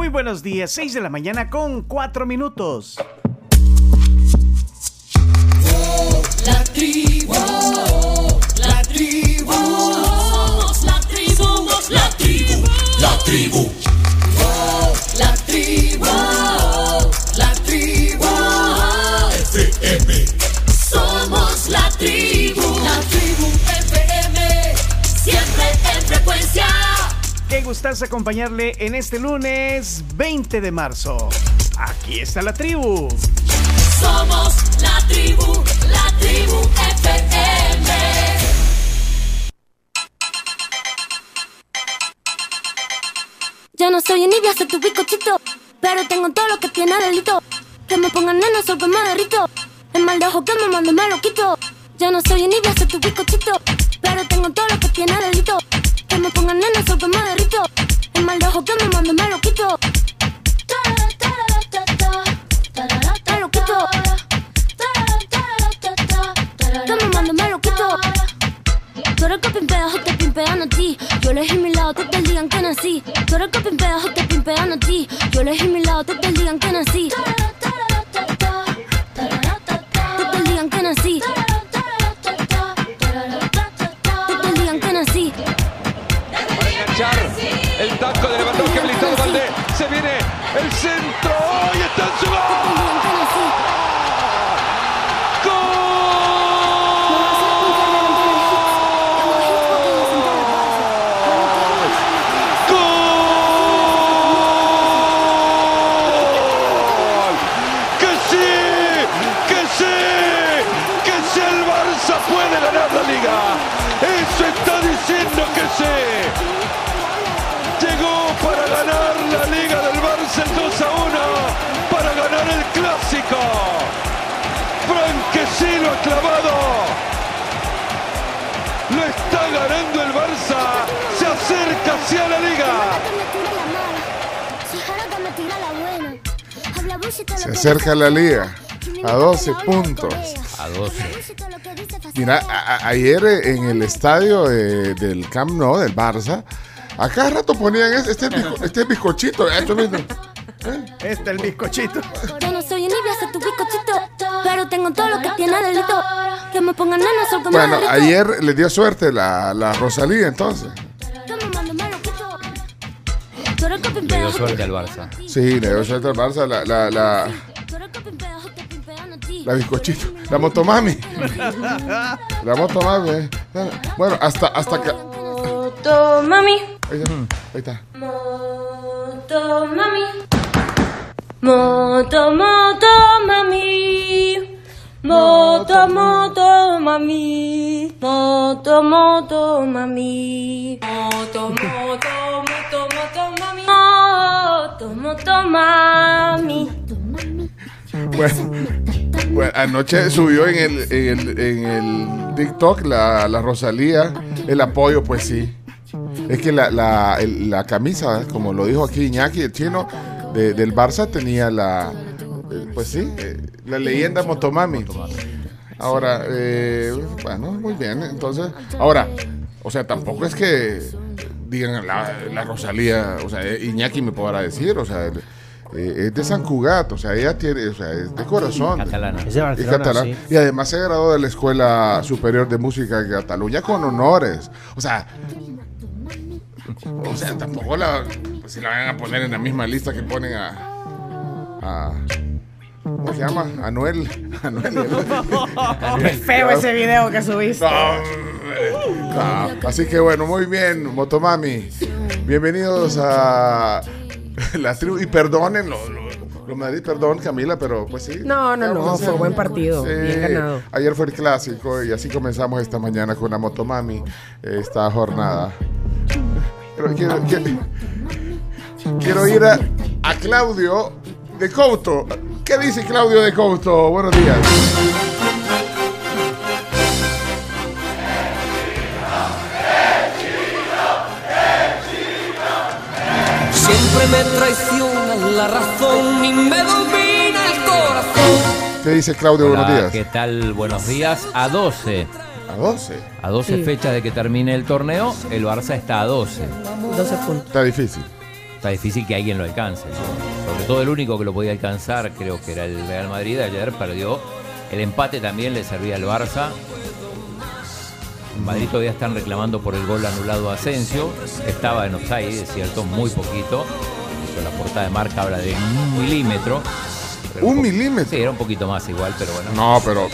Muy buenos días, 6 de la mañana con 4 minutos. La tribu, la tribu, somos la tribu, somos la tribu, la tribu. Qué gustas acompañarle en este lunes 20 de marzo. Aquí está la tribu. Somos la tribu, la tribu FM. Ya no soy envidia, soy tu bizcochito. Pero tengo todo lo que tiene delito. Que me pongan nena, soy que me derrito. El mal de ojo que me mando me lo quito. Ya no soy envidia, soy tu bizcochito. Pero tengo todo lo que tiene delito. Pongan nena, soy que me derrito. El mal mando quito. Que me mando me lo quito. Te. Yo elegí mi lado, te te digan que nací. Tú eres que pimpeas te a ti. Yo elegí mi lado, te te digan. Sí lo ha clavado. Lo está ganando el Barça. Se acerca hacia la liga. Se acerca la liga a 12 puntos. A 12. Mira, a- a- ayer eh, en el estadio de- del Camp Nou, del Barça, a cada rato ponían este, este, bizco- este bizcochito. eh, tú mismo. Este es el bizcochito. Yo no soy tu bizcochito. Pero tengo todo lo que tiene delito. Que me pongan que me Bueno, ayer le dio suerte la, la Rosalía entonces. Le dio suerte al Barça. Sí, le dio suerte al Barça la, la, la, la bizcochito. La motomami. La motomami. eh. Bueno, hasta, hasta que... Moto mami, Ahí está. Ahí está. moto mami. Moto, moto mami. Moto, moto mami. Moto, moto mami. Moto, moto, moto, moto mami. Moto, moto mami. Bueno, bueno, anoche subió en el, en el, en el TikTok la, la Rosalía el apoyo, pues sí. Es que la, la, el- la camisa, como lo dijo aquí Iñaki, el chino, de- del Barça tenía la, eh, pues sí, eh, la leyenda Motomami. Ahora, eh, bueno, muy bien, entonces, ahora, o sea, tampoco es que digan la, la Rosalía, o sea, eh, Iñaki me podrá decir, o sea, eh, es de San Cugat, o sea, ella tiene, o sea, es de corazón. Catalana. Es de catalán. sí. Y además se graduó de la Escuela Superior de Música de Cataluña con honores. O sea, o sea, tampoco la, pues, si la van a poner en la misma lista que ponen a, a ¿cómo se llama? Anuel. Anuel. Qué feo ese video que subiste. No. No. Así que bueno, muy bien, Motomami. Bienvenidos a la tribu. Y perdonen lo, Madrid, perdón, Camila, pero pues sí. No, no, ¿qué no, fue buen partido, bien ganado. Ayer fue el clásico y así comenzamos esta mañana con la Motomami, esta jornada. Pero quiero, quiero, quiero ir a, a Claudio de Couto. ¿Qué dice Claudio de Couto? Buenos días. Siempre me traiciona la razón y me domina el corazón. ¿Qué dice Claudio? Buenos días. ¿qué tal? Buenos días. A 12. A 12. A 12 Sí. fechas de que termine el torneo, el Barça está a 12. 12 puntos. Está difícil. Está difícil que alguien lo alcance. Sobre todo el único que lo podía alcanzar, creo que era el Real Madrid, ayer perdió. El empate también le servía al Barça. En Madrid todavía están reclamando por el gol anulado a Asensio. Estaba en offside, es cierto, muy poquito. La portada de marca habla de un milímetro. Un milímetro. Sí, era un poquito más igual, pero bueno. No, pero.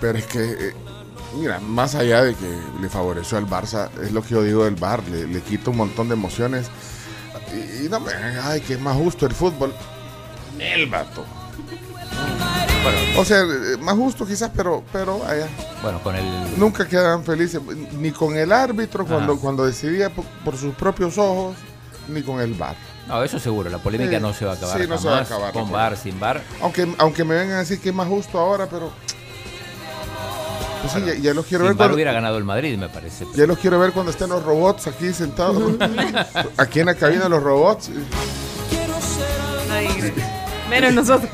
Pero es que. eh, mira, más allá de que le favoreció al Barça, es lo que yo digo del Bar, le, le quita un montón de emociones. Y, y no me. Ay, que es más justo el fútbol. El vato. Bueno, O sea, eh, más justo quizás, pero, pero vaya. bueno, con el. Nunca quedan felices, ni con el árbitro cuando, Ah. cuando decidía por, por sus propios ojos, ni con el bar. No, eso seguro, la polémica Sí, no se va a acabar sí, no jamás, se va a acabar, con bar, sin bar. Aunque, aunque me vengan a decir que es más justo ahora, pero. Pues sí, ya, ya los quiero Sin ver cuando, hubiera ganado el Madrid, me parece. ya los quiero ver cuando estén los robots aquí sentados. aquí en la cabina los robots. Menos nosotros.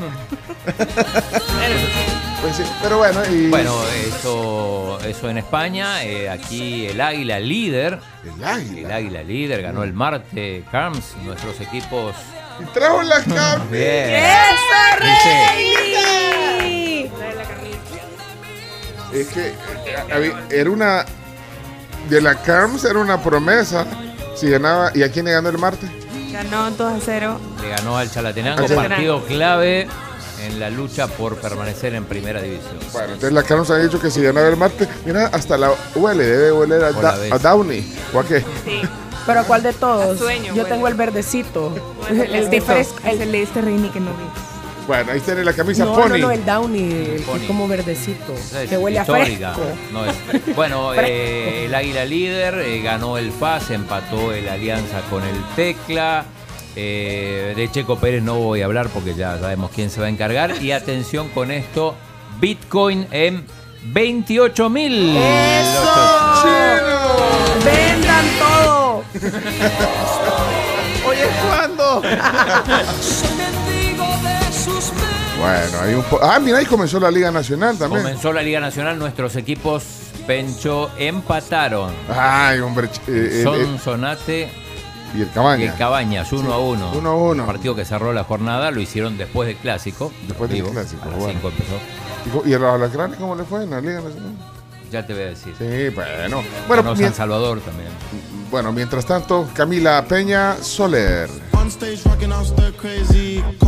Pues sí, pero bueno, y Bueno, eso, eso en España. eh, aquí el Águila líder. el El águila. Águila líder ganó el Marte Carms. Nuestros equipos. Y trajo la cambia. Bien. ¡Eso, Dice, Rey! Es que eh, había- era una. De la CARMS era una promesa. Si ganaba. ¿Y a quién le ganó el martes? Ganó 2 a 0. le ganó al Chalatenango, Al Chalatenango. partido clave en la lucha por permanecer en primera división. Bueno, entonces la CARMS ha dicho que si ganaba el martes. Mira, hasta la huele, debe oler a, Da- Downey. ¿O a qué? Sí. ¿Pero cuál de todos? A sueño, Yo tengo el verdecito. El, El de fresco. el celeste Reini que no vi. Bueno, ahí tiene la camisa No, Pony. no, no, el Downy, el que Pony. es como verdecito. Es Que huele a fresco. no es- Bueno, eh, el Águila líder eh, ganó el FAS, empató el Alianza con el Tecla. Eh, de Checo Pérez no voy a hablar porque ya sabemos quién se va a encargar. Y atención con esto, Bitcoin en 28 mil. ¡Vendan todo! Oye, ¿cuándo? bueno, hay un po- Ah, mira, ahí comenzó la Liga Nacional también. Comenzó la Liga Nacional, nuestros equipos Pencho empataron. Ay, hombre. eh, eh, Son eh, Sonate y el y Cabaña. el Cabañas, uno a uno. Uno a uno. Partido que cerró la jornada, lo hicieron después del clásico. Después del clásico, A las bueno. 5 empezó. ¿Y ¿Y a los alacranes cómo le fue en la Liga Nacional? Ya te voy a decir. Sí, bueno. Bueno, Bueno, San Salvador también. bueno, mientras tanto, Camila Peña Soler.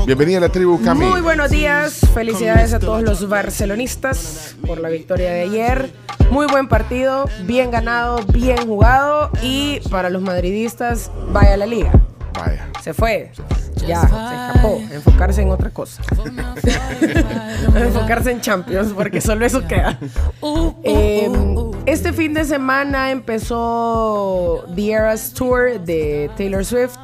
Bienvenida a la tribu Cami. Muy buenos días, felicidades a todos los barcelonistas por la victoria de ayer. Muy buen partido, bien ganado, bien jugado y para los madridistas, vaya a la liga. Vaya. Se fue, ya, se escapó, enfocarse en otra cosa. enfocarse en Champions, porque solo eso queda. Eh, este fin de semana empezó The Eras Tour de Taylor Swift.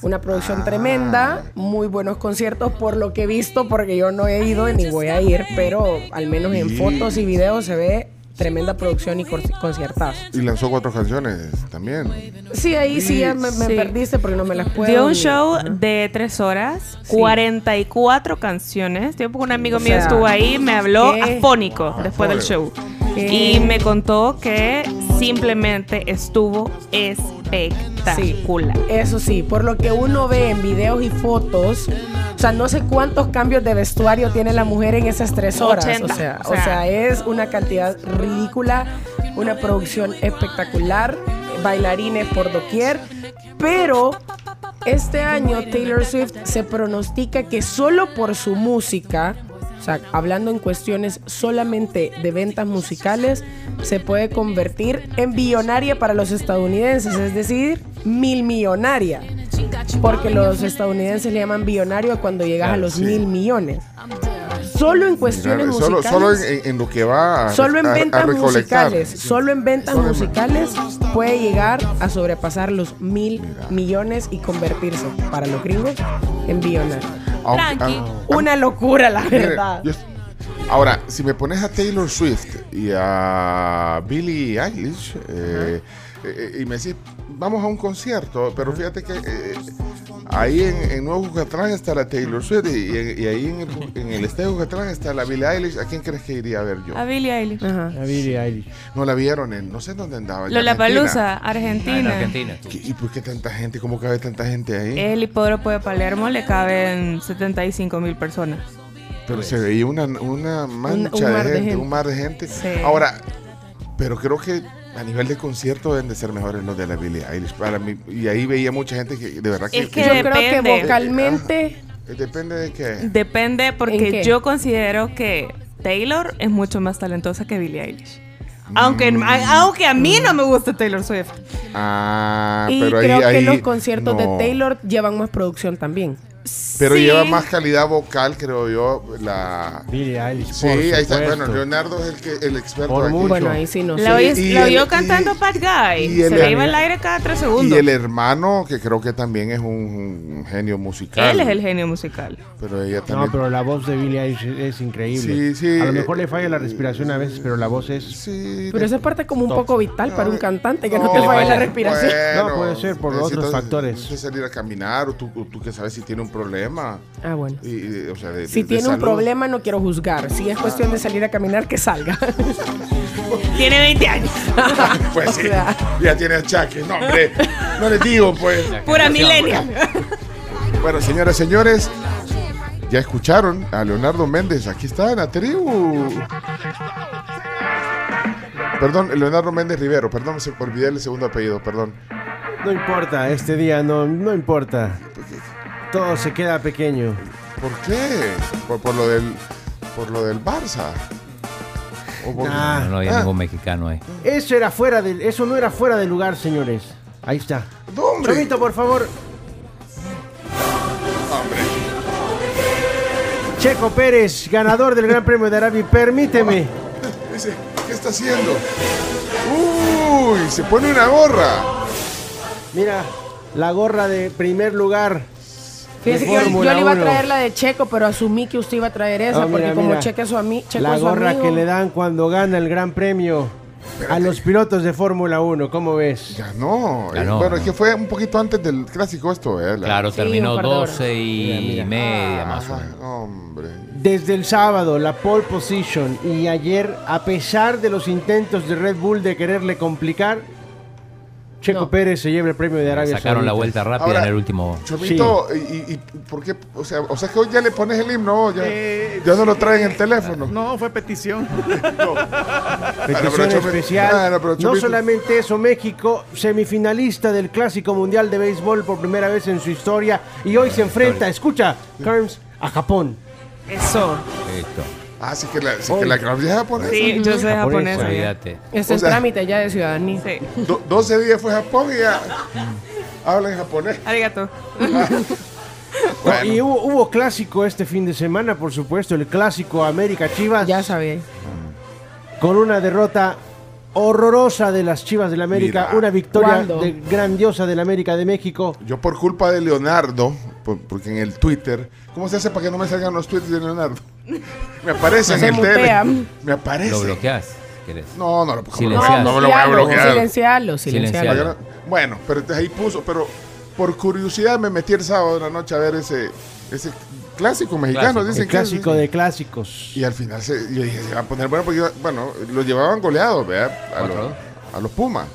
Una producción tremenda, muy buenos conciertos por lo que he visto, porque yo no he ido ni voy a ir, pero al menos en Sí. fotos y videos se ve tremenda producción y conciertazo. Y lanzó cuatro canciones también. Sí, ahí sí ya me, me Sí. perdiste porque no me las puedo. Dio un show de 3 horas, Sí. 44 canciones. Yo, porque un amigo O mío sea, estuvo ahí, me habló ¿qué? afónico después del show. Y me contó que simplemente estuvo espectacular. Eso sí, por lo que uno ve en videos y fotos, o sea, no sé cuántos cambios de vestuario tiene la mujer en esas tres horas. 80, o, sea, o o sea. sea, es una cantidad ridícula, una producción espectacular, bailarines por doquier, pero este año Taylor Swift se pronostica que solo por su música, o sea, hablando en cuestiones solamente de ventas musicales, se puede convertir en billonaria para los estadounidenses, es decir, mil millonaria. Porque los estadounidenses le llaman billonario cuando llegas a los sí. mil millones. Solo en cuestiones Solo, musicales. solo en, en lo que va a, Solo en a- a ventas musicales, solo en ventas Solo en- musicales puede llegar a sobrepasar los mil millones y convertirse para los gringos en billonario. Tranqui. ah, Una locura, la Mire, verdad. yo- ahora, si me pones a Taylor Swift y a Billie Eilish eh, eh, y me decís, vamos a un concierto, pero fíjate que eh, Ahí en, en Nuevo Jucatlán está la Taylor Swift y, y- y ahí en el, en el estadio de Jucatlán está la Billie Eilish. ¿A quién crees que iría a ver yo? A Billie Eilish. Ajá. A Billie Eilish. No la vieron en, no sé dónde andaba. Palusa, Argentina. Ah, en Argentina. Argentina. ¿Qué- ¿Y por qué tanta gente? ¿Cómo cabe tanta gente ahí? El hipódromo de Palermo le caben 75 mil personas. Pero se veía una, una mancha un mar de, de gente, gente. un mar de gente. Sí. Ahora, pero creo que a nivel de concierto deben de ser mejores los de la Billie Eilish. Para mí, y ahí veía mucha gente que de verdad que... Es que Yo creo que vocalmente Eh, Depende de qué. Depende ¿En porque qué? yo considero que Taylor es mucho más talentosa que Billie Eilish. Aunque, a- aunque a mí no me gusta Taylor Swift. Ah, y pero creo ahí, que ahí los conciertos no. de Taylor llevan más producción también. Pero Sí. lleva más calidad vocal, creo yo, la... Billie Eilish. Sí, ahí está. Bueno, Leonardo es el, que, el experto Por aquí. mucho. Bueno, ahí sí no La sé. oyó, y- cantando Bad Guy. y el- Se le iba el aire cada tres segundos. Y el hermano, que creo que también es un, un genio musical. Él es el genio musical. Pero ella No, también... pero la voz de Billie Eilish es, es increíble. Sí, sí, A lo eh, mejor le falla la respiración a veces, pero la voz es... Sí, Pero esa es parte como un poco vital para un cantante, que no, No, te falle la respiración. No, puede ser por otros factores. necesitas salir a caminar o tú, o tú que sabes si tiene un problema. Ah, bueno. Y, y, o sea, de, Si de- de tiene un salud. problema, no quiero juzgar. Si es cuestión de salir a caminar, que salga. Tiene 20 años. Pues sí, sea. ya tiene achaques. No, hombre, no les digo, pues. Pura millennial. Bueno, señoras y señores, ya escucharon a Leonardo Méndez. Aquí está en la tribu. Perdón, Leonardo Méndez Rivero. Perdón, se olvidé el segundo apellido, perdón. No importa, este día no, no importa. Todo se queda pequeño. ¿Por qué? Por, por lo del por lo del Barça. O por- Nah. No, no había Ah. ningún mexicano ahí. Eso era fuera de, eso no era fuera de lugar, señores. Ahí está. Hombre. Chomito, por favor. Hombre. Checo Pérez, ganador del Gran Premio de Arabia. Permíteme. ¿qué está haciendo? Uy, se pone una gorra. Mira, la gorra de primer lugar. Fíjese que yo, le iba a 1. traer la de Checo, pero asumí que usted iba a traer esa, Ah, mira, porque como mira. Checo es su, ami Checo La es su gorra amigo. que le dan cuando gana el Gran Premio a los pilotos de Fórmula 1. ¿Cómo ves? Ganó. Ganó, Eh, bueno, es que fue un poquito antes del clásico esto, ¿eh? La- Claro, Sí, terminó un par de horas. 12 y Mira, mira. media más o Ah, menos. hombre. Desde el sábado, la pole position y ayer, a pesar de los intentos de Red Bull de quererle complicar, Checo No. Pérez se lleva el premio de Arabia Sacaron la vuelta rápida Ahora, en el último. Chomito, y, y- y por qué? O sea, o sea que hoy ya le pones el himno, ya, Eh, ya no lo traen en el teléfono. No, fue petición. Petición pero Chomito- especial. No solamente eso, México, semifinalista del Clásico Mundial de Béisbol por primera vez en su historia y hoy se enfrenta, escucha, Carms, a Japón. Eso. Esto. Ah, sí que la, sí que la ya japonesa. Sí, yo soy japonesa. Olvídate. Este O es sea- trámite ya de ciudadanía. Sí. Do- 12 días fue a Japón y ya habla en japonés. Arigato. Bueno. Y hubo, hubo clásico este fin de semana, por supuesto, el clásico América Chivas. Ya sabía. con una derrota horrorosa de las Chivas del América, Mira. una victoria ¿Cuándo? de- grandiosa del América de México. Yo por culpa de Leonardo, por- porque en el Twitter, ¿cómo se hace para que no me salgan los tweets de Leonardo? Me aparece en el mutea. tele. Me aparece. Lo bloqueas, querés. No, no, lo- ¿cómo Silencialo. no, no me lo voy a bloquear. Silenciarlo, silenciarlo. Silencialo. Bueno, pero ahí puso, pero por curiosidad me metí el sábado de la noche a ver ese, ese clásico mexicano, Clásico. dicen El que clásico de clásicos. Y al final se, yo dije, se va a poner bueno porque, iba- bueno, los llevaban goleados, ¿verdad? A los, a los Pumas.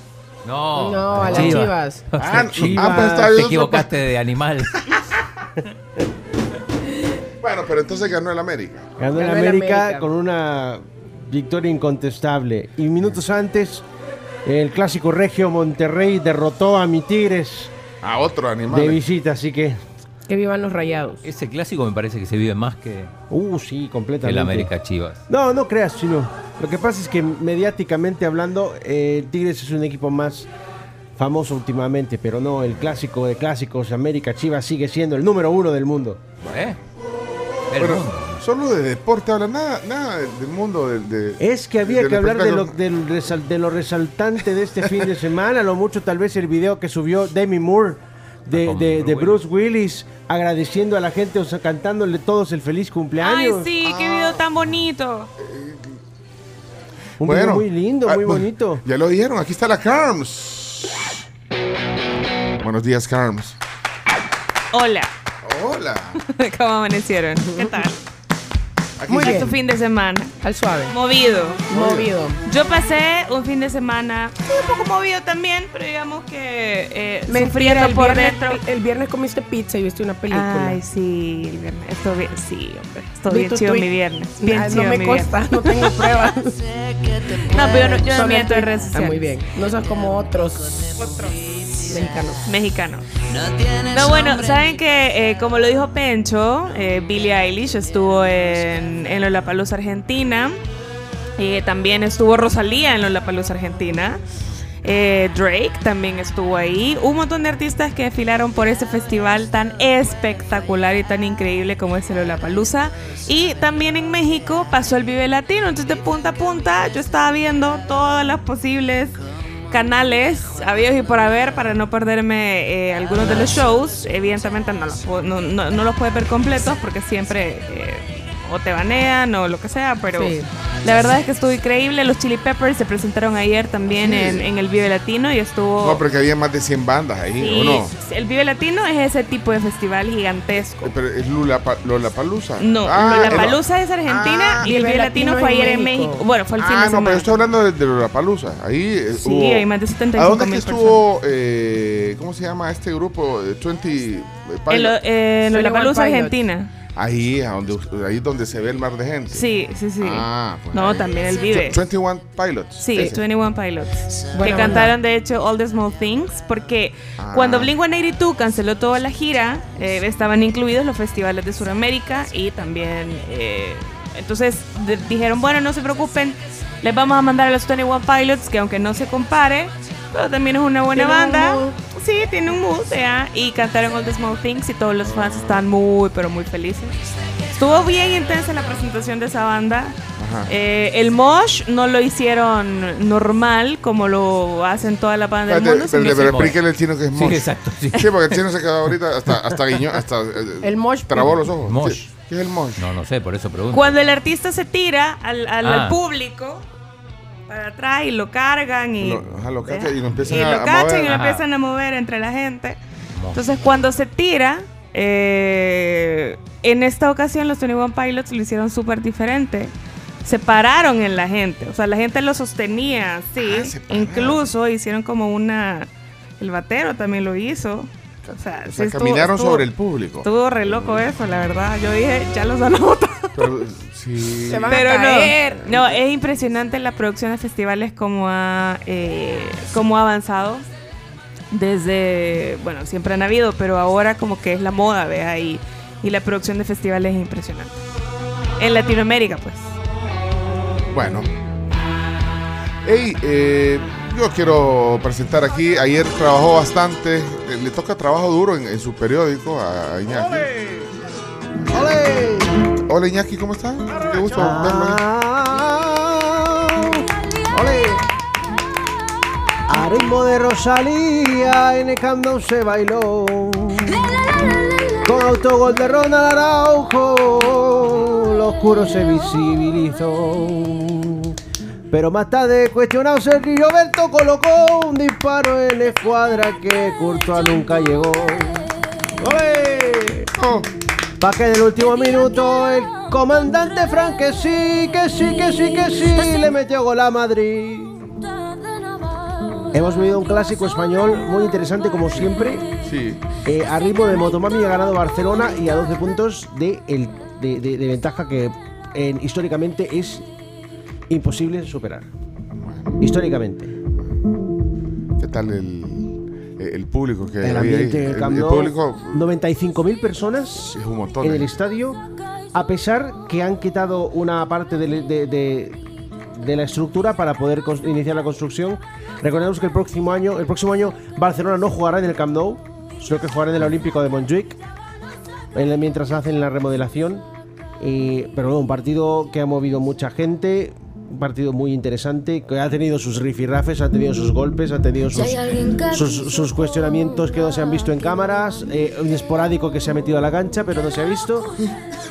No, No, a las Chivas. chivas. Ah, Chivas. ah, pues está Te equivocaste de animal. Bueno, pero entonces ganó el América. Ganó el Ganó el América, América. con una victoria incontestable. Y minutos antes, el clásico regio Monterrey derrotó a mi Tigres A otro animal. de visita, así que, Que vivan los rayados. Ese clásico me parece que se vive más que uh, sí, completamente. el América Chivas. No, no creas, sino. Lo que pasa es que mediáticamente hablando, eh, Tigres es un equipo más famoso últimamente, pero no, el clásico de clásicos, América Chivas sigue siendo el número uno del mundo. ¿Eh? Pero mundo. solo de deporte habla nada, nada del mundo del de, Es que había que hablar de lo, espectáculo. del resal- de lo resaltante de este fin de semana, lo mucho tal vez el video que subió Demi Moore de, Ah, con de- de Bruce Willis agradeciendo a la gente, o sea, cantándole todos el feliz Ay, cumpleaños. sí, qué video tan bonito. Un video muy lindo, ah, muy bueno, bonito. Ya lo dijeron, aquí está la Carms. Buenos días, Carms. Hola. Hola. ¿Cómo amanecieron? ¿Qué tal? Aquí Muy ¿Qué bien. tu fin de semana? Al suave. Movido. Movido. Yo pasé un fin de semana un poco movido también, pero digamos que eh, Mentira, sufriendo el por viernes, dentro. el viernes comiste pizza y viste una película. Ay, sí, el viernes. Estuvo bien, sí, hombre. Estuvo Vi bien chido mi viernes. Bien Ah, chido no me mi consta, viernes. no tengo pruebas. No, pero yo no, yo no miento en redes Ah, sociales. muy bien. No sos como otros, otros mexicanos. Mexicano. No, bueno, saben que, eh, como lo dijo Pencho, eh, Billie Eilish estuvo en, en Lollapalooza, Argentina. Eh, también estuvo Rosalía en Lollapalooza, Argentina. Eh, Drake también estuvo ahí. Un montón de artistas que desfilaron por ese festival tan espectacular y tan increíble como es el Lollapalooza. Y también en México pasó el Vive Latino. Entonces, de punta a punta, yo estaba viendo todas las posibles canales habidos y por haber para no perderme eh, algunos de los shows. Evidentemente no los, no- no los puedes ver completos porque siempre eh, o te banean o lo que sea, pero Sí. la verdad es que estuvo increíble. Los Chili Peppers se presentaron ayer también en, en el Vive Latino y estuvo... No, porque había más de 100 bandas ahí, Sí, ¿o no? el Vive Latino es ese tipo de festival gigantesco. Eh, Pero es Lula Palusa. No, la Palusa es Argentina Ah. y el Vive Latino Latino fue ayer en México. México. Bueno, fue el fin Ah, de no, pero semana. yo estoy hablando de, de Lollapalooza. Ahí eh, Sí, hubo- hay más de 75 ¿A dónde es que mil estuvo, eh, cómo se llama este grupo? Eh, 20 eh, Pilot? En lo- eh, en Lollapalooza, igual Pilot. Argentina. Ahí, a donde, ahí donde se ve el mar de gente. Sí, sí, sí. Ah, pues no, ahí. también el Vive. Tw- 21 Pilots. Sí, Ese. 21 Pilots. Que cantaron, de hecho, All the Small Things. Porque Ah. cuando Blink 182 canceló toda la gira, eh, estaban incluidos los festivales de Sudamérica y también. eh, entonces dijeron: bueno, no se preocupen, les vamos a mandar a los 21 Pilots, que aunque no se compare, pero también es una buena Tiene un banda. mood. Sí, tiene un mood, ya. Y cantaron All the Small Things y todos los fans están muy, pero muy felices. Estuvo bien intensa la presentación de esa banda. Ajá. Eh, el mosh no lo hicieron normal como lo hacen toda la banda del mundo. pero, pero que- explíquele al chino que es Sí, mosh. exacto. Sí. Sí, porque el chino se quedó ahorita hasta, hasta guiñó, hasta eh, El mosh trabó los ojos. Mosh. Sí. ¿Qué es el mosh? No, no sé, por eso pregunto. Cuando el artista se tira al, al- al Ah. público para atrás y lo cargan y Lo- ajá, lo cachan y lo empiezan Y a- lo a mover. y lo empiezan a mover entre la gente. Entonces cuando se tira, eh, en esta ocasión los 21 Pilots lo hicieron súper diferente. Se pararon en la gente, o sea, la gente lo sostenía así. Ah. Incluso hicieron como una... El batero también lo hizo. O sea, O sí sea, estuvo- caminaron estuvo- sobre el público. Estuvo re loco eso, la verdad. Yo dije, ya los. Pero, sí. Se van a Pero caer. no, no, es impresionante la producción de festivales como ha, eh, cómo ha avanzado. Desde, bueno, siempre han habido, pero ahora como que es la moda, vea, y, y la producción de festivales es impresionante. En Latinoamérica, pues. Bueno. Hey, eh, yo quiero presentar aquí. Ayer trabajó bastante. eh, Le toca trabajo duro en, en su periódico a, a Iñaki. Hola Iñaki, ¿cómo estás? Qué gusto verlo. Ole. A ritmo de Rosalía en el Nou se bailó. Con autogol de Ronald Araujo, lo oscuro se visibilizó. Pero más tarde cuestionado Sergio Roberto colocó un disparo en la escuadra que Courtois nunca llegó. ¡Ole! Oh, Pa' que en el último minuto el comandante Frank que sí, que sí, que sí, que sí, le metió gol a Madrid. Hemos vivido un clásico español muy interesante como siempre. sí. Eh, a ritmo de Motomami ha ganado Barcelona y a 12 puntos de, el- de, de- de ventaja que en- históricamente es imposible superar. Históricamente. ¿Qué tal el, el público que El había ahí? El, el público 95.000 personas es un montón. en el eh. estadio, a pesar que han quitado una parte de, de- de- de la estructura para poder iniciar la construcción. Recordemos que el próximo año, el próximo año Barcelona no jugará en el Camp Nou, sino que jugará en el Olímpico de Montjuic, en el- mientras hacen la remodelación. Y- pero no, un partido que ha movido mucha gente, un partido muy interesante, que ha tenido sus rifirrafes, ha tenido sus golpes, ha tenido sus, cuestionamientos que no se han visto en cámaras, eh, un esporádico que se ha metido a la cancha pero no se ha visto,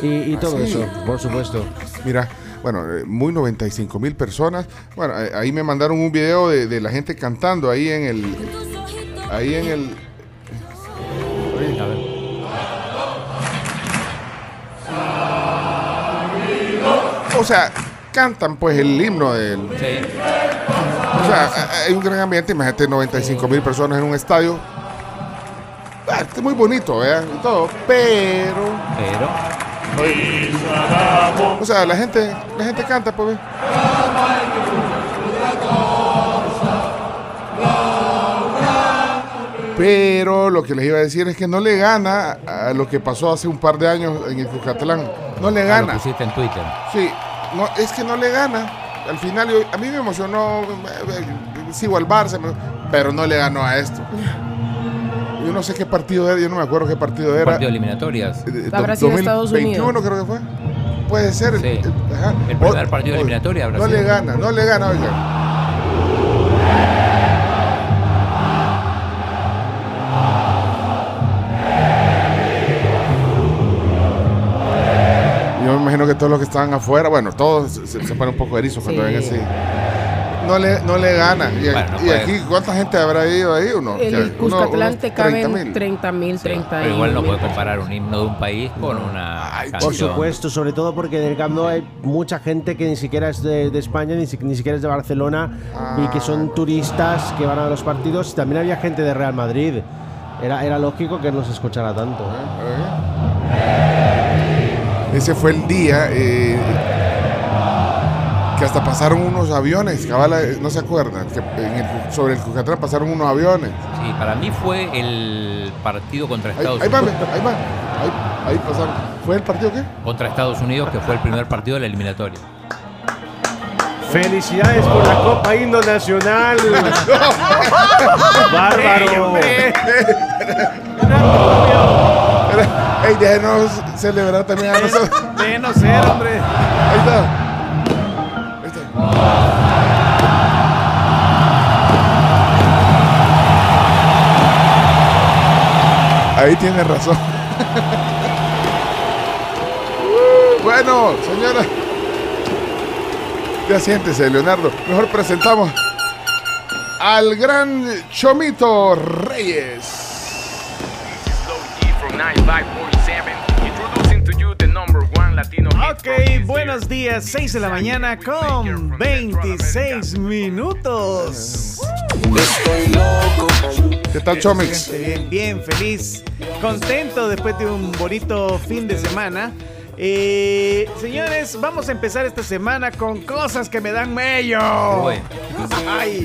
y, todo eso, por supuesto. Mira, bueno, eh, muy 95 mil personas. Bueno, eh, ahí me mandaron un video de, la gente cantando ahí en el. Ahí en el. O sea, cantan pues el himno del... Sí. O sea, hay un gran ambiente, imagínate 95 mil personas en un estadio. Ah, es muy bonito, ¿verdad? Y todo, pero... Pero. O sea, la gente, la gente canta, pues. Pero lo que les iba a decir es que no le gana a lo que pasó hace un par de años en el Cucatlán. No le Ah, Lo gana. pusiste en Twitter. Sí, no, es que no le gana. Al final, yo- a mí me emocionó. eh, eh, Sigo al Barça, pero no le ganó a esto. Yo no sé qué partido era, yo no me acuerdo qué partido era. Partido eliminatorias. Eh, do- Habrá sido Estados 2021 creo que fue. Puede ser. Sí. el, ajá. El primer O- partido eliminatoria No le gana, no le gana, oiga. Imagino que todos los que estaban afuera, bueno, todos se, se ponen un poco erizos cuando Sí. ven así. No le, no le gana. Y, Bueno, no y aquí, ¿cuánta gente habrá ido ahí? Uno, El Cuscatlán te caben 30.000. 30 mil, 30 Pero igual no puede comparar un himno de un país con una Ay. Por supuesto, sobre todo porque en el Camp Nou hay mucha gente que ni siquiera es de, de España, ni, si- ni siquiera es de Barcelona, y que son turistas que van a los partidos. Y también había gente de Real Madrid. Era, era lógico que no se escuchara tanto. ¿eh? Ese fue el día eh, que hasta pasaron unos aviones, cabala, eh, no se acuerdan, que en el- sobre el Cucatlán pasaron unos aviones. Sí, para mí fue el partido contra Ahí, Estados ahí va, Unidos. ahí va, ahí, ahí pasaron. ¿Fue el partido qué? Contra Estados Unidos, que fue el primer partido de la eliminatoria. Felicidades por la Copa Himno Nacional. Bárbaro. Ey, déjenos celebrar también a nosotros. Déjenos ser, hombre. Ahí está. Ahí está. Ahí tiene razón. Bueno, señora. Ya siéntese, Leonardo. Mejor presentamos al gran Chomito Reyes. Ok, buenos días, 6 de la mañana con 26 minutos. ¿Qué tal, Chomix? Bien, bien, feliz, contento después de un bonito fin de semana. Eh, señores, vamos a empezar esta semana con cosas que me dan mello. Ay.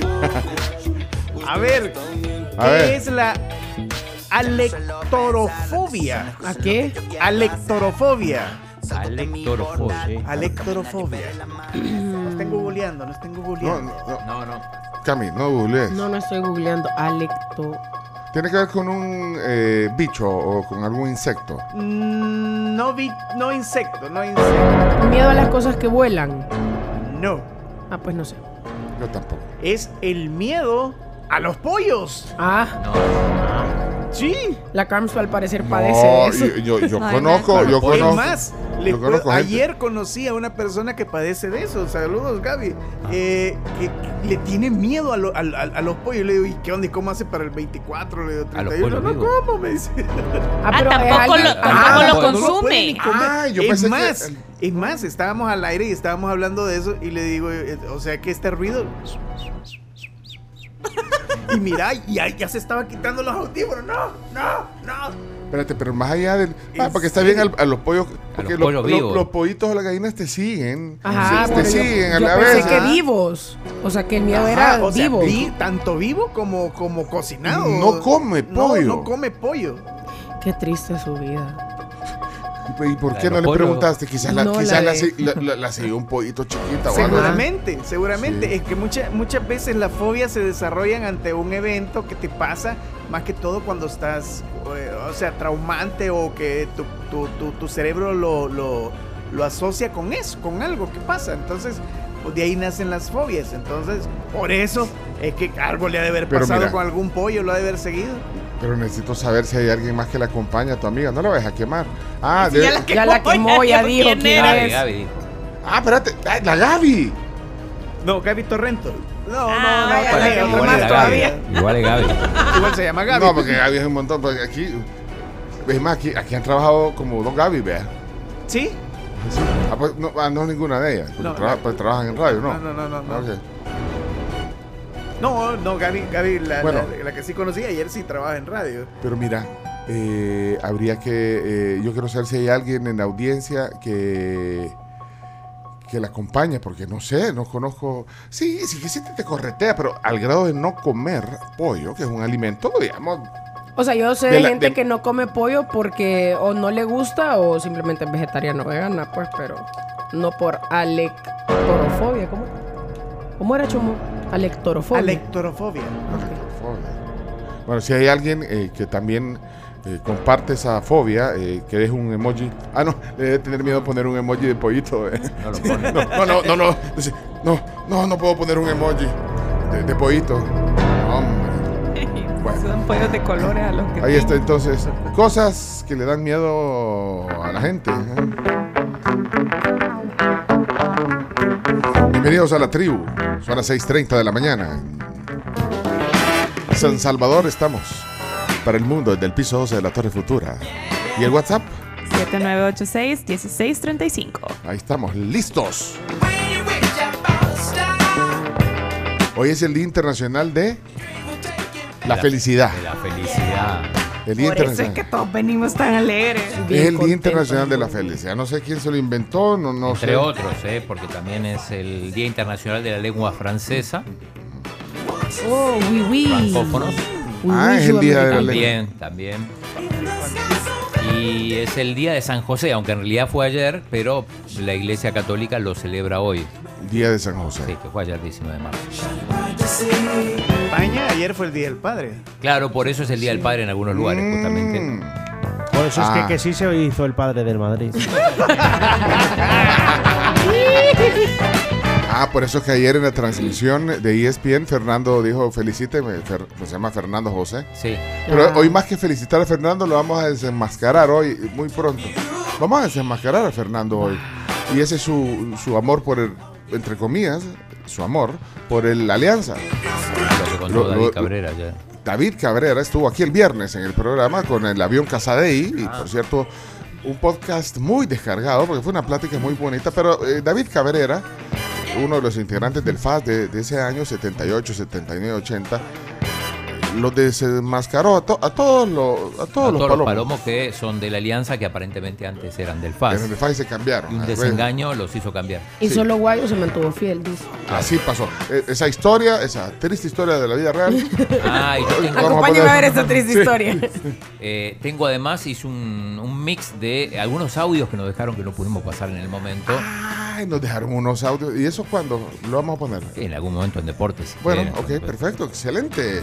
A ver, A ¿qué ver. es la alectorofobia? ¿A qué? Alectorofobia. Alectorofobia. Alectorofobia. No estén googleando, no estén No, googleando. no, No, no. Cami, no googlees. No, no estoy googleando. Alecto. ¿Tiene que ver con un eh, bicho o con algún insecto? Mm, No vi, no insecto, no insecto. Miedo a las cosas que vuelan. No. Ah, pues no sé. Yo tampoco. Es el miedo a los pollos. Ah, Sí. la Carms al parecer padece No, de eso. yo, yo, yo Ay, conozco, yo Es conozco. más, le yo puedo- conozco gente. ayer conocí a una persona que padece de eso. Saludos, Gaby. Eh, que, que le tiene miedo a, lo- a- a- a los pollos. Le digo, ¿y qué onda? ¿Y cómo hace para el 24? Le digo, A los 31. pollos No, vivos. ¿cómo? Me dice. Ah, pero es tampoco lo, Ah, tampoco lo no consume. Ah, yo es pensé que- más, es más, estábamos al aire y estábamos hablando de eso y le digo, eh, o sea, que este ruido. Y mira, ya, ya se estaba quitando los audífonos. No, no, no. Espérate, pero más allá del. Ah, ¿En porque está bien al- a, los pollos. Porque los lo- pollos lo- vivos. los pollitos o las gallinas te siguen. Ajá, Sí, te pero yo- siguen a yo la pensé vez. que ¿ah? vivos. O sea, que el miedo Ajá, era o sea, vivo. vi- tanto vivo como, como cocinado. No come No, pollo. No, come pollo. Qué triste su vida. ¿Y por qué no le preguntaste? Quizás la, No, quizás la, de- la, la- la siguió un pollito chiquita o algo. Seguramente, seguramente. Sí. Es que muchas muchas veces las fobias se desarrollan ante un evento que te pasa, más que todo cuando estás, eh, o sea, traumante o que tu, tu- tu- tu cerebro lo, lo, lo asocia con eso, con algo que pasa. Entonces, pues, de ahí nacen las fobias. Entonces, por eso es que algo le ha de haber Pero pasado mira. con algún pollo, lo ha de haber seguido. Pero necesito saber si hay alguien más que la acompaña a tu amiga. No la vayas a quemar. Ah, Si de- ya la Ya la quemó, ya dijo dijo quién era. Gaby, es. Gaby. ah espérate. Ah, la Gaby. No, Gaby Torrento. No, Ah, no, no, vaya. Igual es Gaby. Igual se llama Gaby. No, porque Gaby es un montón. Porque aquí. Es más, aquí, aquí han trabajado como dos Gaby, vea. Sí, Ah, pues no, ah, no ninguna de ellas. No, no. pues trabajan en radio, ¿no? No, no, no, no, no. No, no, Gaby, Gaby la, Bueno. la- la que sí conocí ayer sí trabaja en radio. Pero mira, eh, habría que. eh, yo quiero saber si hay alguien en la audiencia que. que la acompañe, porque no sé, no conozco. Sí, sí que sí te corretea, pero al grado de no comer pollo, que es un alimento, digamos. O sea, yo sé De de, la- gente de- que no come pollo porque o no le gusta o simplemente es vegetariano o vegana, pues, pero no por alectorofobia. ¿Cómo? ¿Cómo era, Chomo? Alectorofobia. Alectorofobia. Bueno, si hay alguien eh, que también eh, comparte esa fobia, eh, que deje un emoji. Ah, no, le debe tener miedo a poner un emoji de pollito. eh. No lo pone. No, no, no, no, no, no, no, no puedo poner un emoji de, de pollito. Hombre. Bueno. Son pollos de colores a los que Ahí está entonces. Cosas que le dan miedo a la gente. Bienvenidos a la tribu. Son las 6.30 de la mañana. En San Salvador estamos. Para el mundo, desde el piso 12 de la Torre Futura. ¿Y el WhatsApp? 7986-1635. Ahí estamos, listos. Hoy es el Día Internacional de la Felicidad. De la felicidad. El Día Por eso es Internacional. que todos venimos tan alegres. Es el Día. Internacional de la Felicidad. No sé quién se lo inventó, no, no Entre sé. otros, ¿eh? porque también es el Día Internacional de la Lengua Francesa. Oh, oui, oui. Francófonos. Oui, Ah, oui, es el día de la sudamericano. También, también. Y es el día de San José, aunque en realidad fue ayer, pero la Iglesia Católica lo celebra hoy. Día de San José. Sí, que fue ayer 19 de marzo. España, ayer fue el Día del Padre. Claro, por eso es el Día del Padre en algunos lugares, justamente. Mm. Por eso es Ah. que, que sí se hizo el padre del Madrid. Ah, por eso es que ayer en la transmisión de ESPN, Fernando dijo, felicíteme, Fer- se llama Fernando José. Sí. Pero Ah. hoy más que felicitar a Fernando, lo vamos a desenmascarar hoy, muy pronto. Vamos a desenmascarar a Fernando hoy. Y ese es su, su amor por el, entre comillas, su amor por el Alianza. Contó Lo- David lo- Cabrera ayer. David Cabrera estuvo aquí el viernes en el programa con el avión Casadei y por cierto un podcast muy descargado porque fue una plática muy bonita pero eh, David Cabrera uno de los integrantes del FAS de, de ese año 78 79 80 los desenmascaró a, to- a todos los a todos A los todos los palomos, palomos que son de la Alianza, que aparentemente antes eran del FAS. Eran del FAS y se cambiaron Y un Ah, desengaño los hizo cambiar. Y Sí. solo Guayo se mantuvo fiel, dice. así pasó Eh, esa historia esa triste historia de la vida real Ah, y yo tengo, Vamos a Acompáñame poner- a ver esta triste Sí. historia. eh, tengo además, hice un, un mix de algunos audios que nos dejaron que no pudimos pasar en el momento. Ay, nos dejaron unos audios y eso cuando lo vamos a poner En algún momento en deportes. Bueno, ok, perfecto, excelente.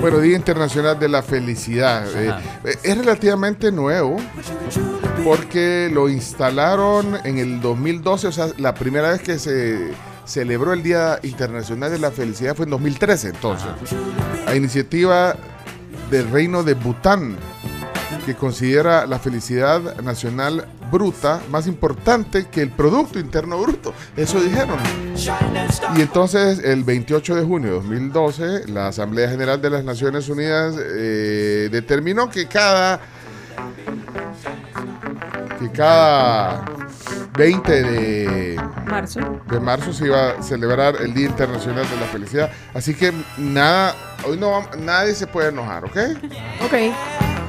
Bueno, Día Internacional de la Felicidad. Eh, eh, es relativamente nuevo porque lo instalaron en el 2012, o sea, la primera vez que se celebró el Día Internacional de la Felicidad fue en 2013, entonces. A iniciativa del Reino de Bután, que considera la felicidad nacional bruta más importante que el Producto Interno Bruto. Eso dijeron. Y entonces, el 28 de junio de 2012, la Asamblea General de las Naciones Unidas eh, determinó que cada que cada 20 de, Marzo. de marzo se iba a celebrar el Día Internacional de la Felicidad. Así que nada, hoy no nadie se puede enojar, ¿ok? Ok.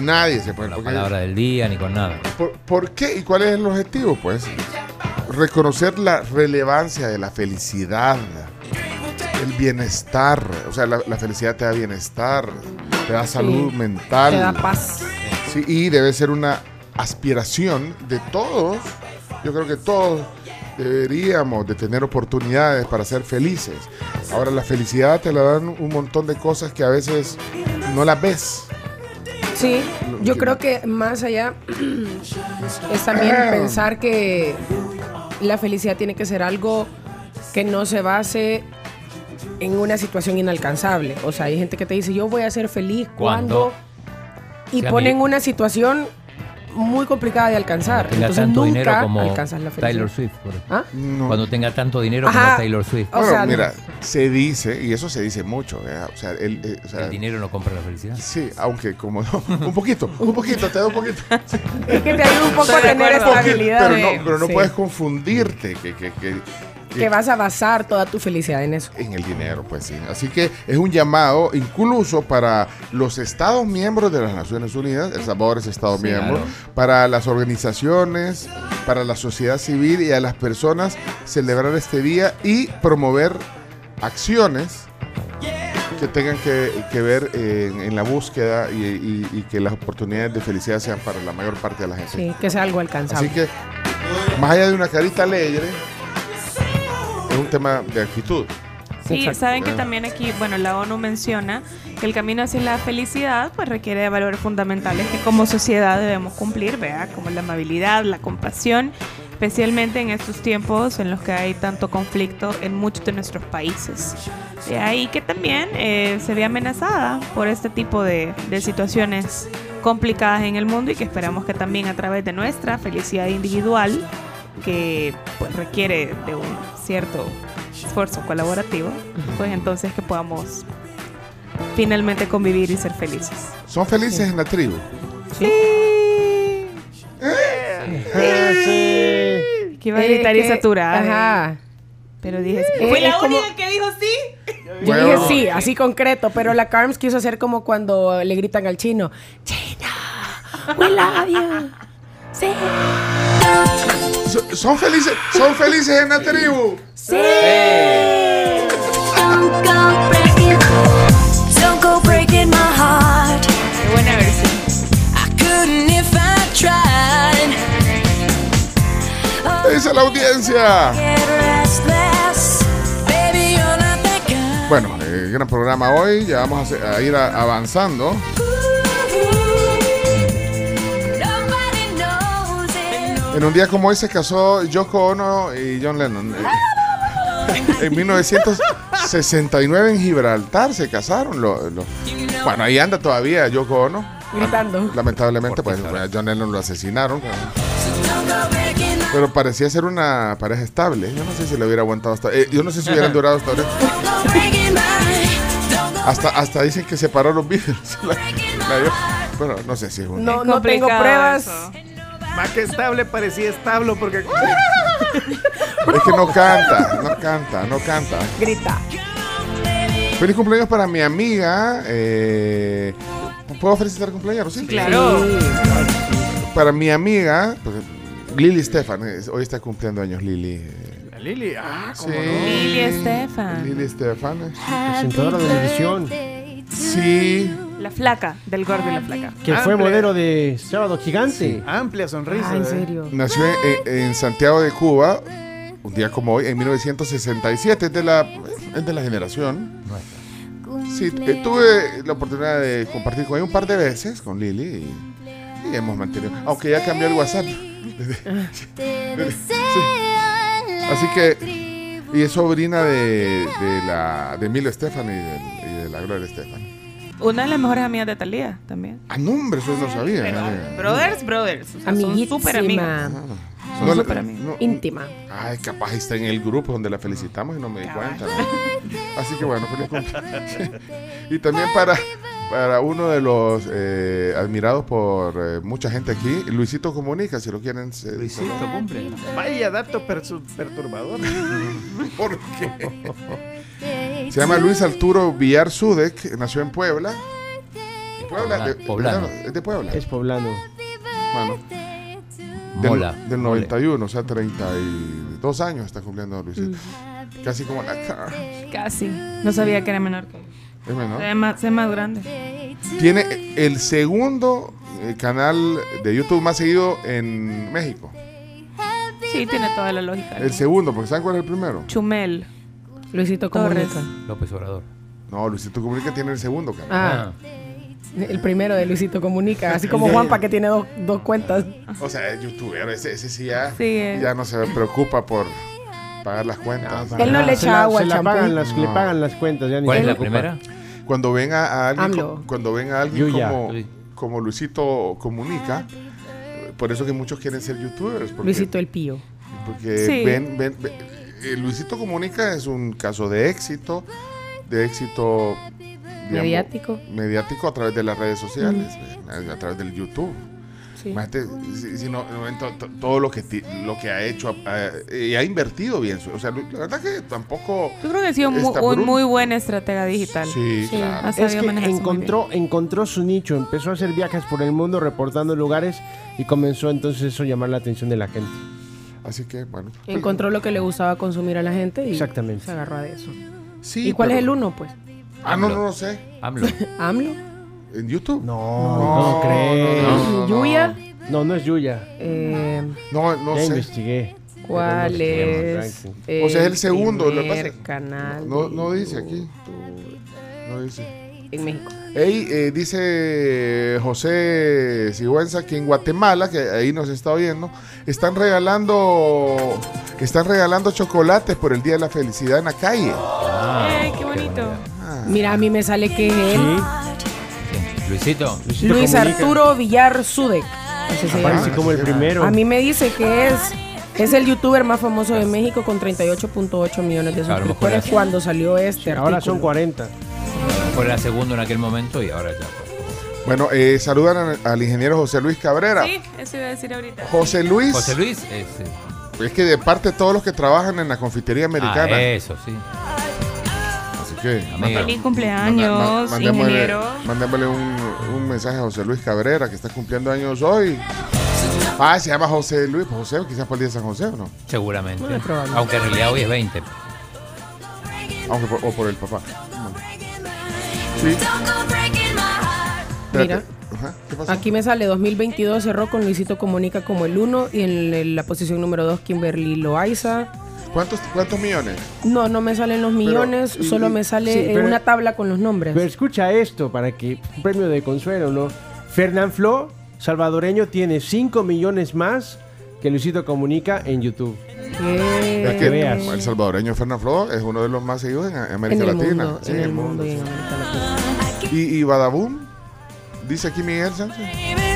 Nadie se puede la porque- palabra del día ni con nada. ¿Por, por qué y cuál es el objetivo? Pues reconocer la relevancia de la felicidad, el bienestar. O sea, la, la felicidad te da bienestar, te da salud mental. Te da paz. Sí, y debe ser una aspiración de todos. Yo creo que todos deberíamos de tener oportunidades para ser felices. Ahora la felicidad te la dan un montón de cosas que a veces no las ves. Sí, yo creo que más allá es también pensar que la felicidad tiene que ser algo que no se base en una situación inalcanzable. O sea, hay gente que te dice, yo voy a ser feliz ¿Cuándo? cuando... Y ponen una situación muy complicada de alcanzar. Tenga Entonces tanto nunca dinero como alcanzas la felicidad. Taylor Swift. por ejemplo. ¿Ah? No. Cuando tenga tanto dinero Ajá. como Taylor Swift. O Bueno, sea, mira, se dice, y eso se dice mucho, ¿verdad? o sea, el, eh, o sea, El dinero no compra la felicidad. Sí, aunque como un poquito, un poquito, te da un poquito. Es que te ayuda un poco a tener estabilidad. pero no, pero no Sí. puedes confundirte que, que, que- que- Que vas a basar toda tu felicidad en eso. en el dinero, pues sí. Así que es un llamado incluso para los Estados miembros de las Naciones Unidas, El Salvador es Estado miembro, claro. para las organizaciones, para la sociedad civil y a las personas celebrar este día y promover acciones que tengan que, que ver en, en la búsqueda y, y- y que las oportunidades de felicidad sean para la mayor parte de la gente. Sí, que sea algo alcanzable. Así que, más allá de una carita alegre, es un tema de actitud. Sí, Exacto. saben que también aquí, bueno, la ONU menciona que el camino hacia la felicidad pues requiere de valores fundamentales que como sociedad debemos cumplir, vea, como la amabilidad, la compasión, especialmente en estos tiempos en los que hay tanto conflicto en muchos de nuestros países. De ahí que también eh, se ve amenazada por este tipo de, de situaciones complicadas en el mundo y que esperamos que también a través de nuestra felicidad individual, que pues requiere de un cierto esfuerzo colaborativo, pues entonces que podamos finalmente convivir y ser felices. Son felices en la tribu. Ah, sí. Que iba a gritar y Es que- saturar. eh, Ajá. Pero dije, Eh, fue la como- única que dijo sí. Yo Bueno, dije sí, así concreto, pero la Carms quiso hacer como cuando le gritan al chino, China, we love you. Sí, So- Son felices, son felices en la tribu. sí. Don't go breaking, don't go breaking my heart. Qué buena versión. I couldn't if I tried. Oh, Esa es la audiencia. Bueno, eh, gran programa hoy. Ya vamos a, a ir a- avanzando. En un día como hoy se casó Yoko Ono y John Lennon. Eh, En 1969 en Gibraltar se casaron. lo- lo- Bueno, ahí anda todavía Yoko Ono. Gritando. Lamentablemente, pues a John Lennon lo asesinaron. Pero, parecía ser una pareja estable. Yo no sé si le hubiera aguantado hasta. eh, yo no sé si hubieran durado hasta ahora. Hasta, hasta dicen que separó los Beatles. La- la dio. Bueno, no sé si es un. No, no tengo pruebas. eso. Más que estable parecía establo porque... Es que no canta, no canta, no canta. Grita. Feliz cumpleaños para mi amiga. eh, ¿Puedo felicitar cumpleaños? Sí. Claro. Para mi amiga, pues, Lili Stefan. Hoy está cumpliendo años Lili. La Lili, ah, Sí. cómo no. Lili Estefan. Lili Stefan. eh. Presentadora de televisión. Sí. La flaca, del gordo y la flaca. Que fue modelo de Sábado Gigante. Amplia sonrisa. Ah, en ¿eh? serio. Nació en, en- Santiago de Cuba, un día como hoy, en 1967. Es de la, es de la generación. Sí, eh, tuve la oportunidad de compartir con ella un par de veces, con Lili, y, y hemos mantenido. Aunque ya cambió el WhatsApp. Así que. Y es sobrina de, de la de Emilio Estefan y de, y de la Gloria Estefan. Una de las mejores amigas de Talía también. Ah, no, hombre, eso no sabía. Pero, eh. brothers, brothers. O sea, son súper amigas. Ah. Son No súper amigas. no- Íntima. Ay, capaz está en el grupo donde la felicitamos y no me di cuenta. ¿no? Así que bueno, feliz cumpleaños. y también para, para uno de los eh, admirados por eh, mucha gente aquí, Luisito Comunica, si lo quieren. eh, Luisito cumple. Vaya dato perturbador. ¿Por qué? Se llama Luis Arturo Villar Sudek, nació en Puebla. Puebla, de, Poblano. es de Puebla. Es poblano. Bueno, del, Mola. del 91, o sea, 32 años está cumpliendo Luisito. Casi como la cara. Casi. No sabía que era menor que Es menor. Se ve más, más grande. Tiene el segundo eh, canal de YouTube más seguido en México. Sí, tiene toda la lógica. El segundo, porque ¿saben cuál es el primero? Chumel. Luisito Torres. Comunica. López Obrador. No, Luisito Comunica tiene el segundo canal. Ah, el primero de Luisito Comunica. Así como Juanpa que tiene dos, dos cuentas. O sea, es youtuber, ese, ese sí ya, Sí, eh. ya no se preocupa por pagar las cuentas. Él no le echa agua se al la champú. pagan las, Le No. pagan las cuentas. Ya ni ¿Cuál se es la preocupa. primera? Cuando ven a, a alguien, AMLO. co- cuando ven a alguien Yuya. como, Sí. como Luisito Comunica, por eso que muchos quieren ser youtubers. Porque, Luisito el Pío. porque Sí. ven, ven, ven- eh, Luisito Comunica es un caso de éxito, de éxito digamos, Mediático. mediático a través de las redes sociales, a, a través del YouTube. Sí. Imagínate, si, no, todo lo que, ti- lo que ha hecho ha- y ha invertido bien. su- O sea, la verdad que tampoco. Yo creo que ha sido un muy buen estratega digital. Sí, claro. ha Es que encontró, encontró su nicho, empezó a hacer viajes por el mundo reportando lugares y comenzó entonces eso a llamar la atención de la gente. Así que, bueno. Encontró lo que le gustaba consumir a la gente y Exactamente. se agarró de eso. Sí, ¿Y cuál pero- es el uno, pues? Ah, no, no, no sé. AMLO. ¿AMLO? ¿En YouTube? No, no, crees. no, no, no. ¿Yuya? No, no es Yuya. Eh, No, no ya sé. investigué. ¿Cuál es? tranqui. O sea, es el segundo, lo que primer pasa- canal No, no dice aquí. No dice. En México. Ey, eh, dice José Sigüenza que en Guatemala, que ahí nos está oyendo, están regalando están regalando chocolates por el Día de la Felicidad en la calle. ¡Ay, qué bonito! Mira, a mí me sale que es él. Sí. Luisito. Luisito Luis Comunica. Arturo Villar Sudek. Aparece como el primero. A mí me dice que es es el youtuber más famoso de México con 38.8 millones de suscriptores es- cuando salió este Ahora son artículo. 40. Fue la segunda en aquel momento y ahora ya. pues. Bueno, eh, saludan al, al ingeniero José Luis Cabrera. Sí, eso iba a decir ahorita. José Luis, José Luis es. eh, es que de parte de todos los que trabajan en la confitería americana. Ah, eso, sí. Así que Amigo. Feliz manda- ma- cumpleaños, mandémosle, ingeniero. mandémosle un, un mensaje a José Luis Cabrera que está cumpliendo años hoy. Ah, se llama José Luis, pues José, quizás por el día de San José o no, Seguramente. Aunque en realidad hoy es 20. aunque por, o por el papá. Sí. Mira. Espérate. Ajá, ¿Qué pasó? Aquí me sale 2022 cerró con Luisito Comunica como el 1 y en la posición número 2 Kimberly Loaiza. ¿Cuántos, ¿Cuántos millones? No, no me salen los millones, solo y- me sale sí, pero- una tabla con los nombres. Pero escucha esto para que un premio de consuelo, ¿no? Fernán Flo, salvadoreño, tiene 5 millones más que Luisito Comunica en YouTube. ¿Qué? Es que veas. el salvadoreño Fernán Flo es uno de los más seguidos en en América el Latina. mundo, Sí, en el mundo y en América Latina. ¿Y, y Badabun? Dice aquí Miguel Sánchez.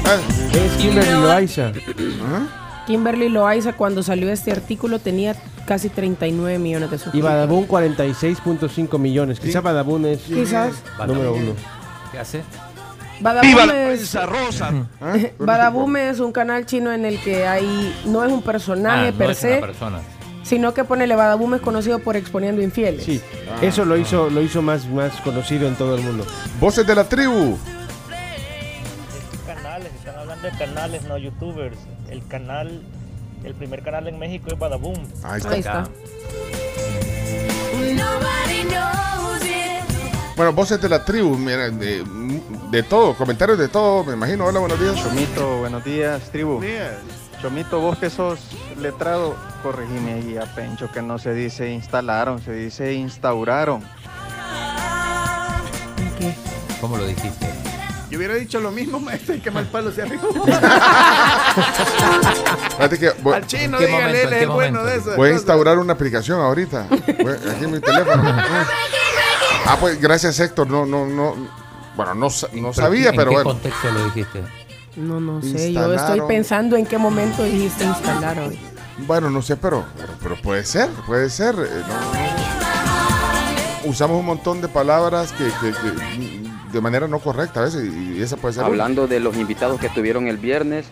Ah, Es Kimberly Loaiza. ajá. Kimberly Loaiza cuando salió este artículo tenía casi 39 millones de Y suscriptores. Badabun 46.5 millones. Quizá Badabun es Quizás. número uno. ¿Qué hace? Badaboom es, ¿Ah? Badaboom es un canal chino en el que hay no es un personaje Ah, no per es se, una persona. sino que ponele Badaboom es conocido por exponiendo infieles. Sí, eso lo hizo, lo hizo más, más conocido en todo el mundo. Voces de la tribu. canales, están hablando de canales, no youtubers. El canal, el primer canal en México es Badaboom. Ahí está. Ahí está. Bueno, voces de la tribu, mira, de, de todo, comentarios de todo, me imagino. Hola, buenos días. Chomito, buenos días, tribu. Chomito, vos que sos letrado, corregime ahí a Pencho que no se dice instalaron, se dice instauraron. ¿Qué? ¿Cómo lo dijiste? Yo hubiera dicho lo mismo, maestro, y que mal palo se arriba. Al chino, ¿En qué dígale, momento? él ¿En es el bueno de eso. voy a instaurar una aplicación ahorita. Voy- aquí en mi teléfono. Ah, pues gracias Héctor. No, no, no. Bueno, no, no sabía, ¿En pero qué bueno. contexto lo dijiste? No, no sé, yo estoy pensando en qué momento dijiste instalar hoy. Bueno, no sé, pero, pero, pero puede ser, puede ser. eh, no- no. Usamos un montón de palabras que, que- que, de manera no correcta a veces y, esa puede ser. una. Hablando de los invitados que estuvieron el viernes,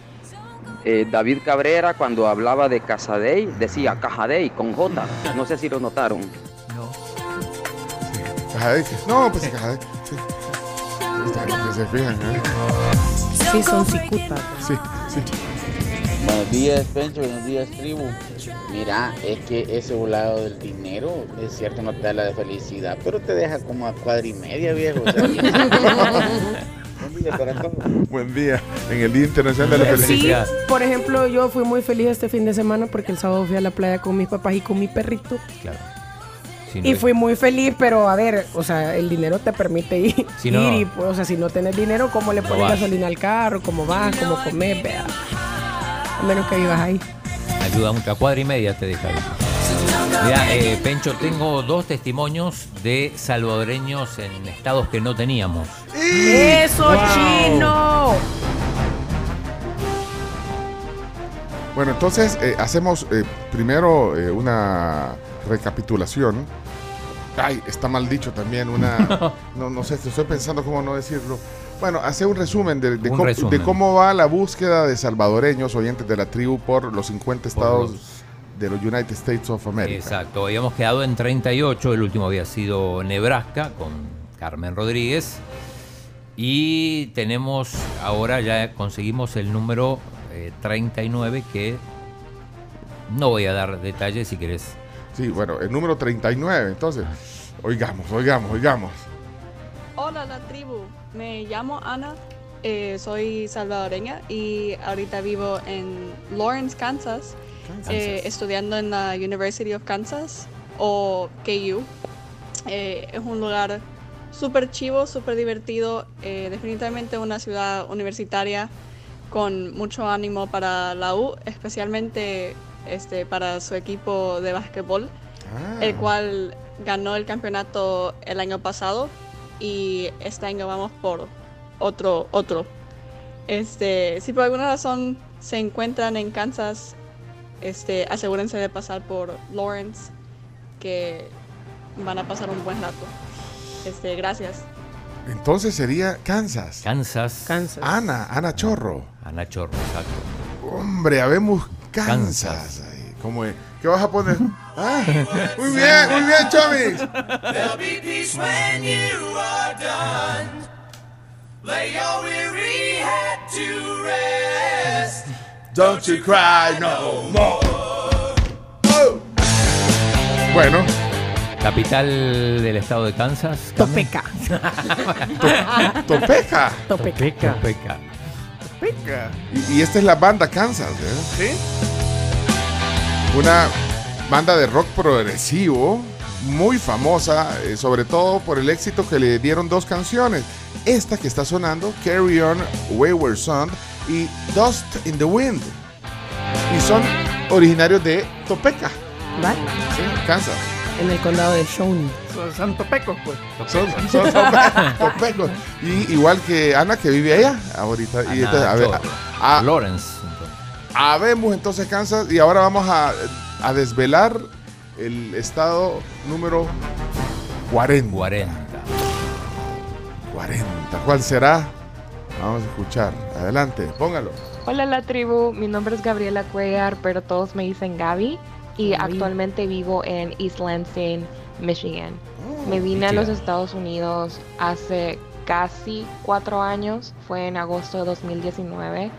eh, David Cabrera cuando hablaba de Casadei decía Cajadei con J. No sé si lo notaron. No, pues sí, Cajadey. Sí. Está bien, que se fijan, ¿eh? Sí, son cicutas. Sí, sí. Buenos días, Pencho, buenos días, tribu. Mira, es que ese volado del dinero, es cierto, no te da la de felicidad, pero te deja como a cuadra y media, viejo. o sea, Buen día para todos. Buen día en el Día Internacional de la Sí, Felicidad. por ejemplo, yo fui muy feliz este fin de semana porque el sábado fui a la playa con mis papás y con mi perrito. Claro. Si no Y es- fui muy feliz, pero a ver, o sea, el dinero te permite ir, Si no- ir y, pues, o sea, si no tenés dinero, ¿cómo le pones gasolina al carro? ¿Cómo vas? ¿Cómo comes? Vea. A menos que vivas ahí. Ayuda mucho. A cuadra y media te deja. Mira, eh, Pencho, tengo dos testimonios de salvadoreños en estados que no teníamos. ¡Eso, chino! Bueno, entonces eh, hacemos eh, primero eh, una recapitulación. Ay, está mal dicho también, una... no, no sé, estoy pensando cómo no decirlo. Bueno, hacer un resumen de, de Un cómo, resumen. de cómo va la búsqueda de salvadoreños oyentes de la tribu por los 50 estados de los United States of America. Exacto, habíamos quedado en 38, el último había sido Nebraska con Carmen Rodríguez. Y tenemos, ahora ya conseguimos el número eh, 39 que no voy a dar detalles si querés. Sí, bueno, el número 39, entonces, oigamos, oigamos, oigamos. Hola la tribu, me llamo Ana, eh, soy salvadoreña y ahorita vivo en Lawrence, Kansas, eh, estudiando en la University of Kansas o KU. Eh, es un lugar súper chivo, súper divertido, eh, definitivamente una ciudad universitaria con mucho ánimo para la U, especialmente este, para su equipo de básquetbol, el cual ganó el campeonato el año pasado y este año vamos por otro, otro. Este, si por alguna razón se encuentran en Kansas, este, asegúrense de pasar por Lawrence, que van a pasar un buen rato. Este, gracias. Entonces sería Kansas. Kansas. Kansas. Ana, Ana Chorro. Ana Chorro, exacto. Hombre, habemos Kansas. ahí. ¿Cómo es? ¿Qué vas a poner? Ah, muy bien, muy bien, Chomis. There'll be peace when you are done. Lay your weary head to rest. Don't you cry no more. Bueno, Capital del estado de Kansas. Topeka. Topeca. Topeka. Topeka. Pica. Y, y esta es la banda Kansas, ¿eh? ¿Sí? Una banda de rock progresivo muy famosa, eh, sobre todo por el éxito que le dieron dos canciones. Esta que está sonando, Carry On Wayward Son y Dust in the Wind. Y son originarios de Topeka, ¿Vale? ¿sí? Kansas. En el condado de Shawnee. Son, son topecos, pues. Son, son tope- topecos. Y igual que Ana que vive allá ahorita. y Ana entonces, a ver, a- a- Lawrence. Habemos entonces Kansas y ahora vamos a, a desvelar el estado número 40. 40. 40. ¿Cuál será? Vamos a escuchar. Adelante, póngalo. Hola la tribu, mi nombre es Gabriela Cuellar, pero todos me dicen Gaby y Gaby. actualmente vivo en East Lansing, Michigan. me vine a los. Estados Unidos hace casi cuatro años, fue en agosto de 2019,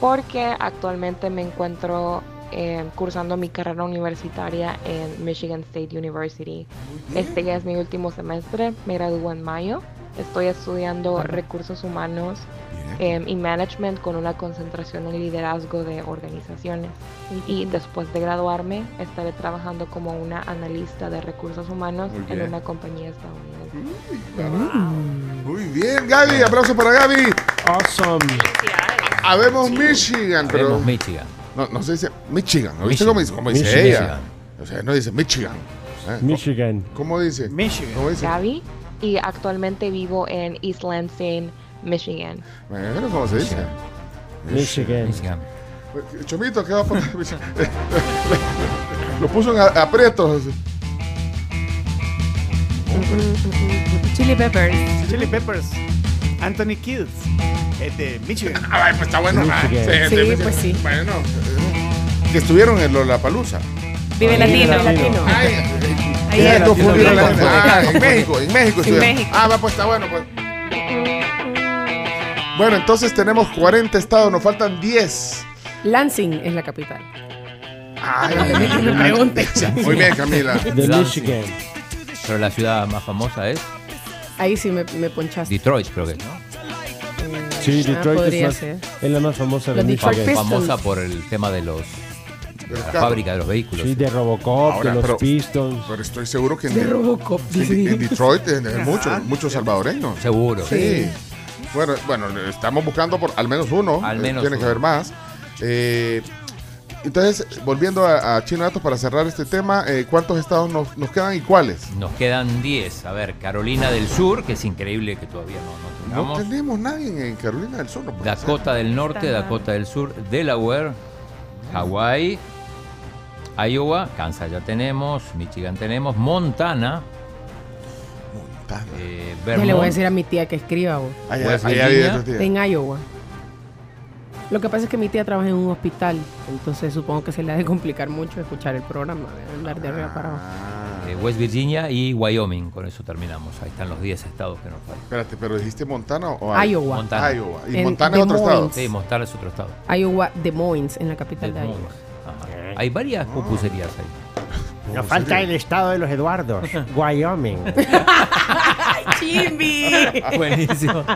porque actualmente me encuentro eh, cursando mi carrera universitaria en Michigan State University. Este ya es mi último semestre, me gradúo en mayo. Estoy estudiando recursos humanos eh, y management con una concentración en liderazgo de organizaciones. Y después de graduarme, estaré trabajando como una analista de recursos humanos en una compañía estadounidense. Muy bien, Gaby. Aplauso para Gaby. Awesome. Habemos Michigan, pero. Habemos Michigan. No, no se dice Michigan. ¿No viste cómo dice, cómo dice Michigan. ella? O sea, no dice Michigan. ¿Eh? Michigan. ¿Cómo dice? Michigan. ¿Cómo dice? Gaby y actualmente vivo en East Lansing, Michigan. Bueno, ¿cómo se dice? Michigan. Michigan. Chomito, ¿qué va a poner? Lo puso en aprietos. Chili Peppers. Chili Peppers. Anthony Kids. Es de Michigan. Ay, pues está bueno. ah. Sí, pues sí. Bueno, eh, que estuvieron en Lollapalooza. Vive Latino. Latino. Ay, Ahí eh, ah, en México, en México. estuvieron. Ah, va, pues está bueno, pues. Bueno, entonces tenemos 40 estados, nos faltan 10. Lansing es la capital. Ay, me pregunte. Muy bien, Camila. De Michigan. Pero la ciudad más famosa es Ahí sí me, me ponchaste. Detroit, creo que es, ¿no? Sí, Ah, Detroit es, podría más- ser. es la más famosa de Los Detroit Michigan. Pistons. Famosa por el tema de los de la carros. fábrica de los vehículos. Sí, de Robocop, Ahora, de los pero- Pistons. Pero estoy seguro que en, De Robocop. en- en Detroit hay muchos, muchos salvadoreños. Seguro. Sí. Bueno, bueno, estamos buscando por al menos uno. Al eh, Tiene que haber más. Eh, entonces, volviendo a, a Chino Datos para cerrar este tema, eh, ¿cuántos estados nos, nos quedan y cuáles? Nos quedan 10. A ver, Carolina del Sur, que es increíble que todavía no, no No tengamos. tenemos nadie en Carolina del Sur. no puede Dakota del Norte. Dakota del Sur, Delaware, Hawái, Iowa, Kansas ya tenemos, Michigan tenemos, Montana. Eh, le voy a decir a mi tía que escriba. vos. Allá- West allá Virginia. vive tu tía. En Iowa. Lo que pasa es que mi tía trabaja en un hospital, entonces supongo que se le ha de complicar mucho escuchar el programa, de andar de arriba para abajo. eh, West Virginia y Wyoming. Con eso terminamos. Ahí están los 10 estados que nos faltan. Espérate, pero dijiste Montana o Iowa. Montana. Iowa. ¿Y En Montana es Des otro estado? Moines. Sí, Montana es otro estado. Iowa, Des Moines, en la capital de Des Iowa. Moines. Ajá. Hay varias pupuserías ahí. Nos falta el estado de los Eduardos, Wyoming. ¡Chimbi! Buenísimo.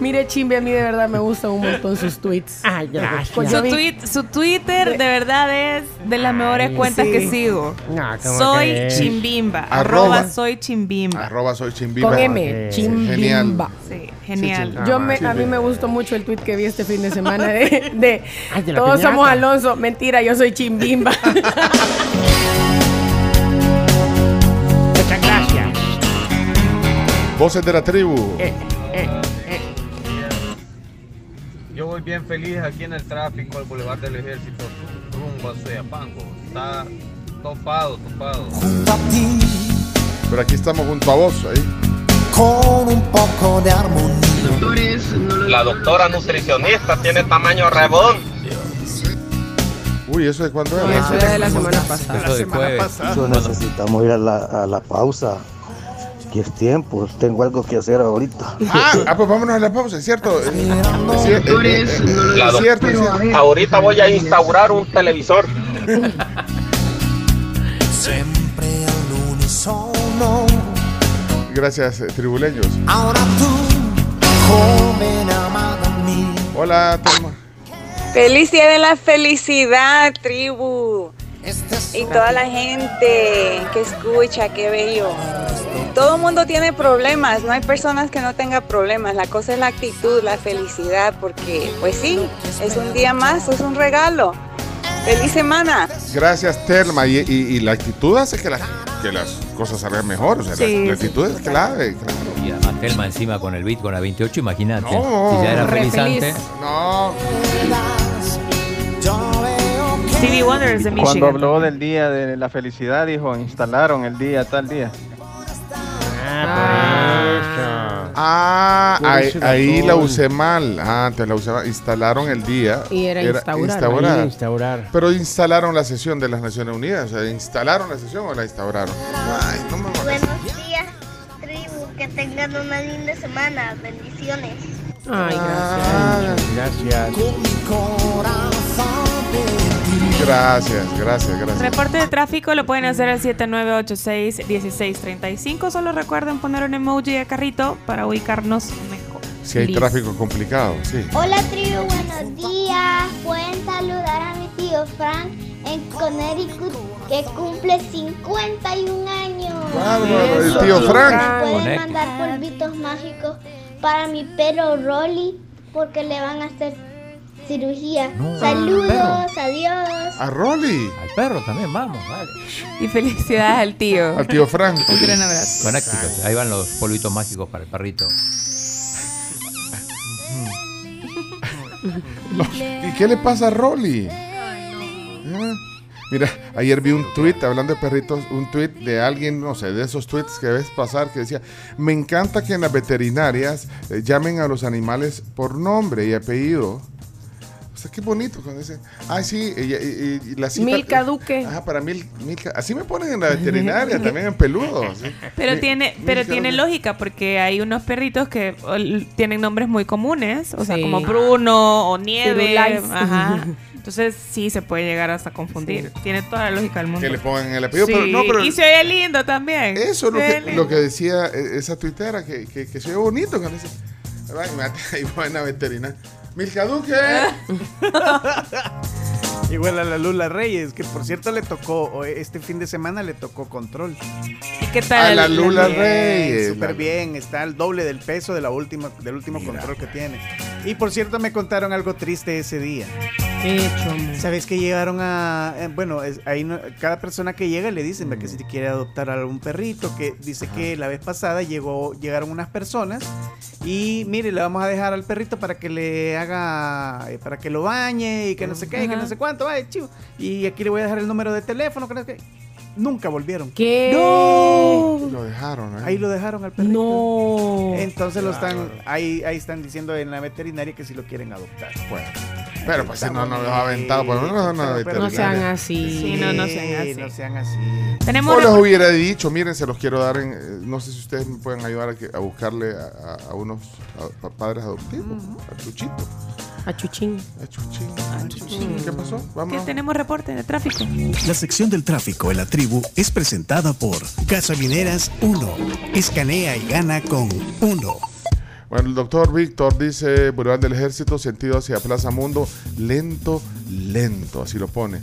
Mire, Chimbi, a mí de verdad me gustan un montón sus tweets. Ay, gracias. Pues Su, tweet- su Twitter de verdad es de las mejores Ay, cuentas sí. que sigo. No, ¿cómo Soy chimbimba. Arroba. Arroba soy chimbimba. Arroba soy chimbimba. Con M, Chimbimba. Sí, genial. Ah, Yo me, sí, a mí me gustó mucho el tweet que vi este fin de semana de, de Ay, de la todos piñata. somos Alonso. Mentira, yo soy Chimbimba. Muchas gracias. Voces de la tribu. Eh, eh, voy bien feliz aquí en el tráfico al Boulevard del Ejército rumbo a Soyapango. Está topado, topado. Pero aquí estamos junto a vos, ahí. Con un poco de armonía. La doctora nutricionista tiene tamaño rebón. Uy, ¿eso de cuándo era? eso era de la semana pasada. Eso de jueves. Eso necesitamos ir a la, a la pausa. Que es tiempo, tengo algo que hacer ahorita. Ah, ah, pues vámonos a la pausa, es cierto. Eh, Es, eh, eh, La es cierto, es cierto. Ahorita voy a instaurar un televisor. Siempre al unísono. Gracias, tribuleños. Ahora tú, joven amada mía. Hola, Telma. Feliz día de la felicidad, tribu. Y toda la gente que escucha, qué bello. Todo el mundo tiene problemas, no hay personas que no tengan problemas. La cosa es la actitud, la felicidad, porque pues sí, es un día más, es un regalo. Feliz semana. Gracias, Telma. Y, y- y la actitud hace que, la- que las cosas salgan mejor. O sea, la- Sí, la, sí. actitud es clave. claro. Y además Telma encima con el beat con la 28, imagínate. No. si ya era Re feliz feliz. antes. No. Stevie Wonder es de Cuando Michigan. habló del día de la felicidad, dijo, instalaron el día tal día. Ah, Ah, ahí, ahí la usé mal. Ah, antes la usé mal. Instalaron el día. Y era instaurar. eso. instaurar. Ahí instaurar. Pero instalaron la sesión de las Naciones Unidas. O sea, ¿instalaron la sesión o la instauraron? Ay, no me. Buenos días, tribu. Que tengan una linda semana. Bendiciones. Ay, Ah. gracias. Gracias. con mi corazón. Gracias, gracias, gracias. Reporte de tráfico lo pueden hacer al 7986-1635. Solo recuerden poner un emoji de carrito para ubicarnos mejor. Si hay tráfico complicado, sí. Hola, tribu. Buenos días. Pueden saludar a mi tío Frank en Connecticut que cumple 51 años. Bárbaro, el tío tío Frank. Frank. Pueden mandar polvitos mágicos para mi perro Rolly porque le van a hacer cirugía. No, Saludos, adiós. A Rolly, Al perro también, vamos, vale. Y felicidades al tío. al tío Frank. Un gran abrazo. Connecticut. Ahí van los polvitos mágicos para el perrito. ¿Y qué le pasa a Rolly? Ah, Mira, ayer vi un tweet hablando de perritos, un tweet de alguien, no sé, de esos tweets que ves pasar que decía, me encanta que en las veterinarias eh, llamen a los animales por nombre y apellido. O sea, qué bonito cuando dicen, ah, sí, y, y- y- y la cita- Milka Duque. Ajá, para mil, Milka. Así me ponen en la veterinaria, también en peludos. ¿sí? Pero Mi- tiene, pero tiene Duque. lógica porque hay unos perritos que tienen nombres muy comunes, o sea, como Bruno o Nieve. Ajá. Entonces sí se puede llegar hasta confundir. Tiene toda la lógica del mundo. Que le pongan el apellido, Sí, pero no, pero y se oye lindo también. Eso es lo que, oye lindo. lo que decía eh, esa tuitera, que, que, que se ve bonito cuando dice, "Ay, mate, ahí va en la veterinaria. Milka Duque. Igual a la Lula Reyes, que por cierto le tocó, este fin de semana le tocó control. ¿Y qué tal? A la Lula Bien, Reyes. Súper bien, está al doble del peso de la última, del último control que tiene. Y por cierto me contaron algo triste ese día. ¿Sabes que llegaron a... eh, bueno, es- ahí no- cada persona que llega le dicen ¿verdad? que si te quiere adoptar algún perrito, que dice que la vez pasada llegó, llegaron unas personas y mire, le vamos a dejar al perrito para que le haga, eh, para que lo bañe y que no sé qué, y que no sé cuánto, chivo. Y aquí le voy a dejar el número de teléfono, que. Nunca volvieron. ¿Qué? ¡No! Lo dejaron, ¿eh? Ahí lo dejaron al perrito. No. Entonces lo están, ahí, ahí están diciendo en la veterinaria que si lo quieren adoptar. Bueno. Pero pues si no, no los ha aventado, pues no, no, no, No sean así. Sí, no, no sean así. No sean así. Tenemos O les repor- hubiera dicho, miren, se los quiero dar en. eh, No sé si ustedes me pueden ayudar a, que- a buscarle a, a- unos a- a padres adoptivos, a Chuchito. A Chuchín. A Chuchín. ¿Qué pasó? Vamos. tenemos reporte de tráfico. La sección del tráfico en la tribu es presentada por Gasolineras 1. Escanea y gana con 1. Bueno, el doctor Víctor dice, Boulevard del Ejército, sentido hacia Plaza Mundo, lento, lento, así lo pone.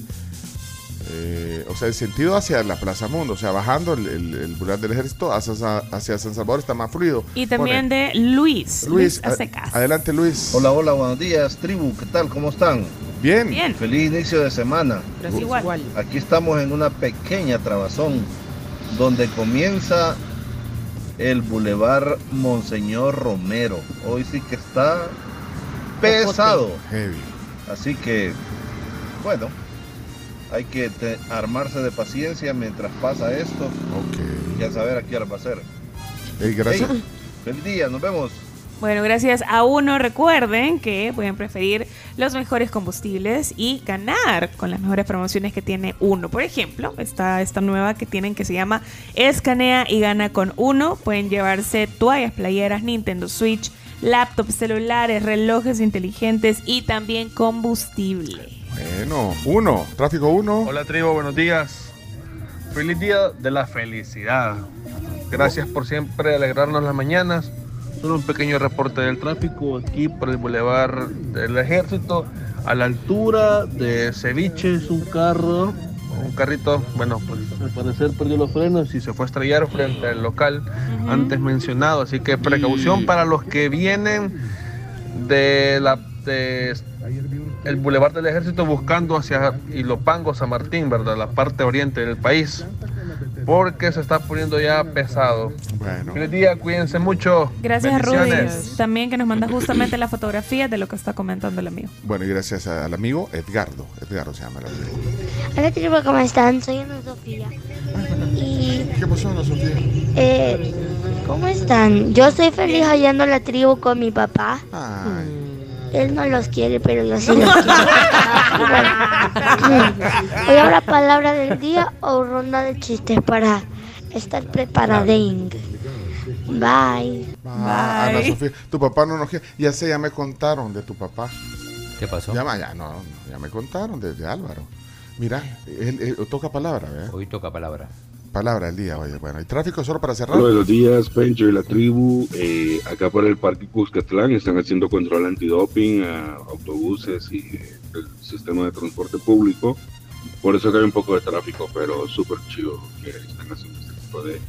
Eh, o sea, el sentido hacia la Plaza Mundo, o sea, bajando el, el, el Boulevard del Ejército hacia, hacia San Salvador está más fluido. Y también Pone. de Luis. Luis, Luis a- adelante Luis. Hola, hola, buenos días, tribu. ¿Qué tal? ¿Cómo están? Bien. Bien. Feliz inicio de semana. Pero es igual. Aquí estamos en una pequeña trabazón donde comienza el Boulevard Monseñor Romero. Hoy sí que está pesado. Heavy. Así que, bueno, hay que te- armarse de paciencia mientras pasa esto. Ok. Ya saber a qué hora va a ser. Ey, gracias. Hey, feliz día, nos vemos. Bueno, gracias a uno. Recuerden que pueden preferir los mejores combustibles y ganar con las mejores promociones que tiene uno. Por ejemplo, está esta nueva que tienen que se llama Escanea y gana con uno. Pueden llevarse toallas, playeras, Nintendo Switch, laptops, celulares, relojes inteligentes y también combustible. Bueno, uno, tráfico uno. Hola tribu, buenos días. Feliz día de la felicidad. Gracias por siempre alegrarnos las mañanas. Solo un pequeño reporte del tráfico aquí por el Boulevard del Ejército. A la altura de Ceviche es un carro, un carrito, bueno, pues al parecer perdió los frenos y se fue a estrellar frente al local antes mencionado. Así que precaución para los que vienen de la de el Boulevard del Ejército buscando hacia Ilopango, San Martín, ¿verdad? La parte oriente del país. Porque se está poniendo ya pesado. Bueno. Feliz día, cuídense mucho. Gracias, Rudy. Bendiciones. También que nos manda justamente la fotografía de lo que está comentando el amigo. Bueno, y gracias al amigo Edgardo. Edgardo se llama el amigo. Hola tribu, ¿cómo están? Soy Ana Sofía. Y, ¿Qué pasó, Ana Sofía? eh, ¿cómo están? Yo estoy feliz hallando la tribu con mi papá. Él no los quiere, pero yo sí los bueno, Hoy habrá palabra del día o ronda de chistes para estar preparadín. Bye. Ah, Ana Sofía, tu papá no nos quiere. Ya sé, ya me contaron de tu papá. ¿Qué pasó? Ya, ya, no, no, ya me contaron de, de Álvaro. Mira, él, él toca palabra, ¿verdad? Hoy toca palabra. Palabra del día, oye. Bueno, ¿y tráfico solo para cerrar? Buenos días, Pencho y la tribu. Eh, acá por el Parque Cuscatlán están haciendo control antidoping a autobuses y eh, el sistema de transporte público. Por eso que hay un poco de tráfico, pero súper chido que están haciendo este tipo de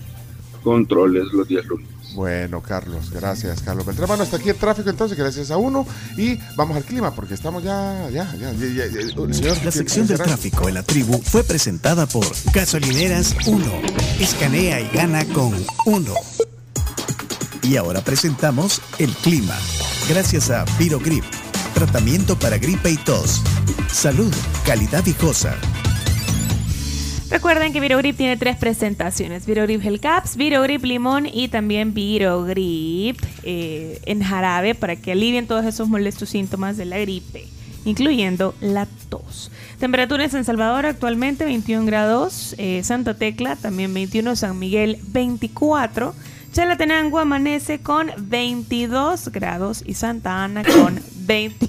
controles los días lunes. Bueno, Carlos, gracias, Carlos Beltrán. Bueno, hasta aquí el tráfico, entonces, gracias a uno. Y vamos al clima, porque estamos ya, ya, ya. señor, La sección del tráfico en la tribu fue presentada por Gasolineras 1. Escanea y gana con 1. Y ahora presentamos el clima. Gracias a Virogrip. Tratamiento para gripe y tos. Salud, calidad viejosa. Recuerden que Virogrip tiene tres presentaciones: Virogrip Gel Caps, Virogrip Limón y también Virogrip eh, en jarabe para que alivien todos esos molestos síntomas de la gripe, incluyendo la tos. Temperatura en Salvador actualmente 21 grados, eh, Santa Tecla también 21, San Miguel 24. Chalatenango amanece con 22 grados y Santa Ana con 20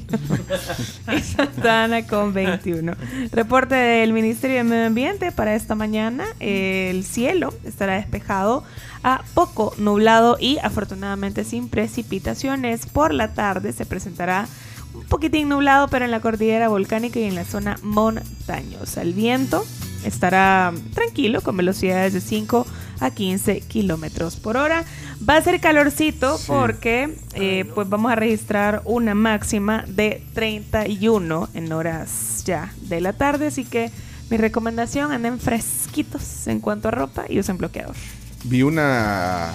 y Santa Ana con 21. Reporte del Ministerio de Medio Ambiente para esta mañana. El cielo estará despejado a poco nublado y afortunadamente sin precipitaciones. Por la tarde se presentará un poquitín nublado, pero en la cordillera volcánica y en la zona montañosa. El viento estará tranquilo con velocidades de 5 a 15 kilómetros por hora. Va a ser calorcito porque eh, pues vamos a registrar una máxima de 31 en horas ya de la tarde, así que mi recomendación anden fresquitos en cuanto a ropa y usen bloqueador. Vi una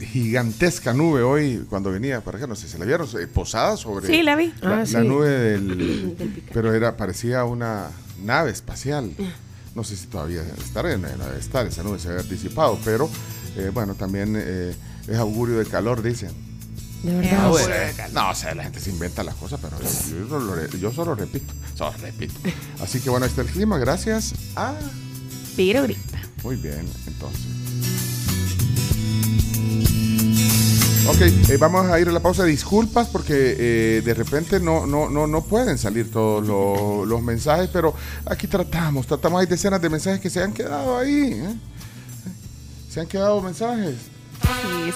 gigantesca nube hoy cuando venía para acá, no sé si la vieron, eh, posada sobre Sí, la vi. la, Ah, la sí. nube del pero era parecía una nave espacial. No sé si todavía estará, no debe estar, esa nube se había disipado, pero eh, bueno, también eh, es augurio de calor, dicen. De verdad. No, de calor. no sé, la gente se inventa las cosas, pero yo, solo, re- yo solo repito, solo repito. Así que bueno, ahí está el clima, gracias a... Piro grita. Muy bien, entonces. Ok, eh, vamos a ir a la pausa. Disculpas porque eh, de repente no, no, no, no pueden salir todos lo- los mensajes, pero aquí tratamos, tratamos. Hay decenas de mensajes que se han quedado ahí. ¿eh? Se han quedado mensajes.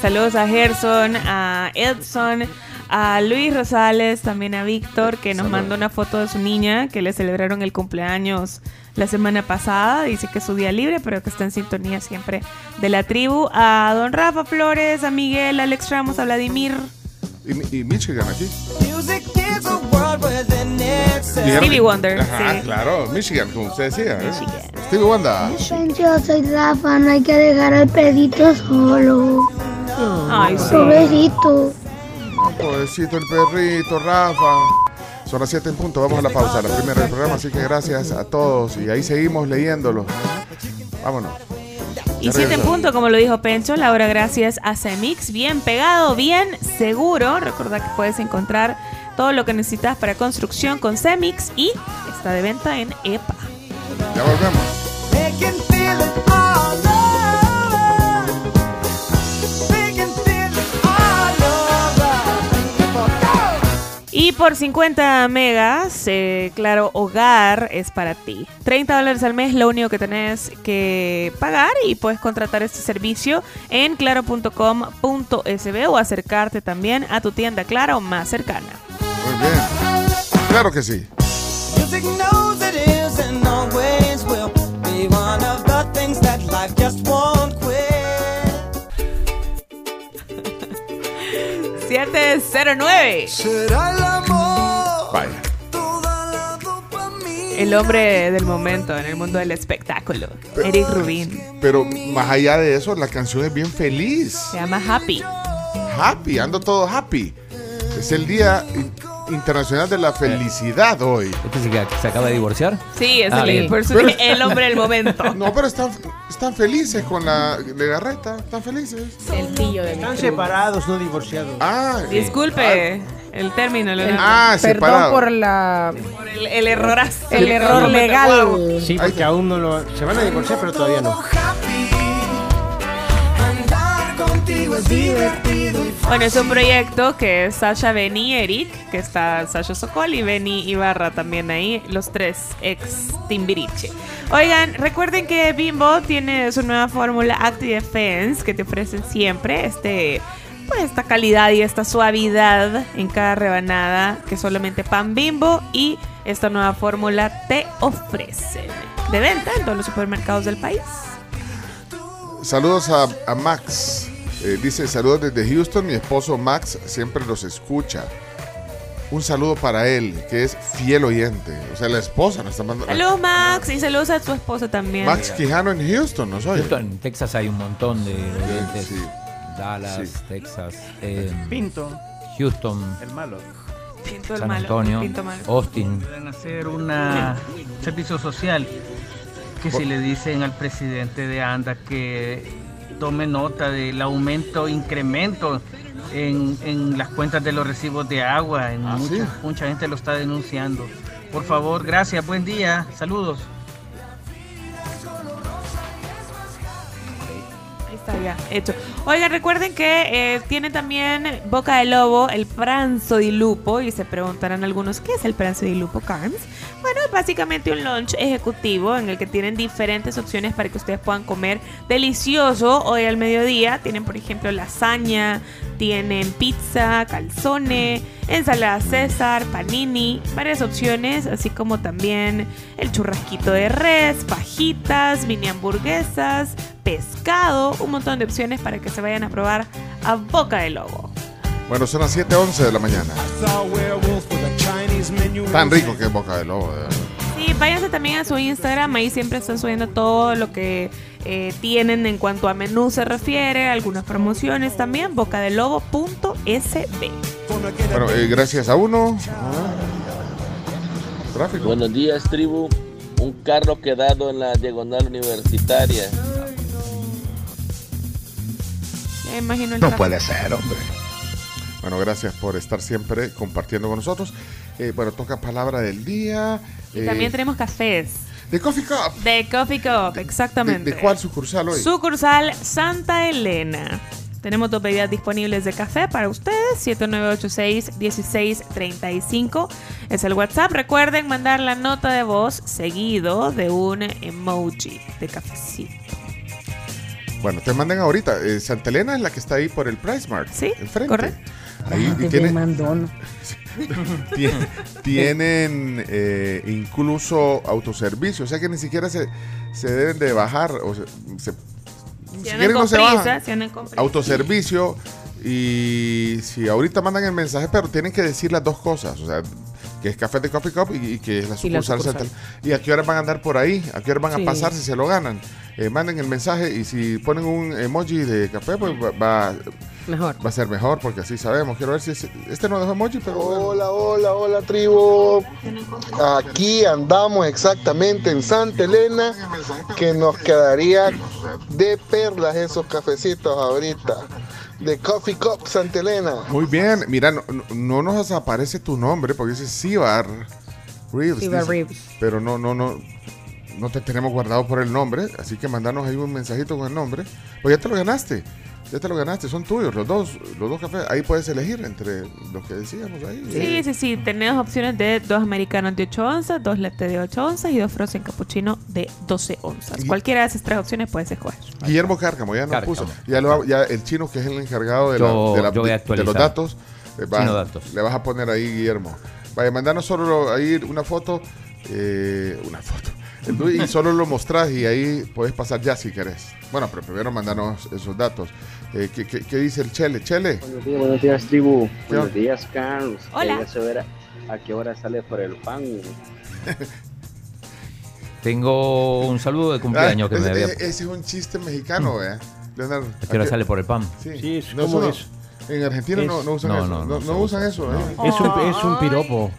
Saludos a Gerson, a Edson, a Luis Rosales, también a Víctor, que nos Saludos. mandó una foto de su niña, que le celebraron el cumpleaños la semana pasada. Dice que es su día libre, pero que está en sintonía siempre de la tribu. A don Rafa Flores, a Miguel, a Alex Ramos, a Vladimir. Y, y Michigan aquí. Stevie Wonder, Ajá, sí. claro, Michigan, como usted decía. ¿eh? Stevie Wonder. Yo soy Rafa, no hay que dejar al pedito solo. Ay, sí. Pobrecito. Pobrecito el perrito, Rafa. Son las 7 en punto, vamos a la pausa, la primera del programa, así que gracias a todos y ahí seguimos leyéndolo. Vámonos. Y Ya 7 en punto, como lo dijo Pencho, la hora gracias a Cemix. Bien pegado, bien seguro. Recuerda que puedes encontrar todo lo que necesitas para construcción con Cemix y está de venta en EPA. Ya volvemos. Y por 50 megas, eh, claro, hogar es para ti. 30 dólares al mes, lo único que tenés que pagar y puedes contratar este servicio en claro.com.sb o acercarte también a tu tienda Claro más cercana. Muy bien. Claro que sí. Music knows it is and always will be one of the things that life just won't 709. Será el amor. Vaya. El hombre del momento en el mundo del espectáculo. Eric Rubin. Pero más allá de eso, la canción es bien feliz. Se llama Happy. Happy, ando todo happy. Es el Día Internacional de la Felicidad hoy. ¿Este se, que se acaba de divorciar? Sí, es Ah, el, por eso Pero- dije el hombre del momento. No, pero están, están felices con la legarreta, están felices. El tío de Están separados, no divorciados. Ah, Disculpe el término. El- Leonardo. Ah, perdón separado. por la Por el, el errorazo. el error legal. Sí, porque aún no lo. Se van a divorciar, pero todavía no. Contigo es divertido y Bueno, es un proyecto que es Sasha, Benny y Eric, que está Sasha Sokol y Benny Ibarra también ahí, los tres ex Timbiriche. Oigan, recuerden que Bimbo tiene su nueva fórmula Active Defense que te ofrecen siempre este pues esta calidad y esta suavidad en cada rebanada que solamente Pan Bimbo y esta nueva fórmula te ofrecen. De venta en todos los supermercados del país. Saludos a, a Max. Eh, dice saludos desde Houston. Mi esposo Max siempre los escucha. Un saludo para él, que es fiel oyente. O sea, la esposa nos está mandando. Saludos Max y saludos a tu esposa también. Max Quijano en Houston, ¿no soy? Justo en Texas hay un montón de oyentes. Sí. Dallas, Sí. Texas, eh, Pinto, Houston, el malo. Pinto el San malo, Antonio, Pinto malo. Austin. Pueden hacer una servicio social que si le dicen al presidente de ANDA que tome nota del aumento, incremento en, en las cuentas de los recibos de agua. En Ah, mucha, ¿sí? mucha gente lo está denunciando. Por favor, gracias, buen día, saludos. Ahí está ya, hecho. Oigan, recuerden que eh, tiene también Boca de Lobo, el pranzo di lupo. Y se preguntarán algunos, ¿qué es el pranzo di lupo, Carms? Bueno, es básicamente un lunch ejecutivo en el que tienen diferentes opciones para que ustedes puedan comer delicioso hoy al mediodía. Tienen, por ejemplo, lasaña, tienen pizza, calzone, ensalada César, panini, varias opciones, así como también el churrasquito de res, fajitas, mini hamburguesas, pescado, un montón de opciones para que se vayan a probar a Boca de Lobo. Bueno, son las 7:11 de la mañana. Tan rico que es Boca de Lobo. de verdad. Sí, váyanse también a su Instagram, ahí siempre están subiendo todo lo que eh, tienen en cuanto a menú se refiere, algunas promociones también, bocadelobo.sb. Bueno, eh, gracias a uno. Tráfico. Buenos días, tribu. Un carro quedado en la diagonal universitaria. Ya imagino el No tráfico. puede ser, hombre. Bueno, gracias por estar siempre compartiendo con nosotros. Eh, bueno, toca palabra del día. Y eh, también tenemos cafés. De Coffee Cup. De Coffee Cup, ¿De, exactamente. de cuál sucursal hoy? Sucursal Santa Elena. Tenemos dos bebidas disponibles de café para ustedes. 7986-1635 es el WhatsApp. Recuerden mandar la nota de voz seguido de un emoji de cafecito. Bueno, te mandan ahorita. eh, Santa Elena es la que está ahí por el Price Mart. Sí, enfrente. correcto. Ahí Ah, tiene- mandón. Tien- tienen eh, incluso autoservicio, o sea que ni siquiera se, se deben de bajar. O se, se- Si andan no se bajan. Autoservicio y si ahorita mandan el mensaje, pero tienen que decir las dos cosas, o sea, que es Café de Coffee Cup y, y que es la Y la sucursal. sucursal. central. ¿Y a qué hora van a andar por ahí? ¿A qué hora van Sí. a pasar si se lo ganan? Eh, manden el mensaje y si ponen un emoji de café, pues va, va- Mejor. va a ser mejor porque así sabemos. Quiero ver si es- este no dejó emoji, pero bueno. Hola, hola, hola tribu. Aquí andamos exactamente en Santa Elena, que nos quedaría de perlas esos cafecitos ahorita. De Coffee Cup Santa Elena. Muy bien, mira, no, no- no nos aparece tu nombre porque dice Sibar Reeves. Sibar dice, Reeves. Pero no, no, no, no te tenemos guardado por el nombre, así que mandanos ahí un mensajito con el nombre. Pues ya te lo ganaste, ya te lo ganaste, son tuyos los dos, los dos cafés. Ahí puedes elegir entre los que decíamos ahí. Sí, sí, sí. Tenemos opciones de dos americanos de 8 onzas, dos latte de 8 onzas y dos frozen cappuccino de 12 onzas. Y- Cualquiera de esas tres opciones puedes escoger. Guillermo Cárcamo, ya nos Cárcamo. puso. Ya, lo, ha- ya el chino, que es el encargado de, la- de de- los datos, eh, datos. le vas a poner ahí, Guillermo. Vaya, mandanos solo lo- ahí una foto, eh, una foto, y solo lo mostrás y ahí puedes pasar ya si querés. Bueno, pero primero mandanos esos datos. Eh, ¿qué, qué, qué dice el Chele? Chele. Buenos días, buenos días, tribu. ¿Qué Buenos onda? días, Carlos. Hola. Quería saber a, a qué hora sale por el pan. Tengo un saludo de cumpleaños Ah, que me ese, había. ese- es un chiste mexicano, ¿eh? Leonardo. ¿A qué hora sale por el pan? Sí, Sí, es No, es. En Argentina no, no usan No, eso. no, No, no no se usan usa. eso. No. ¿eh? Es un, es un piropo.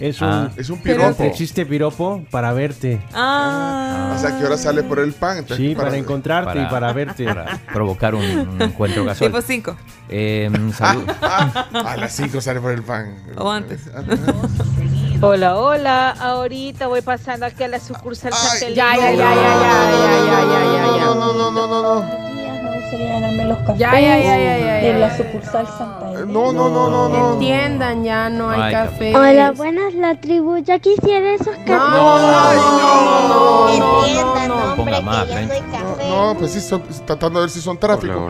Es un, Ah. Es un piropo. Existe piropo para verte. Ah. O sea, ¿qué hora sale por el pan? Entonces, Sí, para encontrarte y para verte. Para provocar un, un encuentro casual. Tipo 5. Eh, salud. a las 5 sale por el pan. O antes. Hola, hola. Ahorita voy pasando aquí a la sucursal Ya, Elena. ya, ya, ya, ya, ya, ya, ya, ya, ya. No, no, no, no, no. Me gustaría ganarme los cafés Ya, ya, ya, ya, ya, de la sucursal Santa Elena. No, no, no, no, no. Entiendan, ya no hay Ay, café. Hola, buenas la tribu. Ya quisiera esos cafés. No, no, no, no, Entiendan, No ponga más, que ya ¿eh? soy café. No, pues sí, son- tratando de ver si son tráfico. Hola,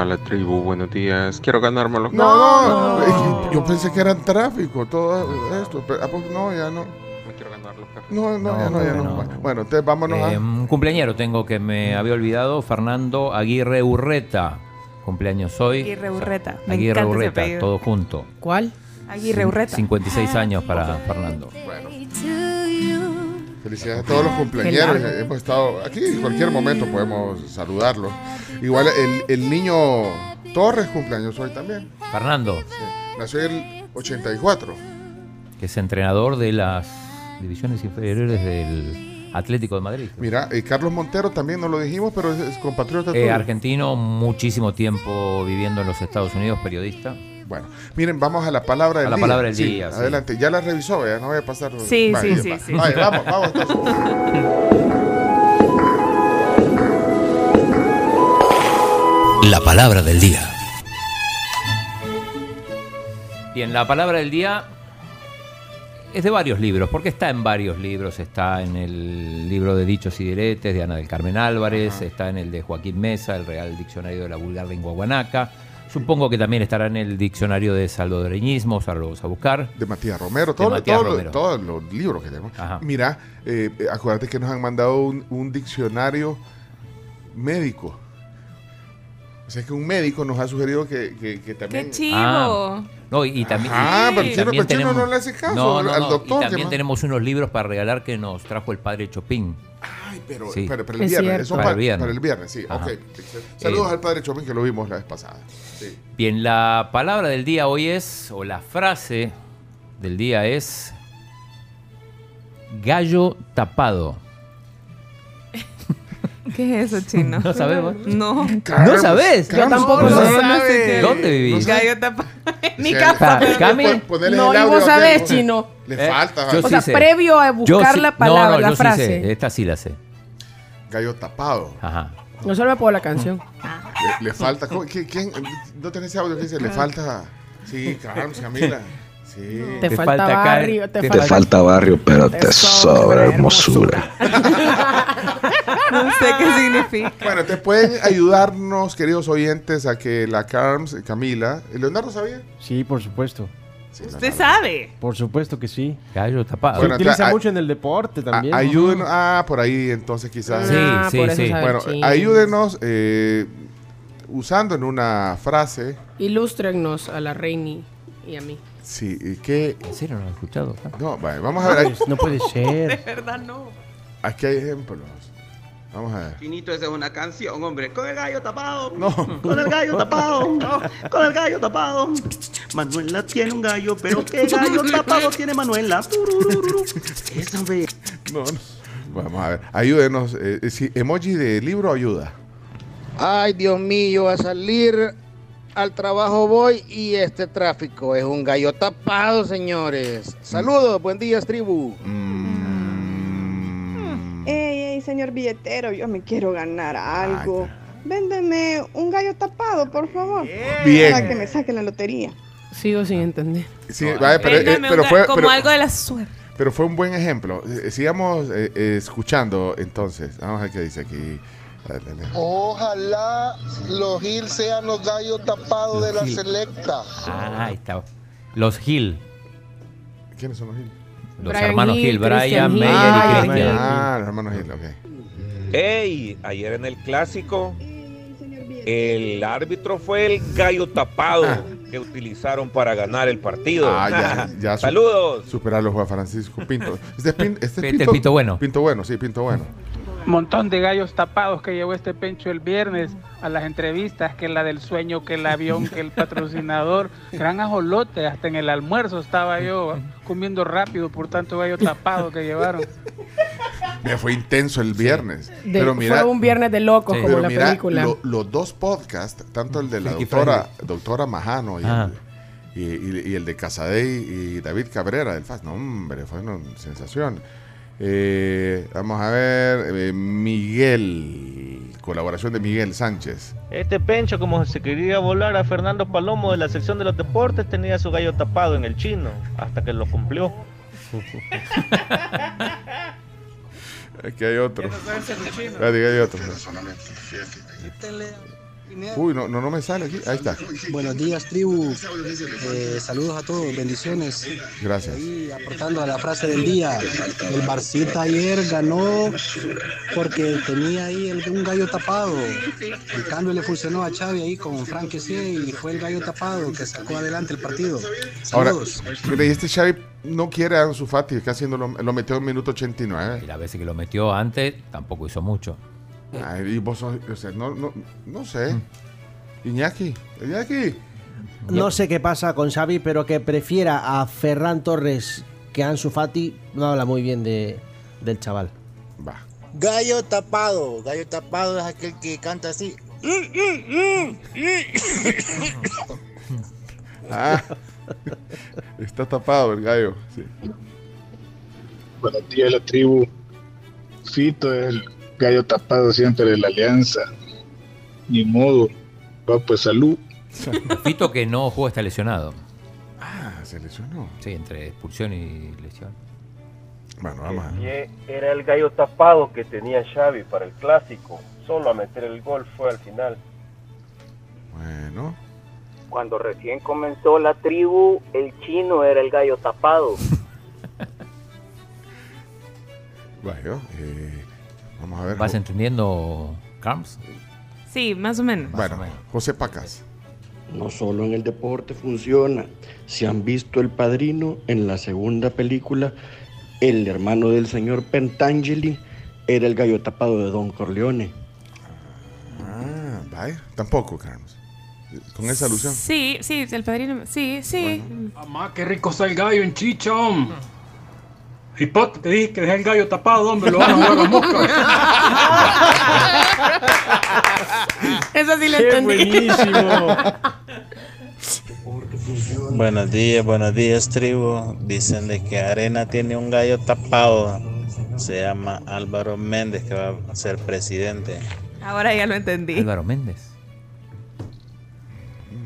hola, la tribu, buenos días. Quiero ganarme los No, no, que yo pensé que eran tráfico, todo esto. Pero, ah, pues, no, ya no. No, no, ya No, ya no. no. Bueno, entonces vámonos Eh, a. un cumpleañero tengo que me había olvidado, Fernando Aguirre Urreta. Cumpleaños hoy. Aguirre Urreta. Me Aguirre Urreta, todo junto. ¿Cuál? Aguirre Urreta. 56 años para Fernando. Felicidades a todos los cumpleaños. Hemos estado aquí en cualquier momento podemos saludarlos. Igual el, el niño Torres cumpleaños hoy también. Fernando, Sí, Nació el 84. que es entrenador de las divisiones inferiores del Atlético de Madrid. Mira, y Carlos Montero también no lo dijimos, pero es, es compatriota Eh, argentino, muchísimo tiempo viviendo en los Estados Unidos, periodista. Bueno, miren, vamos a la palabra del A la día. palabra del Sí, día, sí. Adelante, ya la revisó, ya no voy a pasar. Sí, sí, sí, va. sí. Vaya, vamos, vamos. entonces. La palabra del día. Bien, la palabra del día es de varios libros, porque está en varios libros. Está en el libro de Dichos y Diretes de Ana del Carmen Álvarez, está en el de Joaquín Mesa, el Real Diccionario de la Vulgar Lengua Guanaca. Supongo que también estará en el diccionario de salvadoreñismos, ahora lo vamos a buscar. De Matías Romero, De todo- Matías todo lo- Romero. todos los libros que tenemos. Ajá. Mira, eh, acuérdate que nos han mandado un, un diccionario médico. O sea, que un médico nos ha sugerido que, que- que también... ¡Qué chivo! Ah, no, y, y también. Ah, y pero el chino- también chino no le hace caso al no, doctor, Y ¿qué también tenemos unos libros para regalar que nos trajo el padre Chopin. Ay, pero, Sí. pero, pero el Es viernes. Eso Para pa- el viernes. Para el viernes, sí. Ajá. ok. Saludos Eh, al padre Chopin que lo vimos la vez pasada. Sí. Bien, la palabra del día hoy es, o la frase del día es gallo tapado. ¿Qué es eso, chino? No sabemos. No. ¿No sabes? Yo tampoco No sé. ¿Dónde vivís? Gallo tapa. En mi casa. Cami. No, y vos sabés, chino. Le Eh, falta. yo O sí sea, sé. previo a Yo buscar la palabra, no, la yo sí frase. sé, esta sí la sé. Gallo tapado. Ajá. No solo me puedo la canción. Le, le falta. ¿cómo- qué- quién- ¿No tenés ese audio que dice? Le falta. Sí, Carlos, Camila. Sí. Te, falta, barrio, te, Te falta... falta barrio, pero te sobra hermosura. No sé qué significa. Bueno, te pueden ayudarnos, queridos oyentes, a que la Carms, Camila. ¿Leonardo sabía? Sí, por supuesto. Usted sabe. Por supuesto que sí. Gallo tapado. Se utiliza mucho en el deporte también. Ayúdenos. Ah, por ahí entonces quizás. Sí, Ah, sí, por eso sí. Bueno, ayúdenos eh, usando en una frase. Ilústrennos a la Reini y a mí. Sí, que. ¿En serio no lo he escuchado? No, vale, vamos a ver. ahí- No puede De ser. verdad no. Aquí hay ejemplos. Vamos a ver. Chinito, esa es una canción, hombre. Con el gallo tapado. No. Con el gallo tapado. Con el gallo tapado. Manuela tiene un gallo, pero qué gallo tapado tiene Manuela. Esa, hombre. No, no. Vamos a ver. Ayúdenos. eh, si emoji de libro ayuda. Ay, Dios mío, a salir al trabajo voy y este tráfico es un gallo tapado, señores. Saludos, buen día, tribu. Ey, ey, señor billetero, yo me quiero ganar algo. Véndeme un gallo tapado, por favor. Bien. Para que me saquen la lotería. Sigo sin entender. Sí, vale, pero, eh, pero fue, como pero- algo de la suerte. pero fue un buen ejemplo. Eh, sigamos eh, eh, escuchando entonces. Vamos a ver qué dice aquí. Ojalá los Gil sean los gallos tapados de la Gil. selecta. Ah, ahí está. Los Gil. ¿Quiénes son los Gil? Los Brian hermanos Hill, Gil, Brian, Hill. Meyer Ah, y Christian. Ah, los hermanos Gil, ok. Ey, ayer en el clásico, el árbitro fue el gallo tapado que utilizaron para ganar el partido. Ah, ya, ya. Saludos. Superarlo Juan Francisco Pinto. Este es, Pin- este es Este es Pinto Bueno. Pinto Bueno, sí, Pinto Bueno. Montón de gallos tapados que llevó este pencho el viernes a las entrevistas, que la del sueño, que el avión, que el patrocinador. Gran ajolote, hasta en el almuerzo estaba yo comiendo rápido por tanto gallo tapado que llevaron. Mira, fue intenso el viernes. De- pero mira, fue un viernes de locos, como pero la mira, película. lo- los dos podcasts, tanto el de la Ricky doctora, doctora Majano y, Ah. el, y, y- y el de Casadei y David Cabrera del FAS, no, hombre, fue una sensación. Eh, vamos a ver, eh, Miguel, colaboración de Miguel Sánchez. Este Pencho, como se quería volar a Fernando Palomo de la sección de los deportes, tenía su gallo tapado en el chino, hasta que lo cumplió. Aquí hay otro. Espérate, que hay otro. Uy, no, no, no me sale aquí. Ahí está. Buenos días, tribu. Eh, saludos a todos, bendiciones. Gracias. Y aportando a la frase del día, el Barcita ayer ganó porque tenía ahí el- un gallo tapado. El cambio le funcionó a Xavi ahí con Frank y fue el gallo tapado que sacó adelante el partido. Ahora, Saludos. mira, y este Xavi no quiere a Ansu Fati, casi no lo, lo metió en minuto 89. Y las veces que lo metió antes, tampoco hizo mucho. Ay, y vos sos- o sea, no, no, no sé. Iñaki, Iñaki. No sé qué pasa con Xavi, pero que prefiera a Ferran Torres que a Ansu Fati no habla muy bien de, del chaval. Va. Gallo tapado. Gallo tapado es aquel que canta así. Ah, está tapado el gallo. sí. Buenos días, la tribu. Fito es el gallo tapado siempre de la alianza. Ni modo. Va, pues salud. Fito que no juega está lesionado. Ah, se lesionó. Sí, entre expulsión y lesión. Bueno, vamos a Y era el gallo tapado que tenía Xavi para el clásico. Solo a meter el gol fue al final. Bueno. Cuando recién comenzó la tribu, el chino era el gallo tapado. Bueno, eh, vamos a ver. ¿Vas entendiendo, Carms? Sí, más o menos. Bueno, José Pacas. No solo en el deporte funciona. Si han visto El Padrino, en la segunda película, el hermano del señor Pentangeli era el gallo tapado de Don Corleone. Ah, vaya. Tampoco, Carlos. Con esa alusión. Sí, sí, el padrino. Sí, sí. Mamá, qué rico está el gallo en chichón. Hipote, te dije que dejé el gallo tapado, hombre, lo van a jugar las moscas. Eso sí lo Qué entendí. buenísimo. Buenos días, buenos días, tribu. Dicen de que Arena tiene un gallo tapado. Se llama Álvaro Méndez, que va a ser presidente. Ahora ya lo entendí. Álvaro Méndez.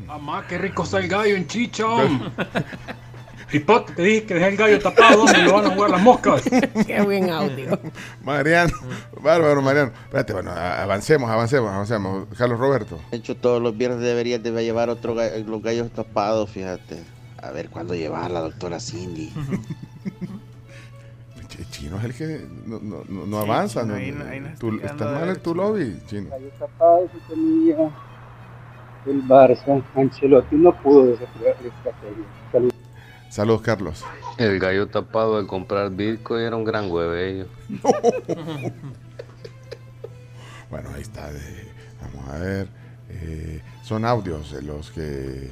Mamá, qué rico está el gallo en chichón. Hipote, te dije que dejé el gallo tapado, hombre, lo van a jugar las moscas. Qué buen audio. Mariano, bárbaro, Mariano. Espérate, bueno, avancemos, avancemos, avancemos. Carlos Roberto. De hecho, todos los viernes deberías de llevar otro los gallos tapados, fíjate. A ver cuándo llevas a la doctora Cindy. Ch- Chino es el que no, no, no- no Sí, avanza. Chino, no- ahí no- ahí no tú- está estás mal en tu lobby, Chino. tapado que tenía el Barça. Ancelotti no pudo desafiar la estrategia. Saludos. Saludos, Carlos. El gallo tapado de comprar Bitcoin era un gran huevello. Bueno, ahí está. de- vamos a ver. eh, son audios de los que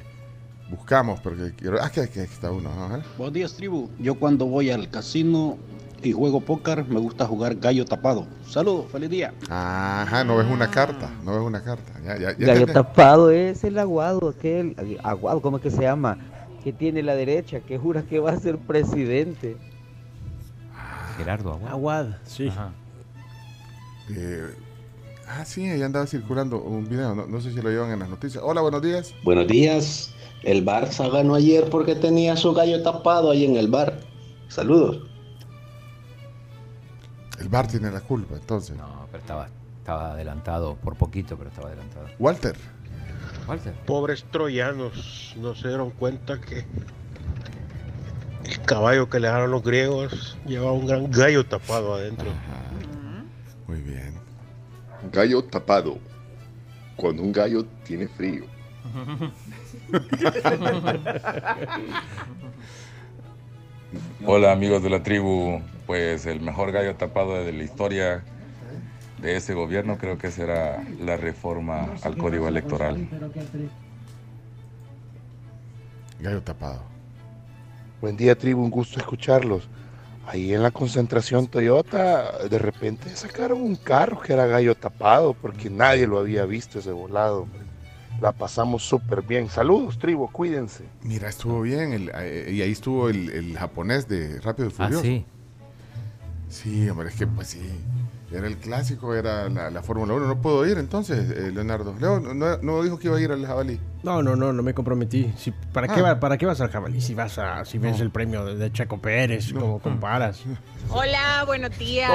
buscamos, porque quiero. Ah, que aquí está uno. vamos a ver. Buenos días, tribu. Yo cuando voy al casino y juego póker, me gusta jugar gallo tapado. Saludos, feliz día. Ajá, no ves una carta. No ves una carta. Ya, ya, ya Gallo tapado es el aguado, aquel, aguado, ¿cómo es que se llama? Que tiene la derecha, que jura que va a ser presidente. Gerardo Aguad. Aguad, sí. Eh, ah, sí, ahí andaba circulando un video. No, no sé si lo llevan en las noticias. Hola, buenos días. Buenos días. El Barça ganó ayer porque tenía su gallo tapado ahí en el bar. Saludos. El bar tiene la culpa, entonces. No, pero estaba, estaba adelantado por poquito, pero estaba adelantado. Walter. Walter. Pobres troyanos no se dieron cuenta que el caballo que le dejaron los griegos llevaba un gran gallo tapado adentro. Muy bien. Gallo tapado. Cuando un gallo tiene frío. Hola amigos de la tribu, pues el mejor gallo tapado de la historia de ese gobierno creo que será la reforma al código electoral. Gallo tapado. Buen día, tribu, un gusto escucharlos. Ahí en la concentración Toyota, de repente sacaron un carro que era gallo tapado, porque nadie lo había visto ese volado. hombre. La pasamos súper bien. Saludos, tribu, cuídense. Mira, estuvo bien. el- eh, y ahí estuvo el, el japonés de Rápido y Ah, Furioso. sí. Sí, hombre, es que pues sí. Era el clásico, era la, la Fórmula 1. No puedo ir entonces, eh, Leonardo. Leo, no, no dijo que iba a ir al jabalí. No, no, no, no me comprometí. Si, ¿para, qué Ah. va- ¿Para qué vas al jabalí si vas a, si ves el premio de, de Checo Pérez, como comparas? Hola, buenos días.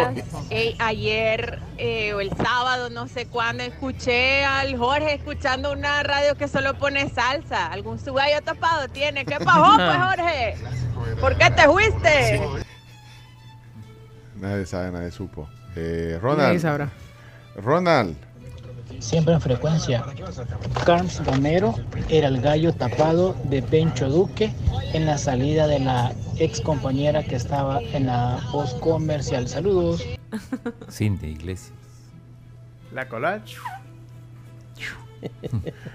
Ey, ayer eh, o el sábado, no sé cuándo, escuché al Jorge escuchando una radio que solo pone salsa. ¿Algún su gallo tapado tiene? ¿Qué pasó, pues, Jorge? ¿Por qué te fuiste? Nadie sabe, nadie supo. Eh, Ronald. Sabrá. Ronald. Siempre en frecuencia. Carms Romero era el gallo tapado de Bencho Duque en la salida de la ex compañera que estaba en la voz comercial. Saludos. Cindy Iglesias. La collage.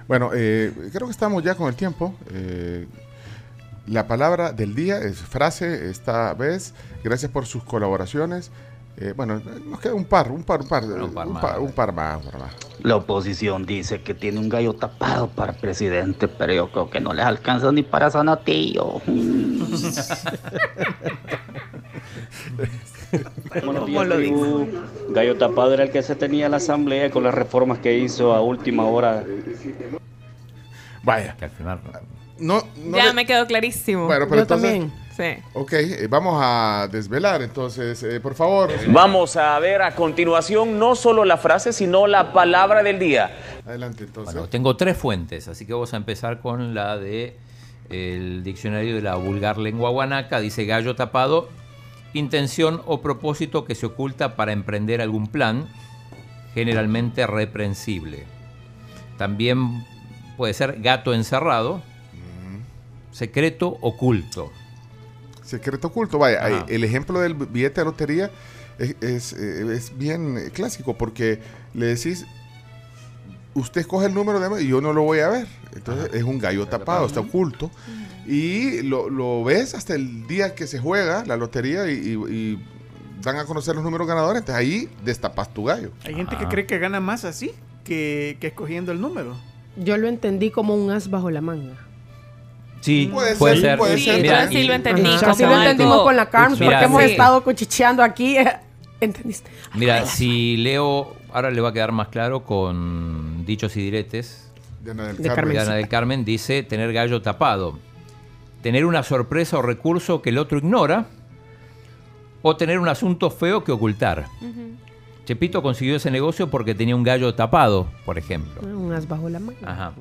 Bueno, eh, creo que estamos ya con el tiempo. Eh, la palabra del día es frase esta vez. Gracias por sus colaboraciones. Eh, bueno, nos queda un par, un par, un par, un par, más. un par más, un par más. La oposición dice que tiene un gallo tapado para presidente, pero yo creo que no les alcanza ni para Zanatillo. Buenos días, tribu. Gallo tapado era el que se tenía en la asamblea con las reformas que hizo a última hora Vaya. Que al final. No, no ya le- me quedó clarísimo. Bueno, pero entonces- Sí. Ok, eh, vamos a desvelar entonces, eh, por favor. Vamos a ver a continuación no solo la frase, sino la palabra del día. Adelante entonces. Bueno, tengo tres fuentes, así que vamos a empezar con la de el diccionario de la vulgar lengua guanaca. Dice gallo tapado, intención o propósito que se oculta para emprender algún plan, generalmente reprensible. También puede ser gato encerrado, secreto oculto. Secreto oculto, vaya, ahí, el ejemplo del billete de lotería es, es, eh, es bien eh, clásico porque le decís, usted escoge el número de y yo no lo voy a ver. Entonces es un gallo tapado, está oculto. Y lo, lo ves hasta el día que se juega la lotería y, y- y dan a conocer los números ganadores. Entonces ahí destapas tu gallo. Hay gente que cree que gana más así que, que escogiendo el número. Yo lo entendí como un as bajo la manga. Sí, Puede puede, ser, ser. puede ser. Mira, Así lo y- como Así lo entendimos con la Carms, Mira, porque hemos sí. estado cuchicheando aquí. ¿Entendiste? Mira, si leo, ahora le va a quedar más claro con dichos y diretes. De Ana del De Carmen. Carmen. de Ana del Carmen dice tener gallo tapado. Tener una sorpresa o recurso que el otro ignora. O tener un asunto feo que ocultar. Chepito consiguió ese negocio porque tenía un gallo tapado, por ejemplo. Un as bajo la manga. Ajá.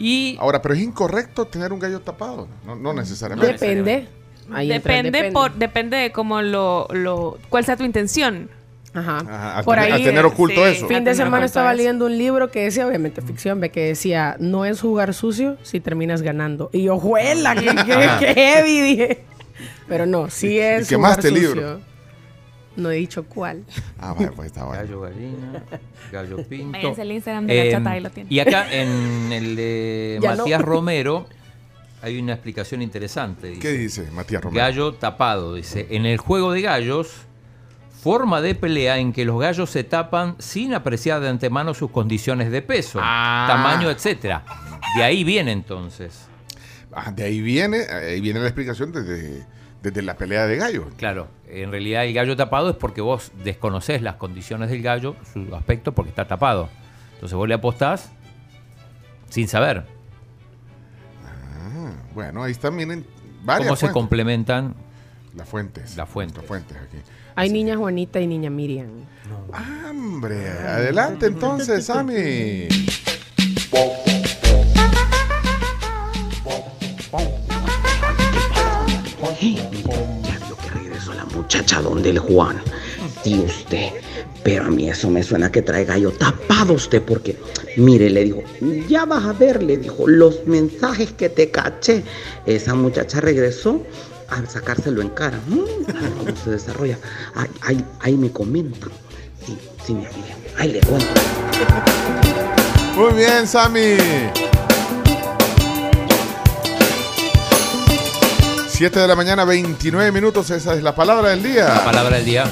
Y Ahora, pero es incorrecto tener un gallo tapado. No, no necesariamente. Depende. Ahí el Depende, por, depende de cómo lo, lo, cuál sea tu intención. Ajá. Ajá, a Por tener- ahí, a tener oculto sí. eso. Fin de semana estaba leyendo un libro que decía, obviamente ficción, ve que decía, no es jugar sucio si terminas ganando. Y yo, juela, qué, qué- qué heavy, dije. Pero no, sí es quemaste jugar el sucio. libro. No he dicho cuál. Ah, vaya, pues está bueno. gallo gallina, gallo pinto. Váyanse al Instagram de la Eh, chata, ahí lo tienen. Y acá en el de Ya no. Matías Romero hay una explicación interesante. Dice, ¿Qué dice Matías Romero? Gallo tapado, dice. En el juego de gallos, forma de pelea en que los gallos se tapan sin apreciar de antemano sus condiciones de peso, Ah. tamaño, etcétera. De ahí viene entonces. Ah, de ahí viene, ahí viene la explicación desde, desde la pelea de gallo. Claro, en realidad el gallo tapado es porque vos desconocés las condiciones del gallo, su aspecto, porque está tapado. Entonces vos le apostás sin saber Ah, bueno, ahí están, miren, varias cómo se complementan Las fuentes. las fuentes. Las fuentes aquí. Hay niña Juanita y niña Miriam. Hombre, adelante entonces, Sammy. Muchacha donde el Juan. Tío usted, pero a mí eso me suena que trae gallo tapado usted, porque mire, le dijo, ya vas a ver, le dijo, los mensajes que te caché. Esa muchacha regresó a sacárselo en cara. Mm, se desarrolla. Ahí, ahí, me comenta. Sí, sí, mire, mire, ahí le cuento. Muy bien, Sammy. 7 de la mañana, 29 minutos. Esa es la palabra del La día. palabra del día.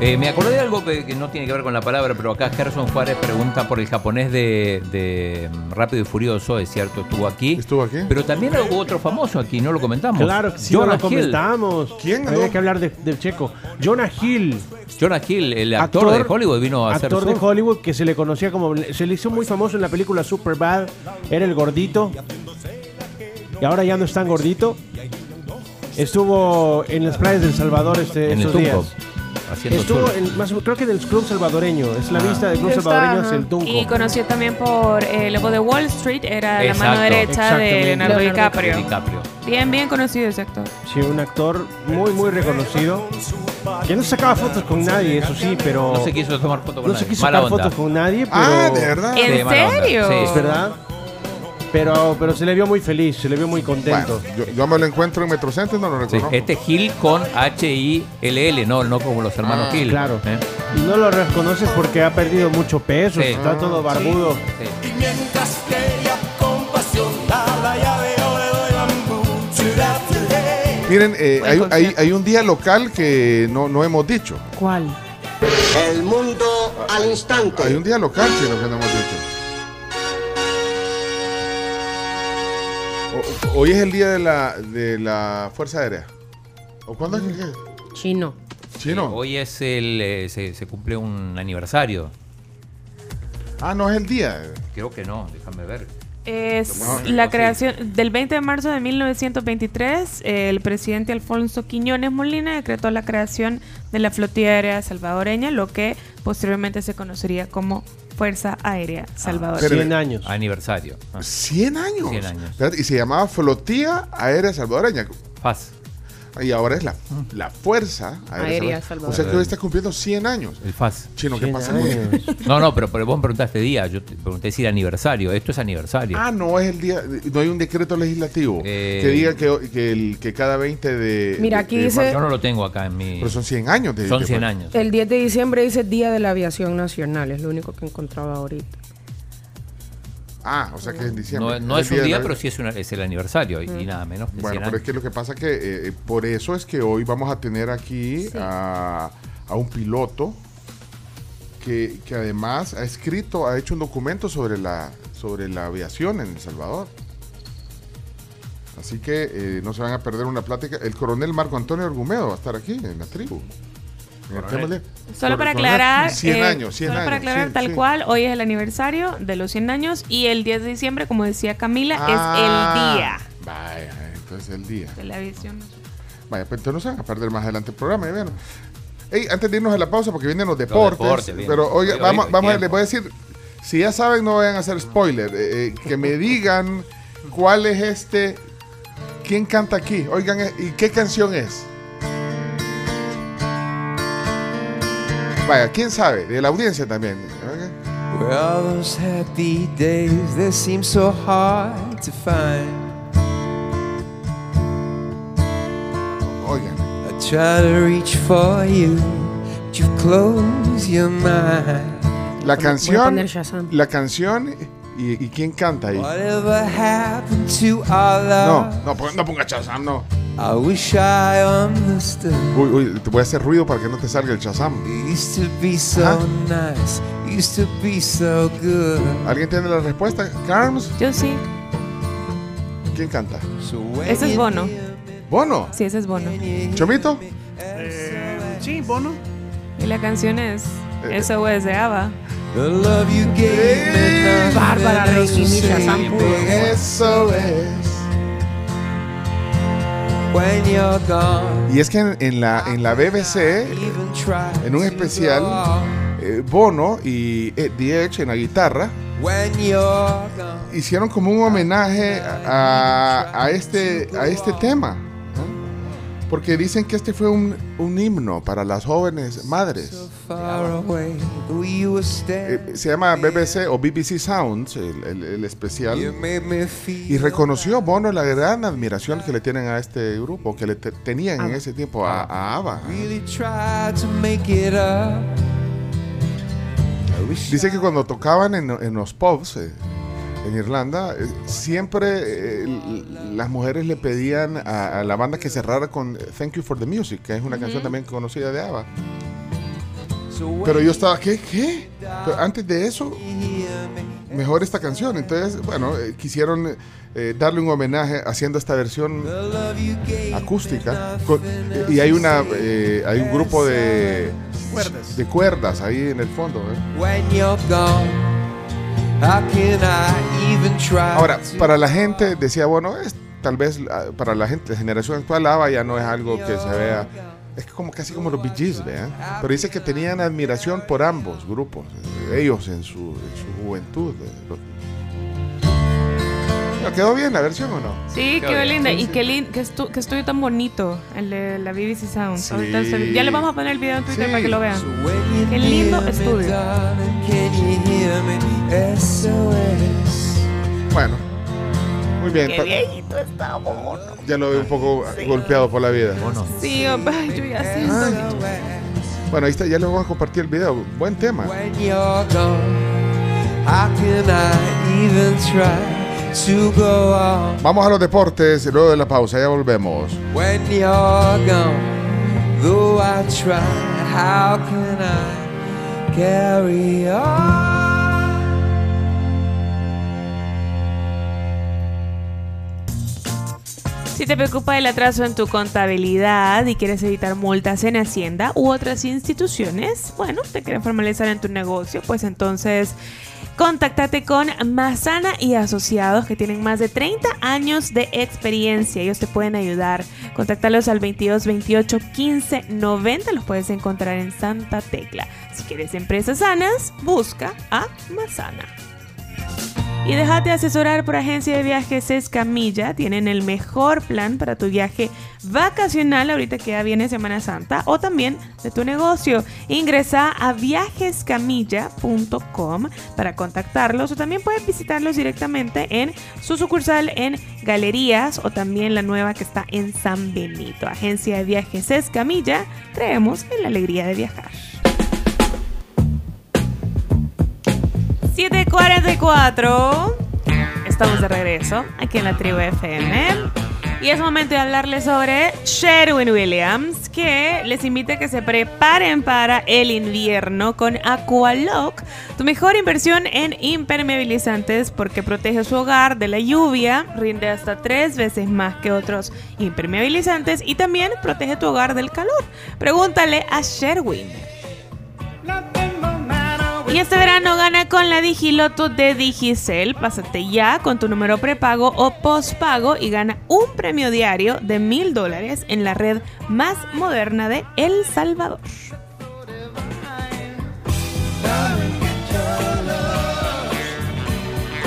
Eh, me acordé de algo que, no tiene que ver con la palabra, pero acá Gerson Juárez pregunta por el japonés de, de, mm, Rápido y Furioso, es cierto, estuvo aquí. ¿Estuvo aquí? Pero también hubo otro famoso aquí, no lo comentamos. Claro que sí, Jonah no lo Hill. comentamos. ¿Quién? Había que hablar de- del checo. Jonah Hill. Jonah Hill, el actor, de Hollywood, vino a hacer Actor de. Hollywood que se le conocía como. Se le hizo muy famoso en la película Superbad. Era el gordito. Y ahora ya no es tan gordito. Estuvo en las playas del Salvador este, en el estos días. Tunco, haciendo Estuvo en, más, creo que del club salvadoreño. Es la Ah. vista del club Está, salvadoreño es el Tunco. Y conoció también por eh, el lobo de Wall Street, era la mano derecha de. Leonardo, Leonardo DiCaprio. DiCaprio. Bien, bien conocido ese actor. Sí, un actor muy, muy reconocido. Que no sacaba fotos con nadie, eso sí, pero. No se quiso tomar foto con no se nadie. quiso Mala sacar onda. fotos con nadie, pero. Ah, de verdad. ¿En serio? Sí. Es verdad. Pero, pero se le vio muy feliz, se le vio muy contento. Bueno, yo, yo me lo encuentro en Metrocentro y no lo Sí, reconozco. este Hill con H-I-L-L, no, no como los hermanos Ah, Hill. claro. ¿eh? Y no lo reconoces porque ha perdido mucho peso, Sí. está todo barbudo. Sí. Miren, eh, hay, hay- hay un día local que no, no hemos dicho. ¿Cuál? El mundo al instante. Hay un día local que no, que no hemos dicho. O- hoy es el día de la, de la Fuerza Aérea. ¿O cuándo es que es? Chino. Chino. Hoy es el, eh, se, se cumple un aniversario. Ah, no es el día. Creo que no, déjame ver. Es No, la creación del 20 de marzo de 1923, eh, el presidente Alfonso Quiñones Molina decretó la creación de la flotilla aérea salvadoreña, lo que posteriormente se conocería como Fuerza Aérea Salvadoreña. Pero- 100 años. Aniversario. Ah, 100 años. 100 años. Y se llamaba Flotilla Aérea Salvadoreña. FAS. Y ahora es la, la Fuerza Aérea O sea que hoy está cumpliendo 100 años. El FAS. Chino, ¿qué 100 pasa. No, no, pero, pero vos me preguntaste día. Yo te pregunté si era aniversario. Esto es aniversario. Ah, no es el día, no hay un decreto legislativo Eh, que diga que, que, el, que cada 20 de... Mira, aquí de dice- marzo- Yo no lo tengo acá en mi. Pero son 100 años. De, Son de- 100 años. El 10 de diciembre dice Día de la Aviación Nacional, es lo único que encontraba ahorita. Ah, o sea que es en diciembre. No, no es un día, pero sí es, una- es el aniversario y, y nada menos que Bueno, 100 pero es que lo que pasa que eh, eh, por eso es que hoy vamos a tener aquí a, a un piloto que, que además ha escrito, ha hecho un documento sobre la, sobre la aviación en El Salvador. Así que eh, no se van a perder una plática. El coronel Marco Antonio Argumedo va a estar aquí en la tribu. Solo para aclarar, 100 eh, años, 100 solo para aclarar sí, tal sí. cual, hoy es el aniversario de los 100 años y el 10 de diciembre, como decía Camila, Ah, es el día Vaya, entonces el día. de la aviación. Vaya, pues entonces no se van a perder más adelante el programa. ya vieron. Ey, antes de irnos a la pausa, porque vienen los deportes. deportes, bien. pero oiga, Oye, vamos, vamos a, tiempo. les voy a decir, si ya saben, no vayan a hacer spoiler. eh, eh, que me digan cuál es este, quién canta aquí. Oigan, eh, ¿y qué canción es? Vaya, ¿quién sabe? De la audiencia también. All those happy days that seem so hard to find. Oigan. I try to reach for you, but you close your mind. La canción, la canción y, y quién canta ahí. Whatever happened to our No, love? no, no ponga Shazam, no. I wish I understood. Uy, uy, te voy a hacer ruido para que no te salga el Shazam. Used to be so Ajá. nice, used to be so good. ¿Alguien tiene la respuesta? ¿Carms? Yo sí. ¿Quién canta? Ese es Bono. ¿Bono? Sí, ese es Bono. ¿Chomito? Eh, sí, Bono. Y la canción es Eh, SOS de ABBA. The love you gave me, Bárbara gone, Y es que en, en la, en la BBC, even try en un especial, eh, Bono y eh, The Edge en la guitarra When you're gone, hicieron como un homenaje a, a este, a este tema. Porque dicen que este fue un, un himno para las jóvenes madres. Eh, se llama BBC o BBC Sounds, el, el- el especial. Y reconoció Bono la gran admiración que le tienen a este grupo, que le te- tenían en ese tiempo a, a ABBA. Dice que cuando tocaban en, en los pubs eh, en Irlanda, eh, siempre eh, las mujeres le pedían a, a la banda que cerrara con Thank You for the Music, que es una canción también conocida de ABBA. Pero yo estaba, ¿qué? ¿Qué? Pero antes de eso, mejor esta canción. Entonces, bueno, eh, quisieron eh, darle un homenaje haciendo esta versión acústica. con- y hay una hay un grupo de Cuerdas. de cuerdas ahí en el fondo. when you're gone. Ahora, para la gente, decía, bueno, es, tal vez ah, para la gente, la generación actual, ABBA ya no es algo que se vea. Es como casi como los Bee Gees, ¿vean? Pero dice que tenían admiración por ambos grupos, eh, ellos en su, en su juventud. eh, lo- ¿Pero ¿Quedó bien la versión o no? Sí, Qué qué bien. linda. Y qué, lin- qué, estu- qué estudio tan bonito, el de la BBC Sounds. Sí. Ahorita se- ya le vamos a poner el video en Twitter Sí. para que lo vean. Qué lindo estudio. Bueno, muy bien. Qué viejito está Bono. Ya lo veo un poco golpeado por la vida. Bono. Sí, hombre, yo ya siento. Bueno, ahí está, ya le vamos a compartir el video. Buen tema. When you're gone, how can I even try? Vamos a los deportes luego de la pausa, ya volvemos. When you're gone, though I try, how can I carry on? Si te preocupa el atraso en tu contabilidad y quieres evitar multas en Hacienda u otras instituciones, bueno, te quieres formalizar en tu negocio, pues entonces Contáctate con Mazana y Asociados que tienen más de 30 años de experiencia. Ellos te pueden ayudar. Contáctalos al 22 28 15 90. Los puedes encontrar en Santa Tecla. Si quieres empresas sanas, busca a Mazana. Y déjate asesorar por agencia de viajes Escamilla. Tienen el mejor plan para tu viaje vacacional ahorita que ya viene Semana Santa o también de tu negocio. Ingresa a viajescamilla.com para contactarlos o también puedes visitarlos directamente en su sucursal en Galerías o también la nueva que está en San Benito. Agencia de viajes Escamilla. Creemos en la alegría de viajar. 744. Estamos de regreso aquí en la tribu FM. Y es momento de hablarles sobre Sherwin Williams, que les invita a que se preparen para el invierno con Aqualock, tu mejor inversión en impermeabilizantes porque protege su hogar de la lluvia, rinde hasta tres veces más que otros impermeabilizantes y también protege tu hogar del calor. Pregúntale a Sherwin. Y este verano gana con la Digiloto de Digicel. Pásate ya con tu número prepago o postpago y gana un premio diario de mil dólares en la red más moderna de El Salvador.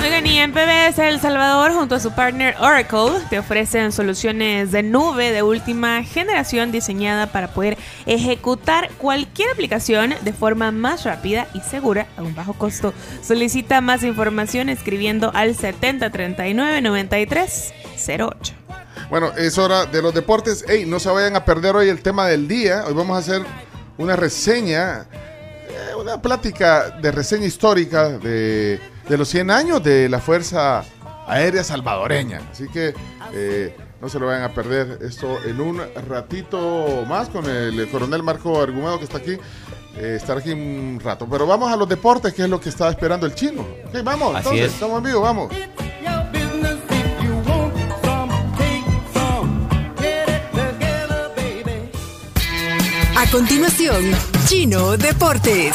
Oigan, y en PBS El Salvador, junto a su partner Oracle, te ofrecen soluciones de nube de última generación diseñada para poder ejecutar cualquier aplicación de forma más rápida y segura a un bajo costo. Solicita más información escribiendo al 7039-9308. Bueno, es hora de los deportes. Ey, no se vayan a perder hoy el tema del día. Hoy vamos a hacer una reseña, eh, una plática de reseña histórica de, de los 100 años de la Fuerza Aérea Salvadoreña. Así que eh, no se lo vayan a perder esto en un ratito más con el coronel Marco Argumado que está aquí. Eh, estar aquí un rato. Pero vamos a los deportes, que es lo que estaba esperando el chino. Ok, vamos, Así entonces, es. estamos en vivo, vamos. A continuación, Chino Deportes.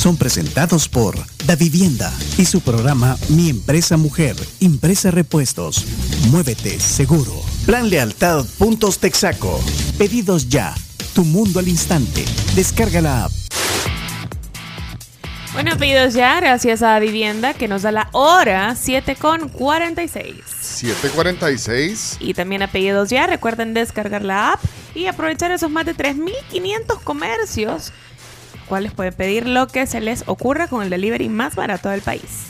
son presentados por Da Vivienda y su programa Mi Empresa Mujer, Impresa Repuestos. Muévete seguro. Plan Lealtad Puntos Texaco. Pedidos ya. Tu mundo al instante. Descarga la app. Bueno, pedidos ya, gracias a Vivienda que nos da la hora 7 con 46. 746. Y también a pedidos ya, recuerden descargar la app y aprovechar esos más de 3.500 comercios, cuales pueden pedir lo que se les ocurra con el delivery más barato del país.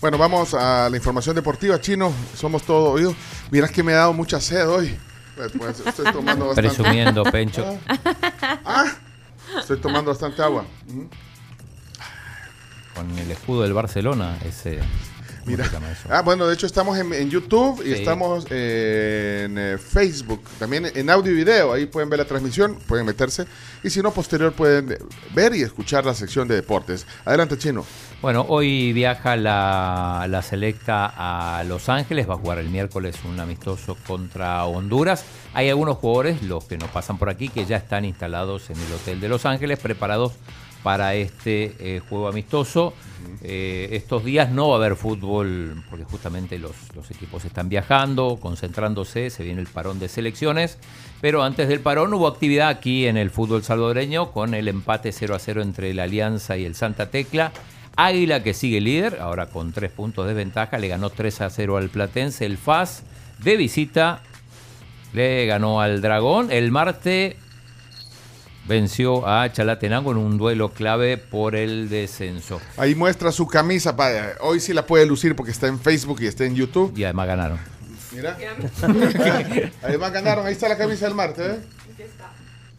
Bueno, vamos a la información deportiva, chino. Somos todo oídos. Miras que me ha dado mucha sed hoy. Pues, estoy tomando bastante. Presumiendo, Pencho. Ah, estoy tomando bastante agua. Con el escudo del Barcelona, ese. ¿Cómo Mira. Ah, bueno, de hecho estamos en, en YouTube y Sí. estamos en eh, Facebook, también en audio y video. Ahí pueden ver la transmisión, pueden meterse. Y si no, posterior pueden ver y escuchar la sección de deportes. Adelante, Chino. Bueno, hoy viaja la, la selecta a Los Ángeles, va a jugar el miércoles un amistoso contra Honduras. Hay algunos jugadores, los que nos pasan por aquí, que ya están instalados en el hotel de Los Ángeles, preparados para este eh, juego amistoso. Eh, estos días no va a haber fútbol porque justamente los, los equipos están viajando, concentrándose, se viene el parón de selecciones, pero antes del parón hubo actividad aquí en el fútbol salvadoreño con el empate 0 a 0 entre la Alianza y el Santa Tecla. Águila que sigue líder, ahora con tres puntos de ventaja, le ganó 3 a 0 al Platense. El FAS de visita le ganó al Dragón. El Marte venció a Chalatenango en un duelo clave por el descenso. Ahí muestra su camisa. pa- Hoy sí la puede lucir porque está en Facebook y está en YouTube. Y además ganaron. Mira. Además ganaron. Ahí está la camisa del Marte, ¿eh?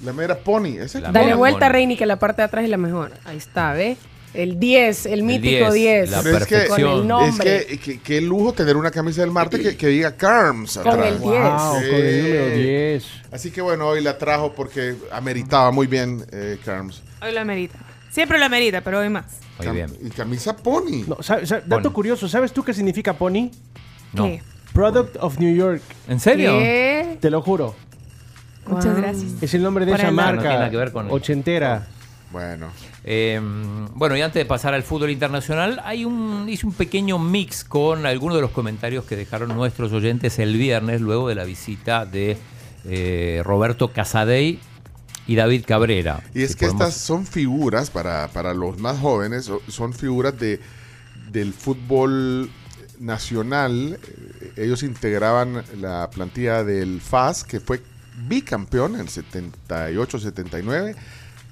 La mera Pony. ¿Esa es Dale vuelta, Reini, que la parte de atrás es la mejor. Ahí está, ¿ve? El 10, el mítico 10. Pero es que, Con el es nombre. que, que- qué lujo tener una camisa del Marte que, que diga Carms Con atrás. el 10. Wow, Sí. con el número 10. Así que bueno, hoy la trajo porque ameritaba muy bien eh, Carms. Hoy lo amerita. Siempre lo amerita, pero hoy más. Cam- Y camisa pony. No, sa- sa- dato curioso, ¿sabes tú qué significa pony? No. ¿Qué? Product of New York. ¿En serio? ¿Qué? Te lo juro. Muchas gracias. Es el nombre de Por esa el nombre. marca No tiene nada que ver con el- ochentera. Bueno. Eh, bueno, y antes de pasar al fútbol internacional, hay un, hice un pequeño mix con algunos de los comentarios que dejaron nuestros oyentes el viernes, luego de la visita de eh, Roberto Casadei y David Cabrera. Y es Si que podemos- estas son figuras, para, para los más jóvenes, son figuras de, del fútbol nacional. Eh, Ellos integraban la plantilla del FAS, que fue bicampeón en 78-79.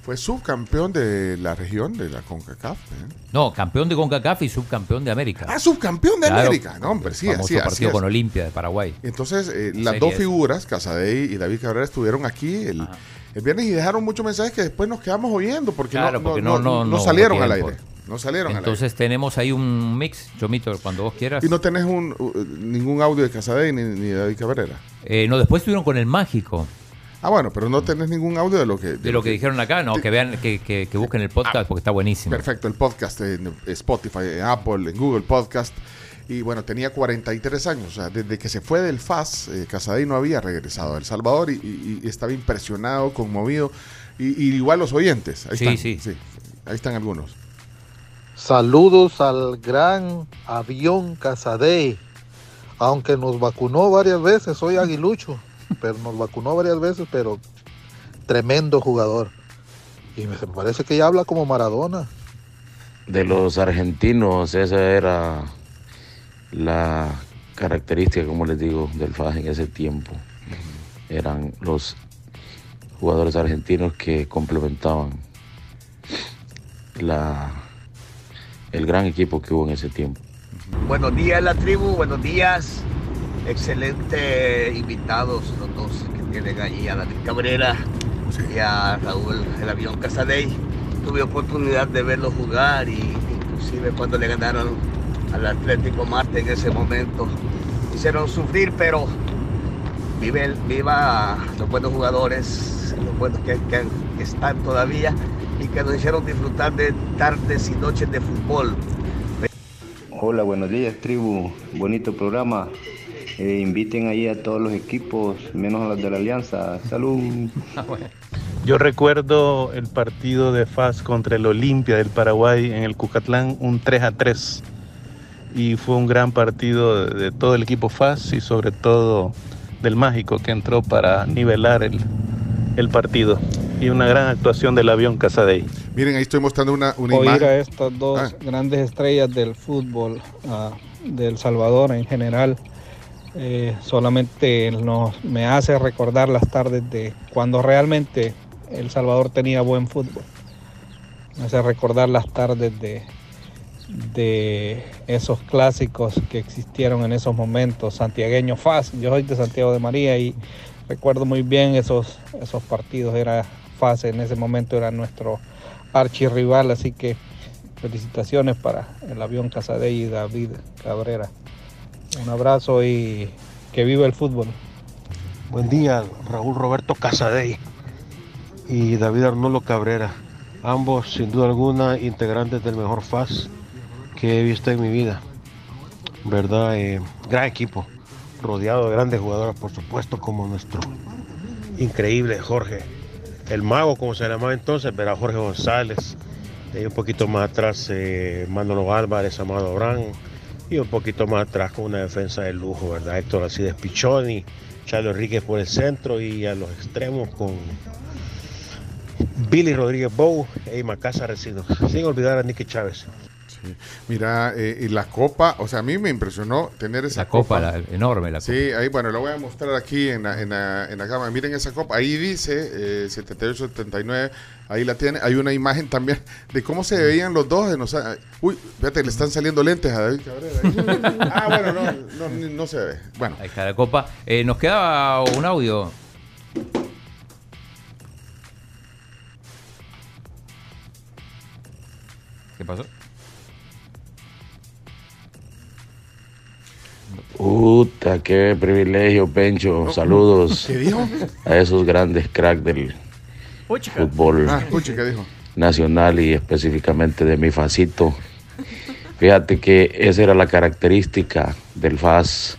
Fue subcampeón de la región de la CONCACAF. ¿eh? No, campeón de CONCACAF y subcampeón de América. Ah, subcampeón de Claro, América. No, hombre, sí, así, así partido es. con Olimpia de Paraguay. Entonces, eh, las dos figuras, Casadei y David Cabrera, estuvieron aquí el, el viernes y dejaron muchos mensajes que después nos quedamos oyendo porque, Claro, no, porque no, no, no, salieron al aire. No salieron al aire. Entonces tenemos ahí un mix, Chomito, cuando vos quieras. Y no tenés un, uh, ningún audio de Casadei ni, ni de David Cabrera. Eh, no, después estuvieron con el mágico. Ah, bueno, pero no tenés ningún audio de lo que... De lo que dijeron acá, no, que vean, que, que- que busquen el podcast porque está buenísimo. Perfecto, el podcast en Spotify, en Apple, en Google Podcast. Y bueno, tenía 43 años. O sea, desde que se fue del FAS, eh, Casadei no había regresado a El Salvador y, y- y estaba impresionado, conmovido. Y, y igual los oyentes. Ahí Sí, están, sí. Ahí están algunos. Saludos al gran avión Casadei. Aunque nos vacunó varias veces, soy aguilucho, pero nos vacunó varias veces, pero tremendo jugador. Y me parece que ya habla como Maradona. De los argentinos, esa era la característica, como les digo, del FAS en ese tiempo. Eran los jugadores argentinos que complementaban la, el gran equipo que hubo en ese tiempo. Buenos días la tribu, buenos días. Excelente invitados los dos que tienen allí a David Cabrera y a Raúl el avión Casadei. Tuve oportunidad de verlos jugar y inclusive cuando le ganaron al Atlético Marte en ese momento. Hicieron sufrir, pero vive viva los buenos jugadores, los buenos que, que- que están todavía y que nos hicieron disfrutar de tardes y noches de fútbol. Hola, buenos días, tribu. Bonito programa. Eh, inviten ahí a todos los equipos, menos a los de la Alianza. Salud. Yo recuerdo el partido de FAS contra el Olimpia del Paraguay en el Cucatlán, un 3 a 3. Y fue un gran partido de, de todo el equipo FAS y sobre todo del Mágico que entró para nivelar el, el partido. Y una gran actuación del avión Casadei. Miren, ahí estoy mostrando una, una oír imagen. a estas dos Ah. grandes estrellas del fútbol ah, del Salvador en general eh, solamente me hace recordar las tardes de cuando realmente El Salvador tenía buen fútbol. Me hace recordar las tardes de, de esos clásicos que existieron en esos momentos, santiagueño FAS. Yo soy de Santiago de María y recuerdo muy bien esos, esos partidos. Era FAS en ese momento, era nuestro archirrival, así que felicitaciones para el avión Casadei y David Cabrera. Un abrazo y que viva el fútbol. Buen día, Raúl Roberto Casadei y David Arnolo Cabrera. Ambos, sin duda alguna, integrantes del mejor FAS que he visto en mi vida. ¿Verdad? Eh, gran equipo, rodeado de grandes jugadores, por supuesto, como nuestro increíble Jorge, el mago, como se llamaba entonces, verá Jorge González. Y un poquito más atrás, eh, Manolo Álvarez, Amado Abrán. Y un poquito más atrás con una defensa de lujo, ¿verdad? Héctor Alcides Pichoni, Charlo Enríquez por el centro y a los extremos con Billy Rodríguez Bow e Macasa Recinos. Sin olvidar a Nicky Chávez. Sí. Mira, eh, y la copa, o sea, a mí me impresionó tener esa La copa, la- enorme la copa. Sí, ahí, bueno, lo voy a mostrar aquí en la, en la, en la cámara. Miren esa copa, ahí dice eh, 78-79, ahí la tiene. Hay una imagen también de cómo se veían los dos. En los, uy, fíjate, le están saliendo lentes a David Cabrera. ah, bueno, no, no, no se ve. Bueno, Ahí está la copa. Eh, nos quedaba un audio. ¿Qué pasó? Puta, qué privilegio, Pencho. Saludos ¿Qué dijo? a esos grandes cracks del fútbol Ah, nacional y específicamente de mi facito. Fíjate que esa era la característica del FAS,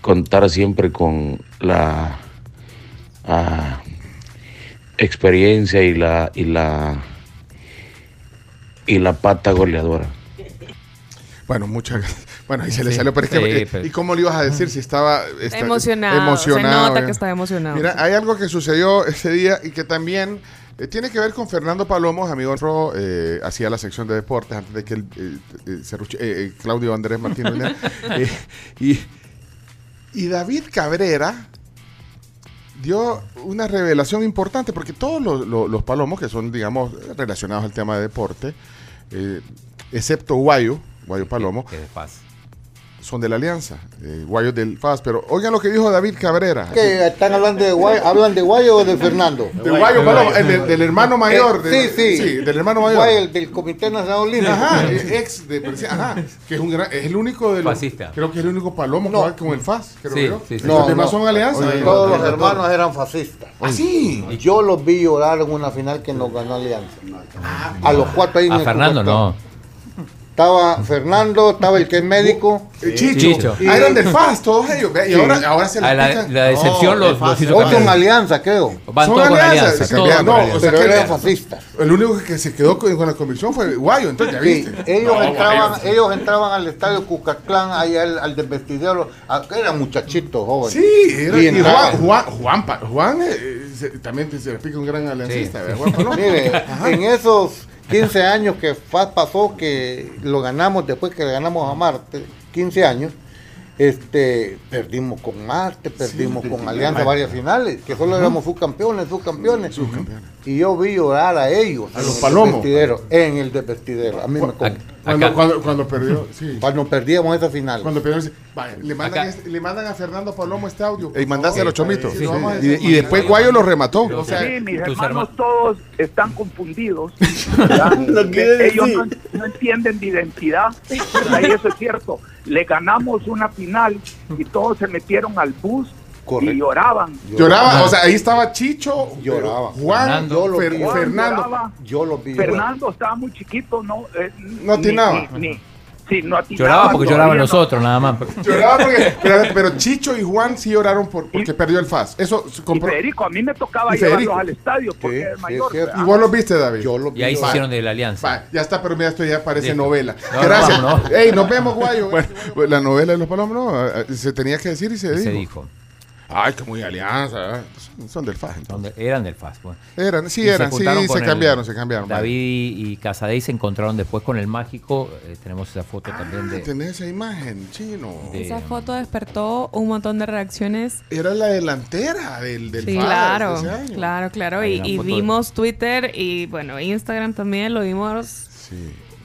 contar siempre con la ah, experiencia y la y la y la pata goleadora. Bueno, muchas gracias. Bueno, y se le salió, pero es que, sí, pero- ¿y cómo le ibas a decir si estaba está- Emocionado, emocionado, se nota que está emocionado. Mira, hay algo que sucedió ese día y que también eh, tiene que ver con Fernando Palomos, amigo nuestro, eh, hacía la sección de deportes antes de que el, eh, eh, Claudio Andrés Martínez. Eh, y, y David Cabrera dio una revelación importante porque todos los, los- los palomos que son, digamos, relacionados al tema de deporte, eh, excepto Guayo, Guayo Palomo, Que de paz. Son de la Alianza, eh, Guayo del FAS. Pero oigan lo que dijo David Cabrera. ¿Qué? ¿Están hablando de Guayo, hablan de Guayo o de Fernando? De Guayo Palomo, el del, del hermano mayor. Eh, de- sí, sí. del hermano mayor. Guayo, el del Comité Nacional Olímpico. Ajá, ex de ajá, que es un gran, es el único de los, Fascista. creo que es el único palomo que va con el FAS, creo Sí, yo. sí, sí. los demás son. Oye, eh. todos los hermanos eran fascistas. ¿Ah, sí? Yo los vi llorar en una final que nos ganó Alianza. A los cuatro ahí en A el Fernando no. Estaba Fernando, estaba el que es médico. Eh, Chicho. Ah, eran del FAS, todos ellos. Y Sí. ahora, ahora se Ah, les la, la decepción No, los, los hizo Otro en cambiar. alianza, creo. Van Son todos con alianzas, alianza. se todos cambiaron. con No, alianza. o sea Pero que eran le- fascistas. El único que se quedó con, con la convicción fue Guayo, entonces ya Sí, viste. ellos, No, entraban, Guayo. ellos entraban al estadio Cucatlán, ahí al, al del vestidero, a- eran muchachitos jóvenes. Sí, era, Y y. Juan, Juan, Juan, Pa- Juan, eh, se- también se le pica un gran aliancista. Mire, Ajá. en esos 15 años que pasó, que lo ganamos después que le ganamos a Marte, 15 años, este, perdimos con Marte, perdimos con Alianza varias finales, que solo éramos subcampeones, subcampeones. Y yo vi llorar a ellos, A los Palomos. en el de vestidero. A mí me Cuando, cuando, cuando perdió, sí. Cuando perdíamos esa final. Cuando dice, vaya, le, mandan este- le mandan a Fernando Palomo este audio. Y mandáselo, favor. Chomito. Sí, a y, y después Guayo lo remató. O sea, sí, mis hermanos hermanos- todos están confundidos. Ellos no, entienden de identidad. Y eso es cierto. Le ganamos una final y todos se metieron al bus y lloraban. Lloraba, o sea, ahí estaba Chicho, Lloraba. Juan, Fernando. Yo lo Fer- vi. Fernando. Lloraba. Yo lo vi. Fernando estaba muy chiquito, no, eh, No atinaba. ni- ni- sí, no atinaba Lloraba porque lloraban no. otros, nada más. Lloraba porque, pero, pero Chicho y Juan sí lloraron por, porque perdió el FAS. Eso Y compró. Federico, a mí me tocaba llevarlos al estadio porque era el mayor. ¿Y vos lo viste, David? Yo lo Y ahí se hicieron de la alianza. Va, ya está, pero mira, esto ya parece novela. No, Gracias. no, no. Ey, nos vemos, Guayo. Bueno, la novela de los palomos, no, se tenía que decir y se Y dijo. se dijo. Ay, que muy alianza. Son, son del FAS. Son de- eran del FAS. bueno. Eran, sí, Y eran, sí, juntaron con se el- cambiaron, se cambiaron. David y Casadei se encontraron después con el mágico. eh, tenemos esa foto también de. Tenés esa imagen, chino. de- Esa foto despertó un montón de reacciones. Era la delantera del, del Sí, FAS claro, ese año. claro, claro. Y, y de- vimos Twitter y bueno, Instagram también lo vimos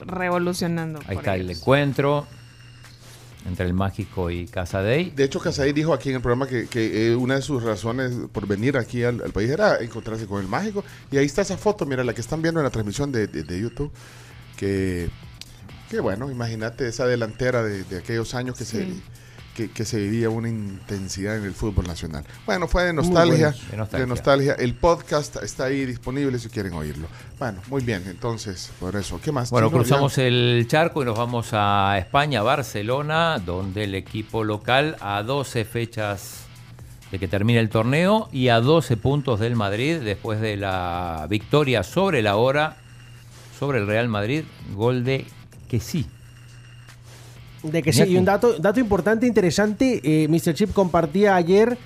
revolucionando. Ahí por está el encuentro entre el mágico y Casadei. De hecho, Casadei dijo aquí en el programa que, que, eh, una de sus razones por venir aquí al, al país era encontrarse con el mágico. Y ahí está esa foto, mira, la que están viendo en la transmisión de, de- de YouTube. Que, que bueno, imagínate esa delantera de, de aquellos años que, se. Que, que se vivía una intensidad en el fútbol nacional. Bueno, fue de nostalgia. bueno, de de nostalgia. nostalgia. El podcast está ahí disponible si quieren oírlo. Bueno, muy bien, entonces, por eso. ¿Qué más? Bueno, cruzamos el charco y nos vamos a España, Barcelona, donde el equipo local a 12 fechas de que termine el torneo y a 12 puntos del Madrid después de la victoria sobre la hora sobre el Real Madrid, gol de que sí. De que sí, y un dato, dato importante, interesante, eh, Mr. Chip compartía ayer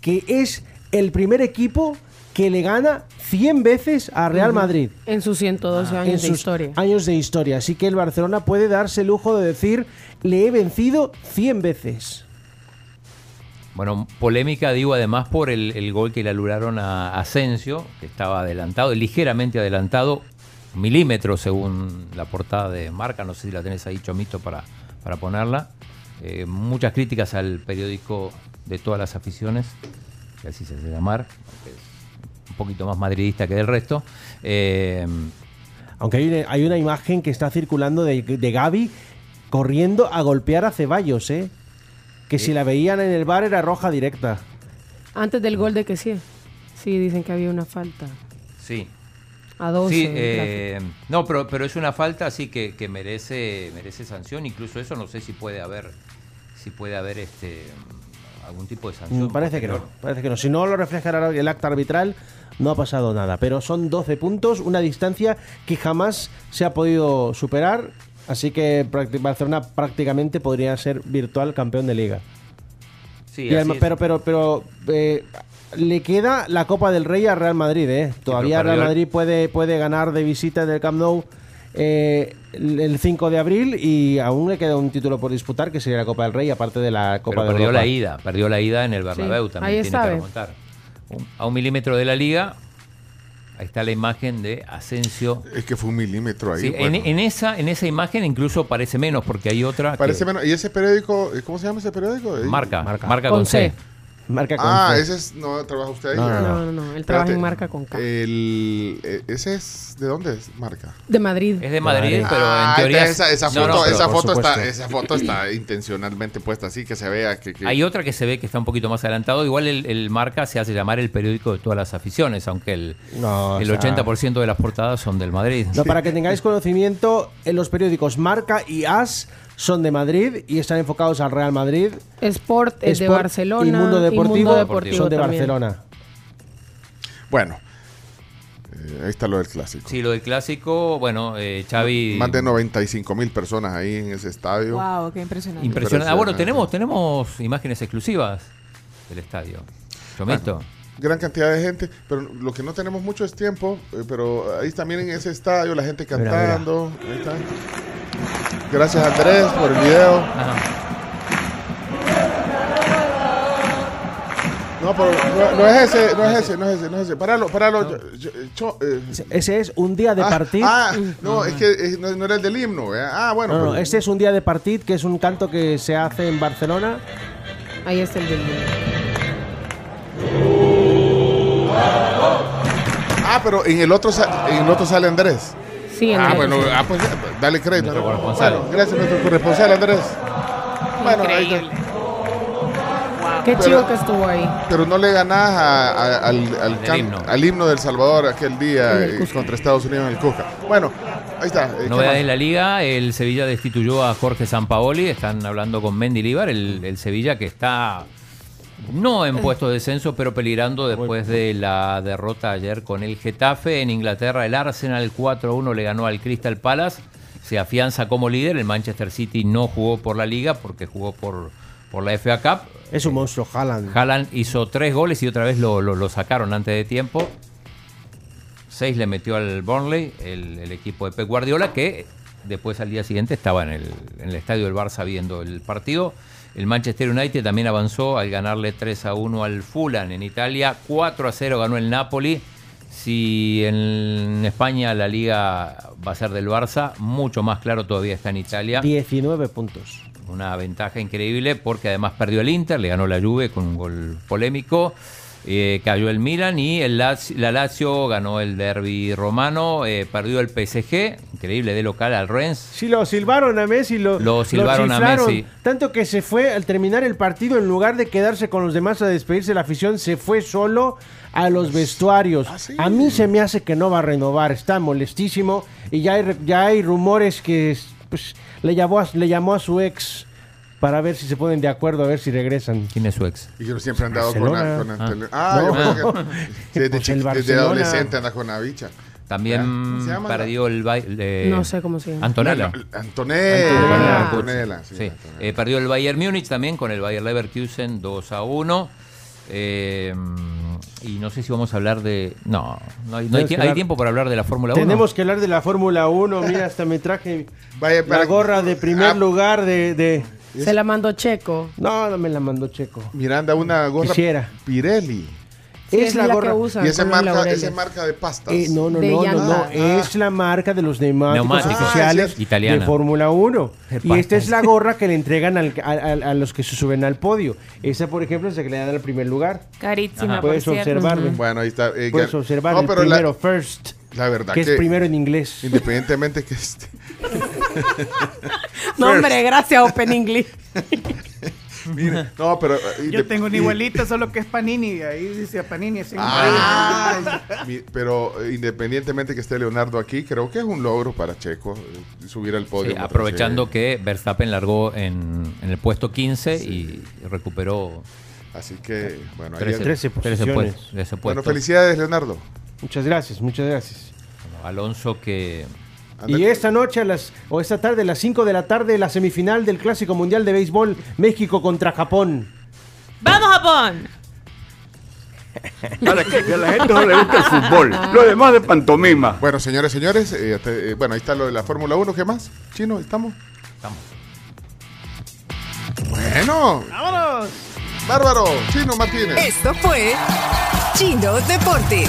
que es el primer equipo que le gana 100 veces a Real. Madrid. En sus 112 En años de sus historia. Años de historia. Así que el Barcelona puede darse el lujo de decir, le he vencido 100 veces. Bueno, polémica, digo, además por el, el gol que le anularon a Asensio, que estaba adelantado, ligeramente adelantado, milímetros según la portada de marca, no sé si la tenés ahí, Chomito, para, para ponerla. Eh, muchas críticas al periódico de todas las aficiones, que así se hace llamar, que es un poquito más madridista que del resto. Eh, Aunque hay una, hay una imagen que está circulando de, de Gaby corriendo a golpear a Ceballos, ¿eh? Que si la veían en el bar era roja directa. Antes del gol de que sí. Sí, dicen que había una falta. Sí. A 12. Sí, eh, no, pero, pero es una falta así que, que merece merece sanción. Incluso eso no sé si puede haber si puede haber este algún tipo de sanción. Mm, Parece que no, parece que no. Si no lo refleja el acta arbitral, no ha pasado nada. Pero son 12 puntos, una distancia que jamás se ha podido superar. Así que Barcelona prácticamente podría ser virtual campeón de liga. Sí, Y así además- es. pero pero pero eh, le queda la Copa del Rey a Real Madrid, ¿eh? Todavía Real el- Madrid puede, puede ganar de visita del Camp Nou eh, el el 5 de abril y aún le queda un título por disputar que sería la Copa del Rey, aparte de la Copa Pero de perdió Europa. la ida, perdió la ida en el Bernabéu, Sí, también ahí tiene está, que ve. remontar. A un milímetro de la liga, ahí está la imagen de Asensio. Es que fue un milímetro ahí. Sí, en, bueno. en esa, en esa imagen incluso parece menos, porque hay otra que- Parece menos. ¿Y ese periódico, eh, cómo se llama ese periódico? Eh, Marca, marca, con, C. Marca con Ah, ese es. No trabaja usted ahí. No, no. No, no, no. Él trabaja en marca con K. El, eh, ese es. ¿De dónde es? Marca. De Madrid. Es de Madrid, pero Ah, en teoría... entonces esa, foto, no, esa, foto está, esa foto está intencionalmente puesta así, que se vea que... que- Hay otra que se ve que está un poquito más adelantado. Igual el, el Marca se hace llamar el periódico de todas las aficiones, aunque el, No, el o sea- 80% de las portadas son del Madrid. No, para que tengáis conocimiento, en los periódicos Marca y As son de Madrid y están enfocados al Real Madrid. Sport es de Sport Barcelona. y Mundo Deportivo, Deportivo son de también. Barcelona. Bueno, eh, ahí está lo del clásico. Sí, lo del clásico, bueno, eh, Xavi... Más de 95 mil personas ahí en ese estadio. Wow, qué impresionante. Impresionante. Ah, bueno, tenemos, tenemos imágenes exclusivas del estadio. Chomito. Gran cantidad de gente, pero lo que no tenemos mucho es tiempo, eh, pero ahí también en ese estadio la gente Mira, mira. cantando. Ahí está. Gracias Andrés por el video. No, pero no, no es ese, no es ese, no es ese, no es ese. Paralo, paralo. yo- yo- cho- eh. Ese es un día de Ah. Ah, no, es que eh, no, no era el del himno. ¿eh? Ah, bueno. no, no, pues- este es un día de partit, que es un canto que se hace en Barcelona. Ahí está el del Ah, pero en el otro, sa- en el otro sale Andrés. Sí, Ah, bueno, ah, pues dale crédito. Nuestro ¿no? corresponsal. Bueno, gracias, nuestro corresponsal Andrés. Bueno, ahí está. Qué Pero- chido que estuvo ahí. Pero no le ganás a- a- al, al, can- himno. al himno del Salvador aquel día eh, contra Estados Unidos en el Cusca. Bueno, ahí está. eh, ¿qué Novedad más? en la liga, el Sevilla destituyó a Jorge Sampaoli, están hablando con Mendy Líbar, el, el Sevilla que está no en puesto de descenso, pero peligrando después de la derrota ayer con el Getafe. En Inglaterra el Arsenal 4-1 le ganó al Crystal Palace, se afianza como líder, el Manchester City no jugó por la liga porque jugó por, por la FA Cup. Es un monstruo, Haaland. Haaland hizo tres goles y otra vez lo, lo- lo sacaron antes de tiempo. Seis le metió al Burnley, el, el equipo de Pep Guardiola, que después al día siguiente estaba en el, en el estadio del Barça viendo el partido. El Manchester United también avanzó al ganarle 3 a 1 al Fulham en Italia. 4 a 0 ganó el Napoli. Si en España la liga va a ser del Barça, mucho más claro todavía está en Italia. 19 puntos. Una ventaja increíble porque además perdió el Inter, le ganó la Juve con un gol polémico. Eh, cayó el Milan y el Lazio- la Lazio ganó el derby romano, eh, perdió el PSG, increíble de local al Rennes. Sí, lo silbaron a Messi. Lo, Lo silbaron a cifraron. Messi. Tanto que se fue al terminar el partido, en lugar de quedarse con los demás a despedirse de la afición, se fue solo a los vestuarios. A mí se me hace que no va a renovar. Está molestísimo. Y ya hay, ya hay rumores que pues, le, llamó a, le llamó a su ex para ver si se ponen de acuerdo, a ver si regresan. ¿Quién es su ex? Y yo siempre he andado con, Barcelona. con Ah. Ah, yo No. pensé que- sí, desde, Pues el desde Barcelona. adolescente anda con la bicha. También ¿Cómo se llama? perdió el baile. No sé cómo se llama. Antonella. Antonella. Ah. Antonella, sí, Sí. Antonella. Eh, perdió el Bayern Múnich también con el Bayern Leverkusen 2 a 1. Eh, y no sé si vamos a hablar de. No, no hay, no hay Tenemos tie- que hay hablar- tiempo para hablar de la Fórmula 1. Tenemos que hablar de la Fórmula 1. Mira, hasta me traje Vaya, la gorra de primer Ah. lugar de, de- Se la mandó Checo. No, no me la mandó Checo. Miranda, una gorra Quisiera. Pirelli. Sí, es la es la gorra. que usan Y esa marca, esa marca de pastas. Eh, no, no, De no, no, no, Ah. es la marca de los neumáticos, Neumáticos. oficiales Ah, es italiana. de Fórmula 1. De Y esta es la gorra que le entregan al- a, a- a los que se suben al podio. Esa, por ejemplo, es la que le dan al primer lugar. Carísima, Ajá. Puedes cierto. observarme. Bueno, ahí está. eh, Puedes gan- observar No, el pero la- primero, first. La verdad que, que, es primero en inglés. Independientemente que este. No, hombre, gracias, Open English. Mire, no, pero. eh, Yo tengo una y- igualita, solo que es Panini. Ahí dice Panini. Así Ay, mi- pero eh, independientemente que esté Leonardo aquí, creo que es un logro para Checo eh, subir al podio. Sí, aprovechando que Verstappen largó en, en el puesto 15 y recuperó. Así que, bueno, ahí 13, ya- 13 posiciones. puestos, 13 Bueno, puestos. felicidades, Leonardo. Muchas gracias, muchas gracias. Alonso que. Y esta noche a las o esta tarde a las 5 de la tarde la semifinal del Clásico Mundial de Béisbol México contra Japón. ¡Vamos, Japón! Para que, que a la gente no le gusta el fútbol. Lo demás de pantomima. Bueno, señores, señores, eh, te- eh, bueno, ahí está lo de la Fórmula 1. ¿Qué más? Chino, ¿estamos? Estamos. Bueno. ¡Vámonos! Bárbaro, Chino Martínez. Esto fue Chino Deportes.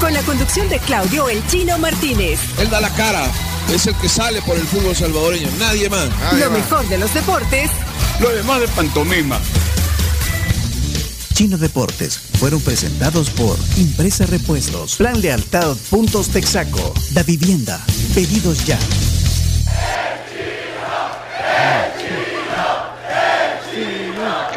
Con la conducción de Claudio El Chino Martínez. Él da la cara, es el que sale por el fútbol salvadoreño, nadie más. Lo mejor de los deportes Lo demás de pantomima. Chino Deportes fueron presentados por Impresa Repuestos, Plan Lealtad Puntos Texaco, Da Vivienda, Pedidos Ya.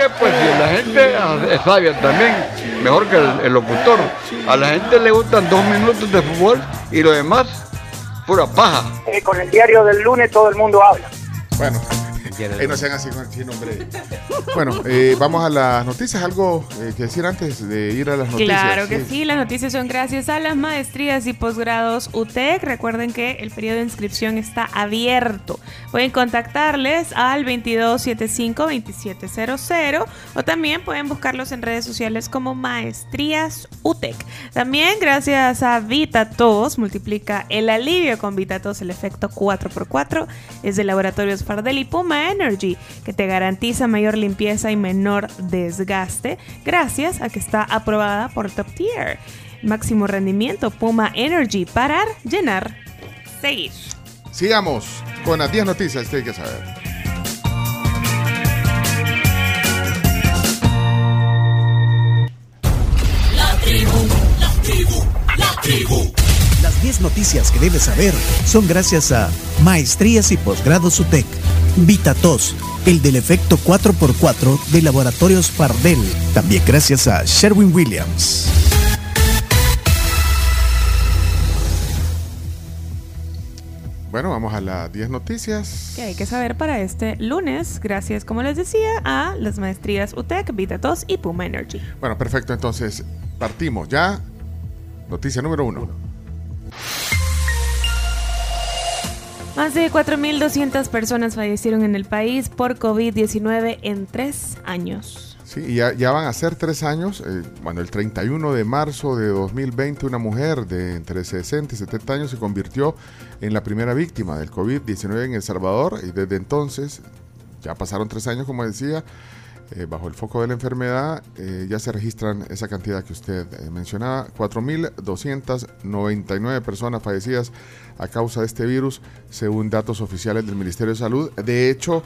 Que pues si la gente es sabia también, mejor que el, el locutor. A la gente le gustan dos minutos de fútbol y lo demás, pura paja. Eh, con el diario del lunes todo el mundo habla. Bueno, ahí no sean así con el hombre. Bueno, eh, vamos a las noticias. ¿Algo eh, que decir antes de ir a las noticias? Claro que sí, las noticias son gracias a las maestrías y posgrados UTEC. Recuerden que el periodo de inscripción está abierto. Pueden contactarles al 2275-2700 o también pueden buscarlos en redes sociales como Maestrías UTEC. También gracias a VitaTos, multiplica el alivio con VitaTos, el efecto 4x4 es de Laboratorios Fardel y Puma Energy, que te garantiza mayor limpieza y menor desgaste gracias a que está aprobada por Top Tier. Máximo rendimiento Puma Energy, parar, llenar, seguir. Sigamos con las 10 noticias que hay que saber. La tribu, la tribu, la tribu. Las 10 noticias que debes saber son gracias a Maestrías y Posgrados UTEC, VitaTos, el del efecto 4x4 de Laboratorios Fardel, también gracias a Sherwin Williams. Bueno, vamos a las 10 noticias. Que hay que saber para este lunes, gracias, como les decía, a las maestrías UTEC, VitaTos y Puma Energy. Bueno, perfecto. Entonces, partimos ya. Noticia número uno. Más de 4.200 personas fallecieron en el país por COVID-19 en tres años. Sí, ya, ya van a ser tres años. eh, bueno, el 31 de marzo de 2020, una mujer de entre 60 y 70 años se convirtió en la primera víctima del COVID-19 en El Salvador. Y desde entonces, ya pasaron tres años, como decía, eh, bajo el foco de la enfermedad, eh, ya se registran esa cantidad que usted eh, mencionaba, 4.299 personas fallecidas a causa de este virus, según datos oficiales del Ministerio de Salud. De hecho,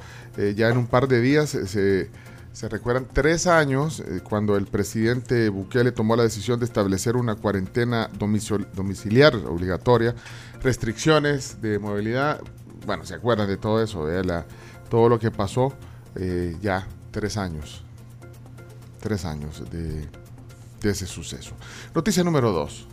ya en un par de días se, se recuerdan tres años cuando el presidente Bukele tomó la decisión de establecer una cuarentena domicil- domiciliar obligatoria, restricciones de movilidad. Bueno, se acuerdan de todo eso, de la, todo lo que pasó ya tres años. Tres años de, de ese suceso. Noticia número dos.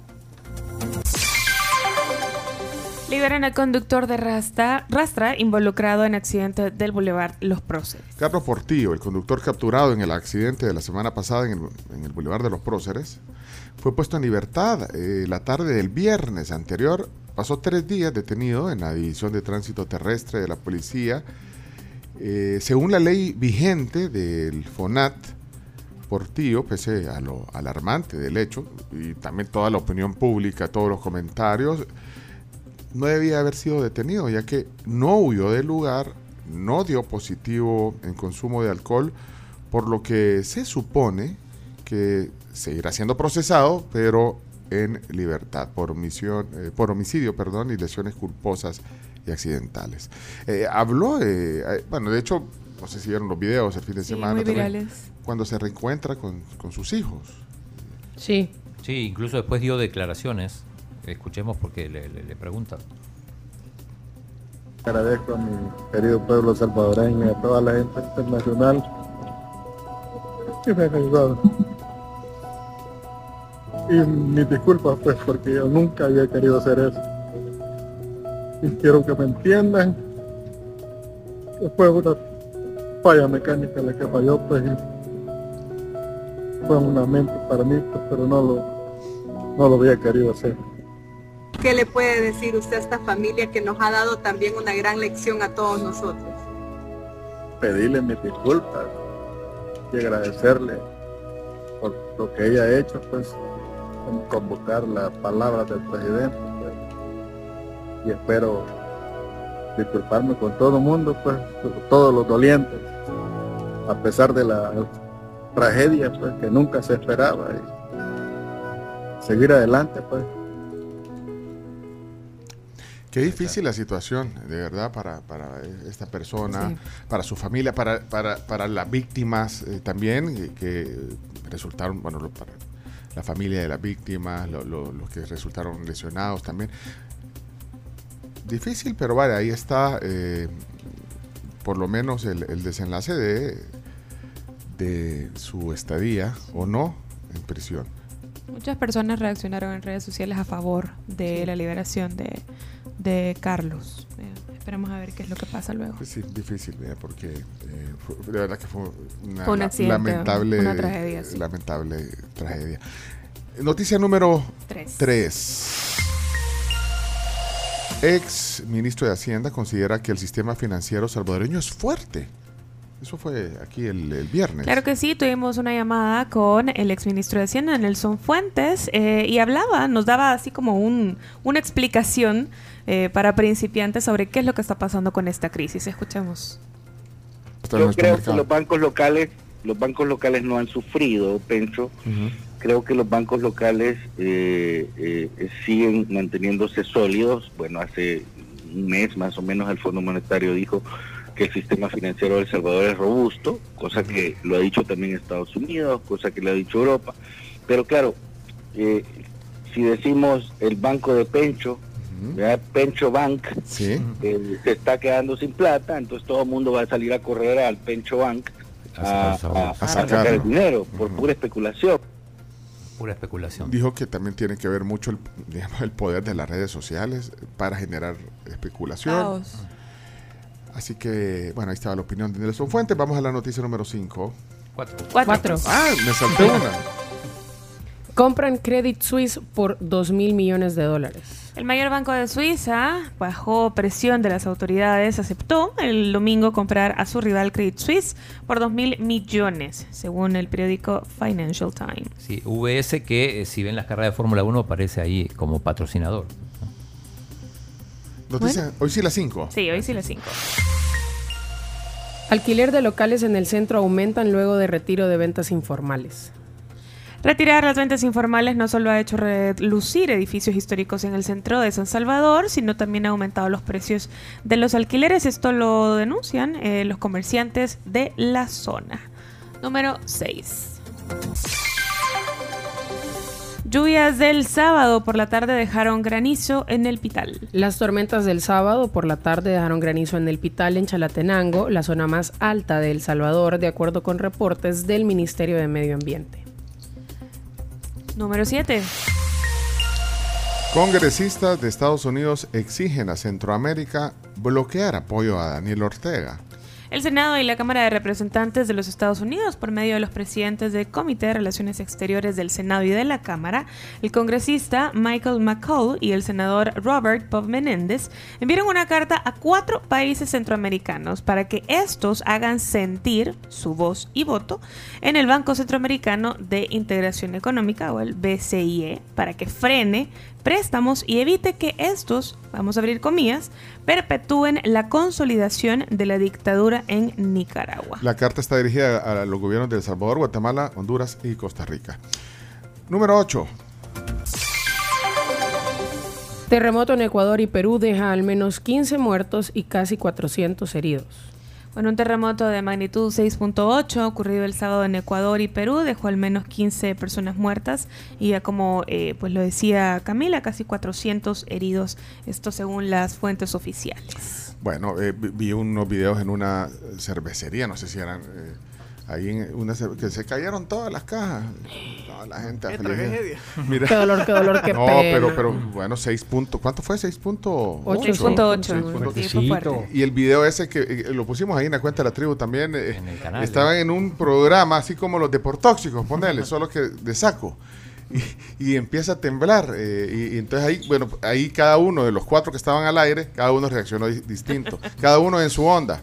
Liberan al conductor de Rastra, Rastra involucrado en accidente del Boulevard Los Próceres. Carlos Portillo, el conductor capturado en el accidente de la semana pasada en el, en el Boulevard de los Próceres, fue puesto en libertad eh, la tarde del viernes anterior. Pasó tres días detenido en la División de Tránsito Terrestre de la Policía. Eh, según la ley vigente del FONAT, Portillo, pese a lo alarmante del hecho y también toda la opinión pública, todos los comentarios, no debía haber sido detenido, ya que no huyó del lugar, no dio positivo en consumo de alcohol, por lo que se supone que seguirá siendo procesado, pero en libertad por, omisión, eh, por homicidio perdón, y lesiones culposas y accidentales. Eh, habló, eh, eh, bueno, de hecho, no sé si vieron los videos el fin de Sí, semana. muy también, virales. Cuando se reencuentra con, con sus hijos. Sí. Sí, incluso después dio declaraciones Escuchemos porque le, le, le preguntan. Agradezco a mi querido pueblo salvadoreño y a toda la gente internacional que me ha ayudado. Y mis disculpas pues porque yo nunca había querido hacer eso. Y quiero que me entiendan fue una falla mecánica la que falló pues fue un lamento para mí pues, pero no lo, no lo había querido hacer. ¿Qué le puede decir usted a esta familia que nos ha dado también una gran lección a todos nosotros? pedirle mis disculpas y agradecerle por lo que ella ha hecho, pues, convocar las palabras del presidente. Y espero disculparme con todo el mundo, pues, todos los dolientes, a pesar de la tragedia, pues, que nunca se esperaba. Y seguir adelante, pues. Qué difícil la situación, de verdad, para, para esta persona, Sí. para su familia, para, para, para las víctimas eh, también, que, que resultaron, bueno, para la familia de las víctimas, lo- lo- los que resultaron lesionados también. Difícil, pero vale, ahí está eh, por lo menos el, el desenlace de, de su estadía o no en prisión. Muchas personas reaccionaron en redes sociales a favor de la liberación de, de Carlos. Eh, esperemos a ver qué es lo que pasa luego. Pues sí, difícil, ¿verdad? porque eh, fue- de verdad que fue una, Fue un la- accidente, lamentable, una tragedia, sí. lamentable tragedia. Noticia número Tres. 3. Ex ministro de Hacienda considera que el sistema financiero salvadoreño es fuerte. Eso fue aquí el, el viernes. Claro que sí, tuvimos una llamada con el exministro de Hacienda, Nelson Fuentes, eh, y hablaba, nos daba así como un, una explicación eh, para principiantes sobre qué es lo que está pasando con esta crisis. Escuchemos. Yo creo mercado. que los bancos locales, los bancos locales no han sufrido, Pencho. Creo que los bancos locales eh, eh, siguen manteniéndose sólidos. Bueno, hace un mes más o menos el Fondo Monetario dijo que el sistema financiero de El Salvador es robusto, cosa que lo ha dicho también Estados Unidos, cosa que lo ha dicho Europa. Pero claro, eh, si decimos el banco de Pencho, ¿verdad? Pencho Bank, Sí. eh, se está quedando sin plata, entonces todo el mundo va a salir a correr al Pencho Bank a, a- a sacar el dinero por pura especulación. Pura especulación. Dijo que también tiene que ver mucho el, digamos, el poder de las redes sociales para generar especulación. Caos. Así que, bueno, ahí estaba la opinión de Nelson Fuentes. Vamos a la noticia número 5. Cuatro. Cuatro. Ah, me salté una. Compran Credit Suisse por 2 mil millones de dólares. El mayor banco de Suiza, bajo presión de las autoridades, aceptó el domingo comprar a su rival Credit Suisse por 2 mil millones, según el periódico Financial Times. Sí, VS que eh, si ven las carreras de Fórmula 1 aparece ahí como patrocinador. Noticia, Hoy sí la 5. Sí, hoy sí las 5. Alquiler de locales en el centro aumentan luego de retiro de ventas informales. Retirar las ventas informales no solo ha hecho relucir edificios históricos en el centro de San Salvador, sino también ha aumentado los precios de los alquileres. Esto lo denuncian eh, los comerciantes de la zona. Número 6. Lluvias del sábado por la tarde dejaron granizo en el Pital. Las tormentas del sábado por la tarde dejaron granizo en el Pital, en Chalatenango, la zona más alta de El Salvador, de acuerdo con reportes del Ministerio de Medio Ambiente. Número 7. Congresistas de Estados Unidos exigen a Centroamérica bloquear apoyo a Daniel Ortega. El Senado y la Cámara de Representantes de los Estados Unidos, por medio de los presidentes del Comité de Relaciones Exteriores del Senado y de la Cámara, el congresista Michael McCall y el senador Robert Pov Menéndez, enviaron una carta a cuatro países centroamericanos para que estos hagan sentir su voz y voto en el Banco Centroamericano de Integración Económica, o el BCIE, para que frene préstamos y evite que estos, vamos a abrir comillas, perpetúen la consolidación de la dictadura en Nicaragua. La carta está dirigida a los gobiernos de El Salvador, Guatemala, Honduras y Costa Rica. Número 8. Terremoto en Ecuador y Perú deja al menos 15 muertos y casi 400 heridos. Bueno, un terremoto de magnitud 6.8 ocurrido el sábado en Ecuador y Perú dejó al menos 15 personas muertas y ya como eh, pues lo decía Camila, casi 400 heridos, esto según las fuentes oficiales. Bueno, eh, vi- unos videos en una cervecería, no sé si eran eh, ahí en una que se cayeron todas las cajas. Toda la gente Qué tragedia. Mira. Qué dolor, qué dolor, qué No, pena. pero, pero bueno, 6 puntos. ¿Cuánto fue? 6.8. 6.8. Sí, fue fuerte. Y el video ese que eh, lo pusimos ahí en la cuenta de la tribu también. eh, canal, estaban en un programa así como los deportóxicos, ponele, solo que de saco. Y, y empieza a temblar. eh, y, y entonces ahí, bueno, ahí cada uno de los cuatro que estaban al aire, cada uno reaccionó di- distinto. Cada uno en su onda.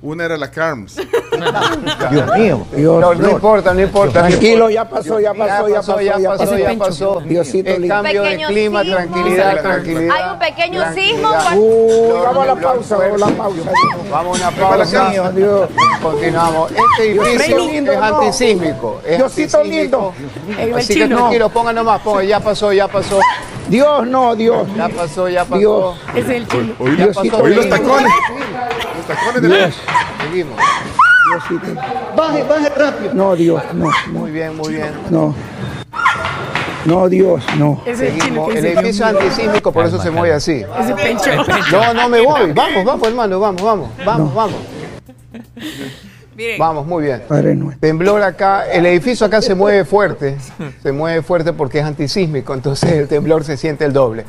Una era la Carms. Dios mío. Dios, No, no importa, no importa. Tranquilo, ya pasó, ya pasó, ya pasó, ya pasó, ya pasó. Diosito lindo. cambio de clima, sismo. tranquilidad, tranquilidad. Hay un pequeño sismo. Uy, vamos a la pausa, vamos a la pausa. Vamos a una Dios pausa. mío, Dios. Continuamos. Este edificio Dios lindo, es antisísmico. Es Diosito lindo. Así que tranquilo, pongan nomás, pongan. Ya pasó, ya pasó. Dios, no, Dios. Ya pasó, ya pasó. Dios. Es el chino. Oí los tacones. Tacones de la- Dios. Seguimos. Diosito. Baje, baje rápido. No, Dios, no, no. Muy bien, muy bien. No. No, Dios, no. Es el Seguimos. El edificio mío. antisísmico, por eso se mueve así. Ese pencho. No, no me voy. Vamos, vamos, hermano, vamos, vamos, vamos, vamos. Miren, Vamos, muy bien. Padre nuestro. Temblor acá, el edificio acá se mueve fuerte, se mueve fuerte porque es antisísmico, entonces el temblor se siente el doble.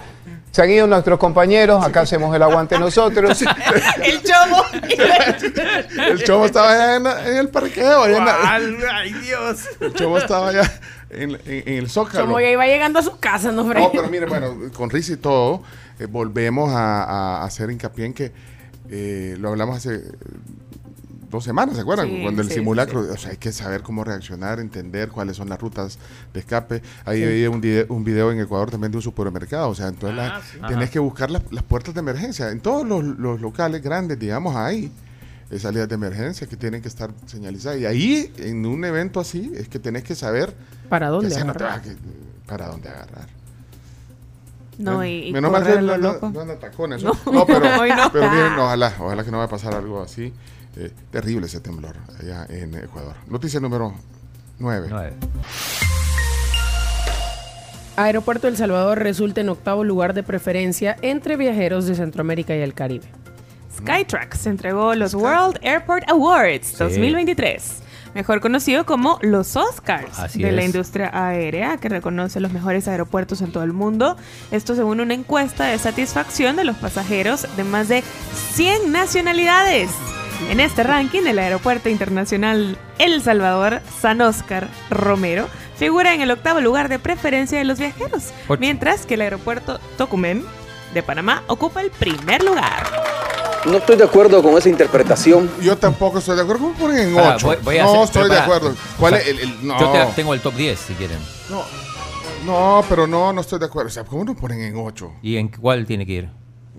Se han ido nuestros compañeros, acá hacemos el aguante nosotros. el chomo. El chomo estaba allá en, el parqueo. allá en la- Ay, Dios. el chomo estaba allá en, en- en el zócalo. Como ya iba llegando a su casa, no, Fred? No, pero mire, bueno, con risa y todo, eh, volvemos a, a hacer hincapié en que eh, lo hablamos hace eh, dos semanas, ¿se acuerdan? Sí, Cuando el sí, simulacro, o sea, hay que saber cómo reaccionar, entender cuáles son las rutas de escape. Ahí veía un, un video en Ecuador también de un supermercado, o sea, entonces Ah, tenés que buscar las, las puertas de emergencia. En todos los, los locales grandes, digamos, hay eh, salidas de emergencia que tienen que estar señalizadas. Y ahí, en un evento así, es que tenés que saber ¿Para dónde no te agarrar? vas a que- para dónde agarrar. No, y, y Menos mal que lo no, no, no tacones. No. No, no, pero, no. pero miren, ojalá, ojalá que no vaya a pasar algo así. Eh, terrible ese temblor allá en Ecuador. Noticia número 9. Nueve. Aeropuerto El Salvador resulta en octavo lugar de preferencia entre viajeros de Centroamérica y el Caribe. Skytrax se entregó los World Airport Awards 2023, mejor conocido como los Oscars Así de la industria aérea, que reconoce los mejores aeropuertos en todo el mundo. Esto según una encuesta de satisfacción de los pasajeros de más de 100 nacionalidades. En este ranking, el Aeropuerto Internacional El Salvador San Oscar Romero figura en el octavo lugar de preferencia de los viajeros, Ocho. mientras que el Aeropuerto Tocumen de Panamá ocupa el primer lugar. No estoy de acuerdo con esa interpretación. Yo tampoco estoy de acuerdo. ¿Cómo ponen en Pará, 8? voy- no hacer- estoy de acuerdo. ¿Cuál O sea, es el, el- no. Yo te- tengo el top 10 si quieren. no. No, pero no, no estoy de acuerdo. O sea, ¿cómo no ponen en 8? ¿Y en cuál tiene que ir?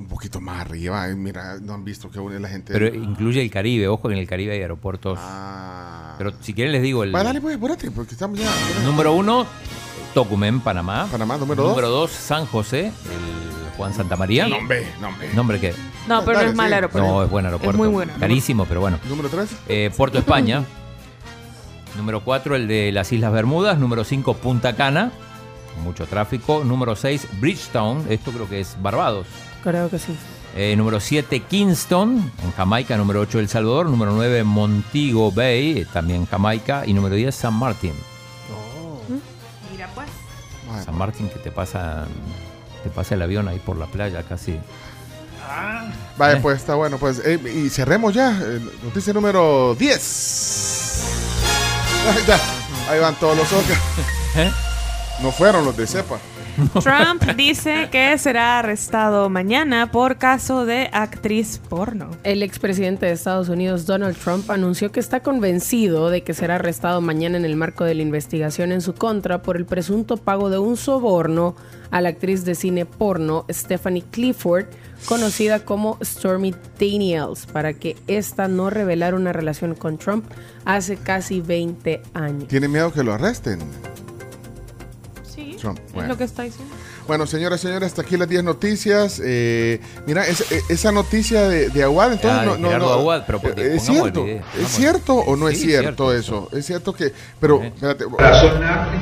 Un poquito más arriba. Ay, Mira, no han visto que une la gente. Pero incluye el Caribe. Ojo que en el Caribe hay aeropuertos. Ah. Pero si quieren les digo el Va, dale, pues, apúrate, porque estamos ya. número uno, Tocumen, Panamá. Panamá, número dos. Número dos, San José, el Juan Santa María. No, hombre, no, hombre. ¿Nombre qué? No, pero no es mal sí. aeropuerto. No, es buen aeropuerto. Es muy bueno. Carísimo, pero bueno. Número 3. Eh, Puerto España. Número 4, el de las Islas Bermudas. Número 5, Punta Cana. Mucho tráfico. Número 6, Bridgetown. Esto creo que es Barbados. Creo que sí. Eh, número 7, Kingston, en Jamaica. Número 8, El Salvador. Número 9, Montego Bay, eh, también Jamaica. Y número 10, San Martín. Mira pues. San Martín que te pasa, te pasa el avión ahí por la playa casi. Vaya, ¿Eh? pues está bueno. Pues, eh, y cerremos ya. eh, noticia número 10. Ah, ya, ahí van todos los. ¿Eh? No fueron los de cepa. Trump dice que será arrestado mañana por caso de actriz porno. El expresidente de Estados Unidos, Donald Trump, anunció que está convencido de que será arrestado mañana en el marco de la investigación en su contra por el presunto pago de un soborno a la actriz de cine porno Stephanie Clifford, conocida como Stormy Daniels, para que ésta no revelara una relación con Trump hace casi 20 años. Tiene miedo que lo arresten. Sí, Trump, es bueno. lo que está diciendo. Bueno, señoras y señores, hasta aquí las 10 noticias. Eh, mira, es- eh, esa noticia de, de Aguad, entonces Ah, no, no, no- Aguad, pero porque eh, es cierto, video, es cierto o no es cierto eso, es cierto que, pero espérate, razonable,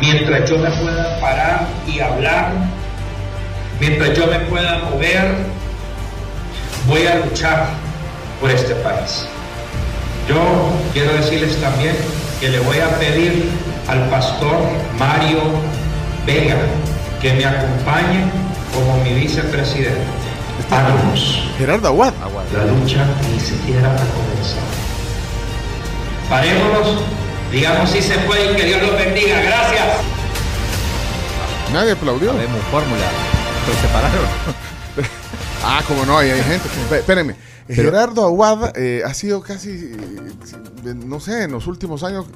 mientras yo me pueda parar y hablar, mientras yo me pueda mover, voy a luchar por este país. Yo quiero decirles también que le voy a pedir al pastor Mario Vega que me acompañe como mi vicepresidente. Vámonos. Gerardo Aguad. La lucha ni siquiera ha comenzado. Parémonos, digamos si se puede y que Dios los bendiga. Gracias. nadie aplaudió. Sabemos fórmula, pero se pararon. Ah, como no, ahí hay gente. Espé- Espérenme. Pero- Gerardo Aguad eh, ha sido casi, eh, no sé, en los últimos años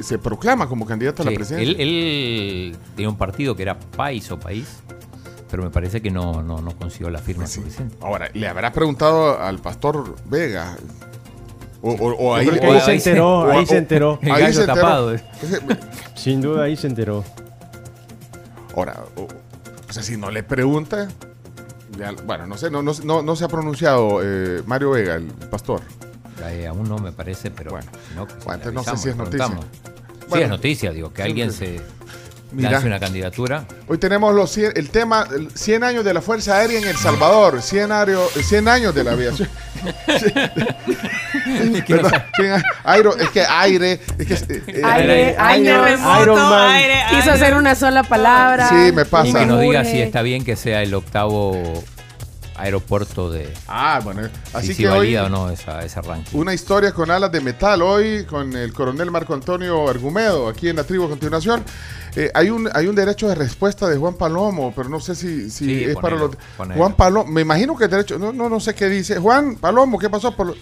se proclama como candidato a la Sí, presidencia. él, él tenía un partido que era País o País, pero me parece que no, no, no consiguió la firma suficiente. Ahora, ¿le habrá preguntado al pastor Vega? O, o- o Yo ahí, se enteró, o- ahí se enteró. ahí se enteró. Sin duda ahí se enteró. Ahora, o, o sea, si no le pregunta, ya- bueno, no sé, no, no, no, no se ha pronunciado eh, Mario Vega, el pastor. Eh, aún no me parece, pero bueno, no, Bueno, entonces sé si es noticia. preguntamos. Sí, Bueno, es noticia, digo, que sí, alguien sí. se Mira. lance una candidatura. Hoy tenemos los 100 el tema, el 100 años de la Fuerza Aérea en El Salvador, 100, ario- 100 años de la aviación. Perdón, 100 a- airo- es que aire, es que... eh, eh, Aire, aire, remoto, Iron Man. aire, Quiso aire. hacer una sola palabra. Sí, me pasa. Y que nos diga si está bien que sea el octavo aeropuerto de. Ah, bueno, así si, si que hoy- valida o no esa, ese ranking. Una historia con alas de metal hoy con el coronel Marco Antonio Argumedo aquí en la tribu a continuación. Eh, hay un hay un derecho de respuesta de Juan Palomo, pero no sé si, si Sí, es para los ponelo. Juan Palomo, me imagino que el derecho, no, no, no sé qué dice. Juan Palomo, ¿qué pasó por Eh,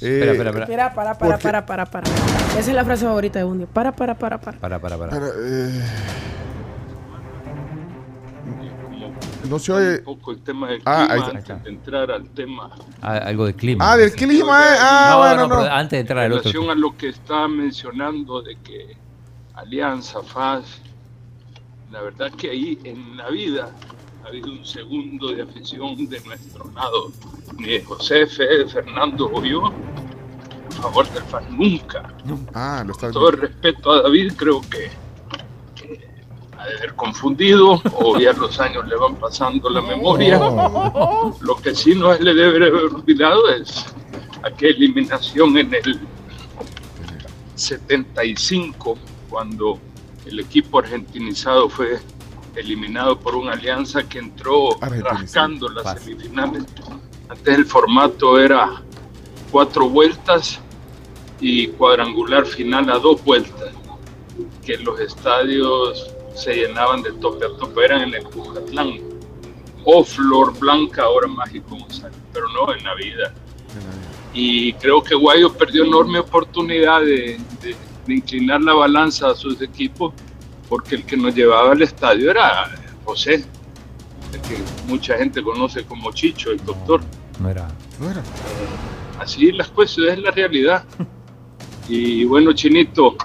Espera, espera, espera. Espera, para, para, para, para, para. Esa es la frase favorita de Bundio. Para, para, para, para. Para, para, para. Para, eh, no se oye. Un poco el tema del Ah, ahí clima está. antes de entrar al tema. Ah, algo de clima. Ah, del clima, eh. Ah, No, bueno, no, no. pero antes de entrar En al otro. relación a lo que estaba mencionando de que Alianza, FAS, la verdad que ahí en la vida ha habido un segundo de afición de nuestro lado, ni de José, Fede, Fernando o yo, a favor del FAS, nunca. Ah, lo está Todo el respeto a David, creo que, haber confundido, o ya los años le van pasando la memoria. Lo que sí no le debe haber olvidado es aquella eliminación en el 75, cuando el equipo argentinizado fue eliminado por una alianza que entró rascando las semifinales. Antes el formato era cuatro vueltas y cuadrangular final a dos vueltas, que los estadios se llenaban de tope a tope, eran en el Cucatlán, o Flor Blanca, ahora Mágico González, pero no en la vida. Y creo que Guayo perdió enorme oportunidad de, de- de inclinar la balanza a sus equipos, porque el que nos llevaba al estadio era José, el que mucha gente conoce como Chicho, el doctor. No era. No era. Así las cosas, es la realidad. Y bueno, Chinito,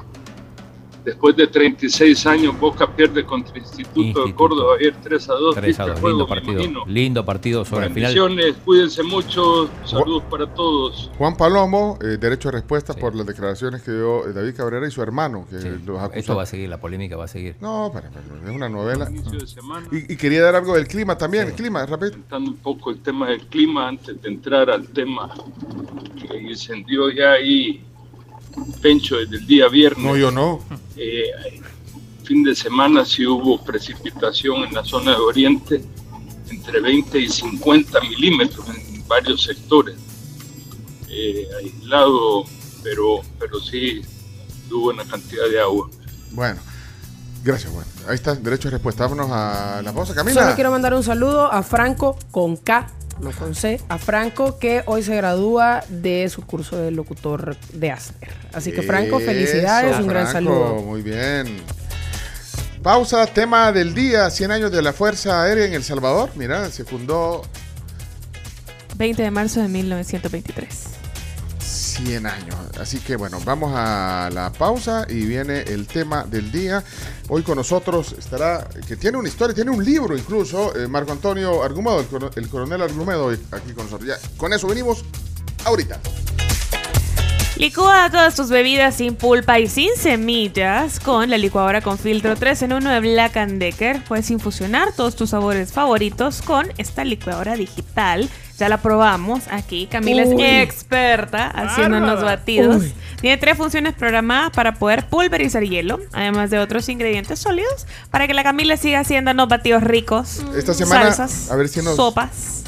después de 36 años, Boca pierde contra Instituto, de Córdoba ayer 3 a 2. 3 a ¿viste el 2, juego, lindo me partido. Lindo partido sobre el final. Cuídense mucho, saludos para todos. Juan Palomo, eh, derecho a respuesta por las declaraciones que dio eh, David Cabrera y su hermano, que los acusan. Esto va a seguir, la polémica va a seguir. No, para, para, es una novela. De. Y, y quería dar algo del clima también, el clima, rápido. comentando un poco el tema del clima antes de entrar al tema que incendió ya ahí Pencho desde el día viernes. No, yo no. Eh, fin de semana sí hubo precipitación en la zona de Oriente entre 20 y 50 milímetros en varios sectores. Eh, aislado, pero, pero sí hubo una cantidad de agua. Bueno, gracias, Juan. Ahí está, derecho a respuesta. Vámonos a la pausa, Camila. Solo quiero mandar un saludo a Franco con K, no con C, a Franco que hoy se gradúa de su curso de locutor de Aster. Así que Franco, felicidades, Eso, un gran saludo. Muy bien. Pausa, tema del día, 100 años de la Fuerza Aérea en El Salvador. Mira, se fundó 20 de marzo de 1923. 100 años. Así que bueno, vamos a la pausa y viene el tema del día. Hoy con nosotros estará, que tiene una historia, tiene un libro incluso, eh, Marco Antonio Argumedo, el, el coronel Argumedo, aquí con nosotros. Ya, con eso venimos ahorita. Licúa todas tus bebidas sin pulpa y sin semillas con la licuadora con filtro 3 en 1 de Black Decker. Puedes infusionar todos tus sabores favoritos con esta licuadora digital. Ya la probamos aquí. Camila Uy. es experta haciendo unos Bárbara. batidos. Uy. Tiene tres funciones programadas para poder pulverizar hielo, además de otros ingredientes sólidos, para que la Camila siga haciendo unos batidos ricos. Esta semana, salsas, a ver si nos... sopas.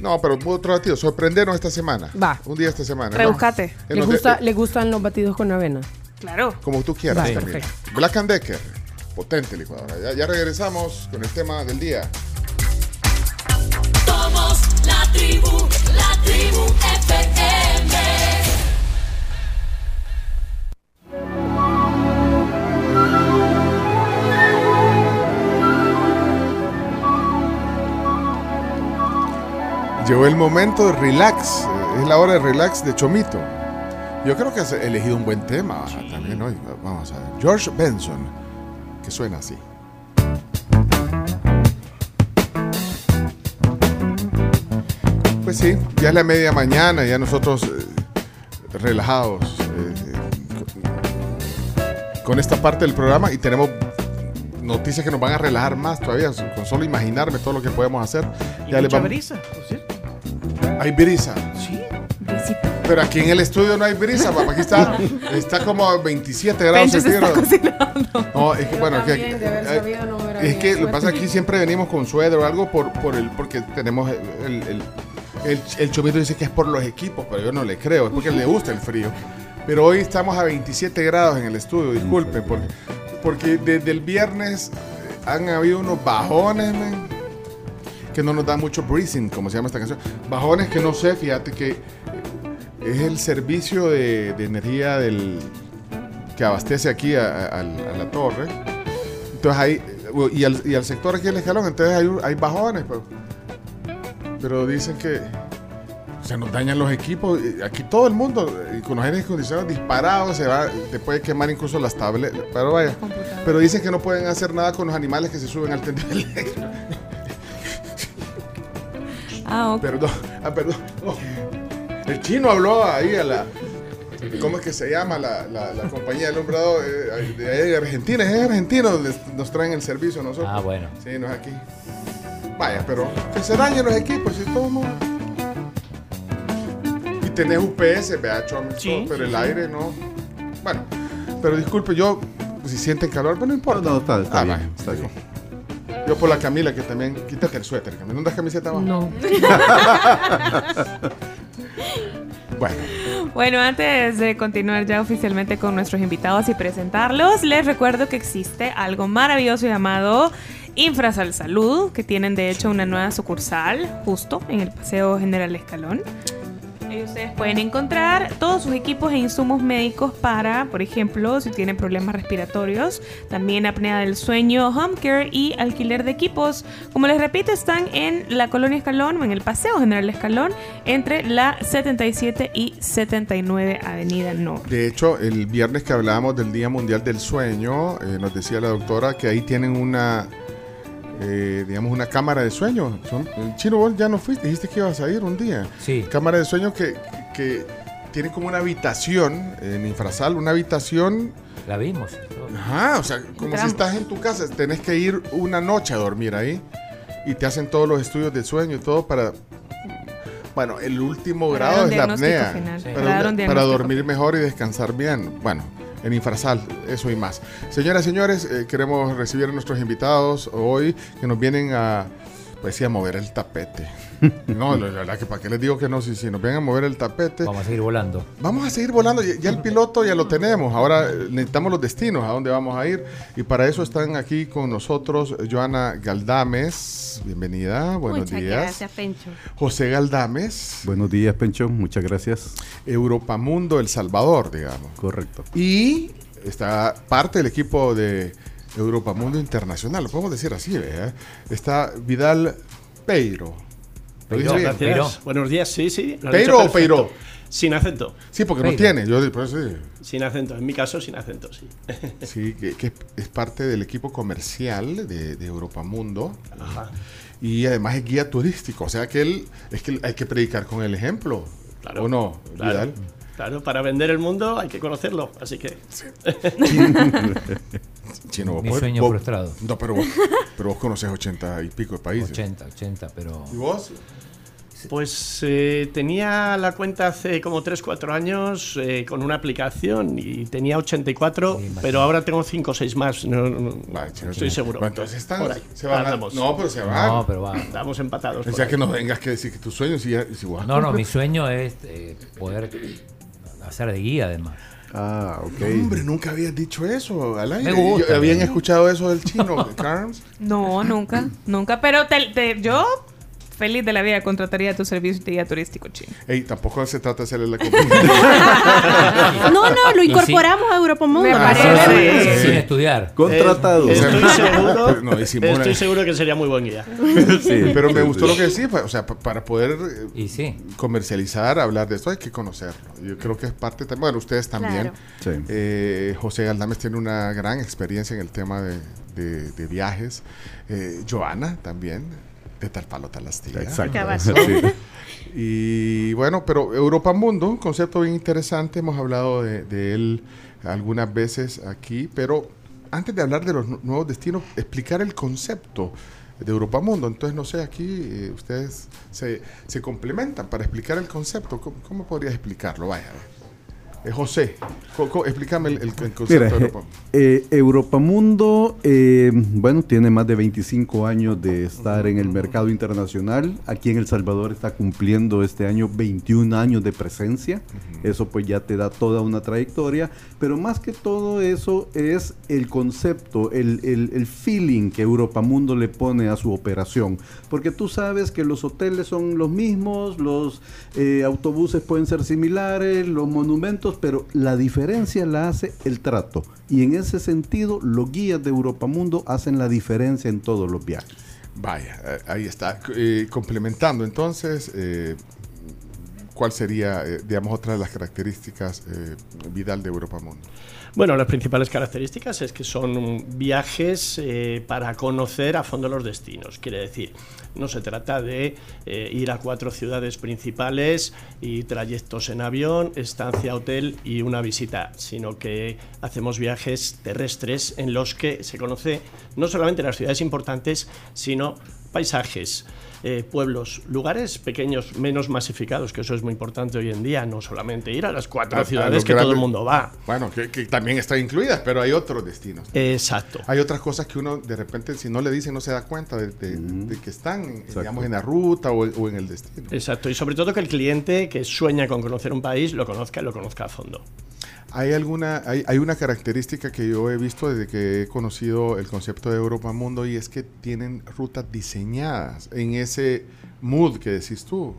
No, pero otro batido, sorprendernos esta semana. Va. Un día esta semana. ¿no? Rebuscate. Que ¿Le, gusta, ¿Le gustan los batidos con avena? Claro. Como tú quieras, Camila. perfecto. Black and Decker, potente licuadora. Ya, ya regresamos con el tema del día. Somos la tribu, la tribu FM. Llegó el momento de relax. eh, Es la hora de relax de Chomito. Yo creo que has elegido un buen tema también hoy. Vamos a ver. George Benson, que suena así. Pues sí, ya es la media mañana, ya nosotros eh, relajados eh, con, con esta parte del programa y tenemos noticias que nos van a relajar más todavía, con solo imaginarme todo lo que podemos hacer. Y Ya mucha vamos- brisa, por cierto. Hay brisa. Sí. Pero aquí en el estudio no hay brisa, papá. Aquí está, está como a 27 grados centígrados. No, es que bueno, eh, sabido, no hubiera es que lo que pasa aquí siempre venimos con suéter o algo por, por el, porque tenemos el, el, el, el chomito dice que es por los equipos, pero yo no le creo, es porque le gusta el frío. Pero hoy estamos a 27 grados en el estudio, disculpe, porque, desde el viernes eh, han habido unos bajones, men, que no nos dan mucho breathing, como se llama esta canción. Bajones que no sé, fíjate que es el servicio de, energía del que abastece aquí a, la torre. Entonces hay, y al, y al sector aquí del escalón, entonces hay, hay bajones, pero, pero dicen que se nos dañan los equipos. y Aquí todo el mundo, y con los aires acondicionados disparados, se va, te puede quemar incluso las tabletas. Pero vaya, pero dicen que no pueden hacer nada con los animales que se suben al tendido eléctrico. Ah, ok. Perdón, ah, perdón. Oh. El chino habló ahí a la. ¿Cómo es que se llama la, la, la compañía del alumbrado eh, de, ahí de Argentina? Es argentino donde nos traen el servicio a nosotros. Ah, bueno. Sí, no es aquí. Vaya, pero que se dañen los equipos y todo. ¿no? Y tenés UPS, vea, todo, pero el aire no. Bueno, pero disculpe, yo, si sienten calor, pero no importa. No, está, está Ah, bien, vaya. está bien. Yo por la Camila, que también. Quítate el suéter, Camila. ¿No andas camiseta abajo? No. bueno. Bueno, antes de continuar ya oficialmente con nuestros invitados y presentarlos, les recuerdo que existe algo maravilloso llamado Infrasal Salud, que tienen de hecho una nueva sucursal justo en el Paseo General Escalón. Ahí ustedes pueden encontrar todos sus equipos e insumos médicos para, por ejemplo, si tienen problemas respiratorios, también apnea del sueño, home care y alquiler de equipos. Como les repito, están en la Colonia Escalón o en el Paseo General Escalón entre la 77 y 79 Avenida Norte. De hecho, el viernes que hablábamos del Día Mundial del Sueño, eh, nos decía la doctora que ahí tienen una, eh, digamos, una cámara de sueño. Son, el chino, vos ya no fuiste, dijiste que ibas a ir un día. Sí. Cámara de sueño que, que tiene como una habitación en Infrasal, una habitación. La vimos. Ajá, o sea, como si estás en tu casa, tenés que ir una noche a dormir ahí y te hacen todos los estudios del sueño y todo para. Bueno, el último grado es la apnea. final. Sí. Para, Para dormir mejor y descansar bien. Bueno, en Infrasal, eso y más. Señoras y señores, eh, queremos recibir a nuestros invitados hoy que nos vienen a, pues sí, a mover el tapete. No, la verdad que para qué les digo que no, si, si nos vienen a mover el tapete. Vamos a seguir volando. Vamos a seguir volando. Ya, ya el piloto ya lo tenemos. Ahora eh, necesitamos los destinos, a dónde vamos a ir. Y para eso están aquí con nosotros Joana Galdames. Bienvenida. Buenos Muchas días. gracias, Pencho. José Galdames. Buenos días, Pencho. Muchas gracias. Europamundo El Salvador, digamos. Correcto. Y está parte del equipo de Europamundo Internacional, lo podemos decir así, ¿verdad? Está Vidal Peiro. ¿Lo dije Peiro, bien? gracias. Buenos días, sí, sí. ¿Peiro o Peiro? perfecto. Sin acento. Sí, porque no tiene. Yo por eso sí. Sin acento. En mi caso, sin acento, sí. Sí, que, que es parte del equipo comercial de, de Europa Mundo. Y además es guía turístico. O sea que él es que hay que predicar con el ejemplo. Claro. ¿O no? Claro. Vidal? Claro, para vender el mundo hay que conocerlo, así que... Chino, vos Mi sueño vos- frustrado. No, pero vos, pero vos conoces ochenta y pico de países. 80, 80, pero... ¿Y vos? Pues eh, tenía la cuenta hace como 3-4 años eh, con una aplicación y tenía 84, pero ahora tengo 5 o 6 más. No, no, no, estoy seguro. Bueno, entonces están- Por ahí. se van a- no, pero se van. No, pero van. Estamos empatados. O sea que no vengas que decir que tus sueños y ya y si vos- No, no, mi sueño es eh, poder hacer de guía además. Ah, ok. hombre, nunca habías dicho eso al aire. Me gusta. Yo- ¿Habían escuchado eso del chino, Carms? No, nunca, nunca. Pero te- te- yo, feliz de la vida, contrataría tu servicio de guía turístico chino. Ey, tampoco se trata de hacerle la comida. No, no, lo incorporamos a Europa Mundo. Me parece. parece. Sin estudiar. Contratado. Eh, estoy seguro, No, y Simona- estoy seguro que sería muy buen guía. Sí, pero me gustó lo que decía, pa- o sea, pa- para poder eh, Y sí. comercializar, hablar de esto, hay que conocerlo. Yo creo que es parte también, bueno, ustedes también. Claro. Sí. Eh, José Galdames tiene una gran experiencia en el tema de, de- de viajes. Eh, Joana también, de tal palo tal astilla. Exacto. Y bueno, pero Europa Mundo, un concepto bien interesante, hemos hablado de, de él algunas veces aquí, pero antes de hablar de los nu- nuevos destinos, explicar el concepto de Europa Mundo. Entonces, no sé, aquí eh, ustedes se, se complementan para explicar el concepto. ¿Cómo, cómo podrías explicarlo? Vaya, a ver. Eh, José, explícame el, concepto Mira, de Europa eh, Europamundo, eh, bueno, tiene más de 25 años de estar en el mercado internacional. Aquí en El Salvador está cumpliendo este año 21 años de presencia. Eso pues ya te da toda una trayectoria. Pero más que todo eso es el concepto, el, el- el feeling que Europamundo le pone a su operación. Porque tú sabes que los hoteles son los mismos, los eh, autobuses pueden ser similares, los monumentos, pero la diferencia la hace el trato. Y en ese sentido, los guías de Europamundo hacen la diferencia en todos los viajes. Vaya, eh, ahí está. Eh, complementando entonces, eh, ¿cuál sería, digamos, otra de las características Vidal de Europa Mundo? Bueno, las principales características es que son viajes eh, para conocer a fondo los destinos. Quiere decir, no se trata de eh, ir a cuatro ciudades principales y trayectos en avión, estancia, hotel y una visita, sino que hacemos viajes terrestres en los que se conoce no solamente las ciudades importantes, sino paisajes, eh, pueblos, lugares pequeños, menos masificados, que eso es muy importante hoy en día, no solamente ir a las cuatro A- a ciudades que todo el mundo va. Bueno, que, que también están incluidas, pero hay otros destinos. Exacto. Hay otras cosas que uno de repente, si no le dicen, no se da cuenta de, de- de que están, en- digamos, en la ruta o, o en el destino. Exacto, y sobre todo que el cliente que sueña con conocer un país lo conozca y lo conozca a fondo. Hay alguna, hay, hay una característica que yo he visto desde que he conocido el concepto de Europa Mundo y es que tienen rutas diseñadas en ese mood que decís tú.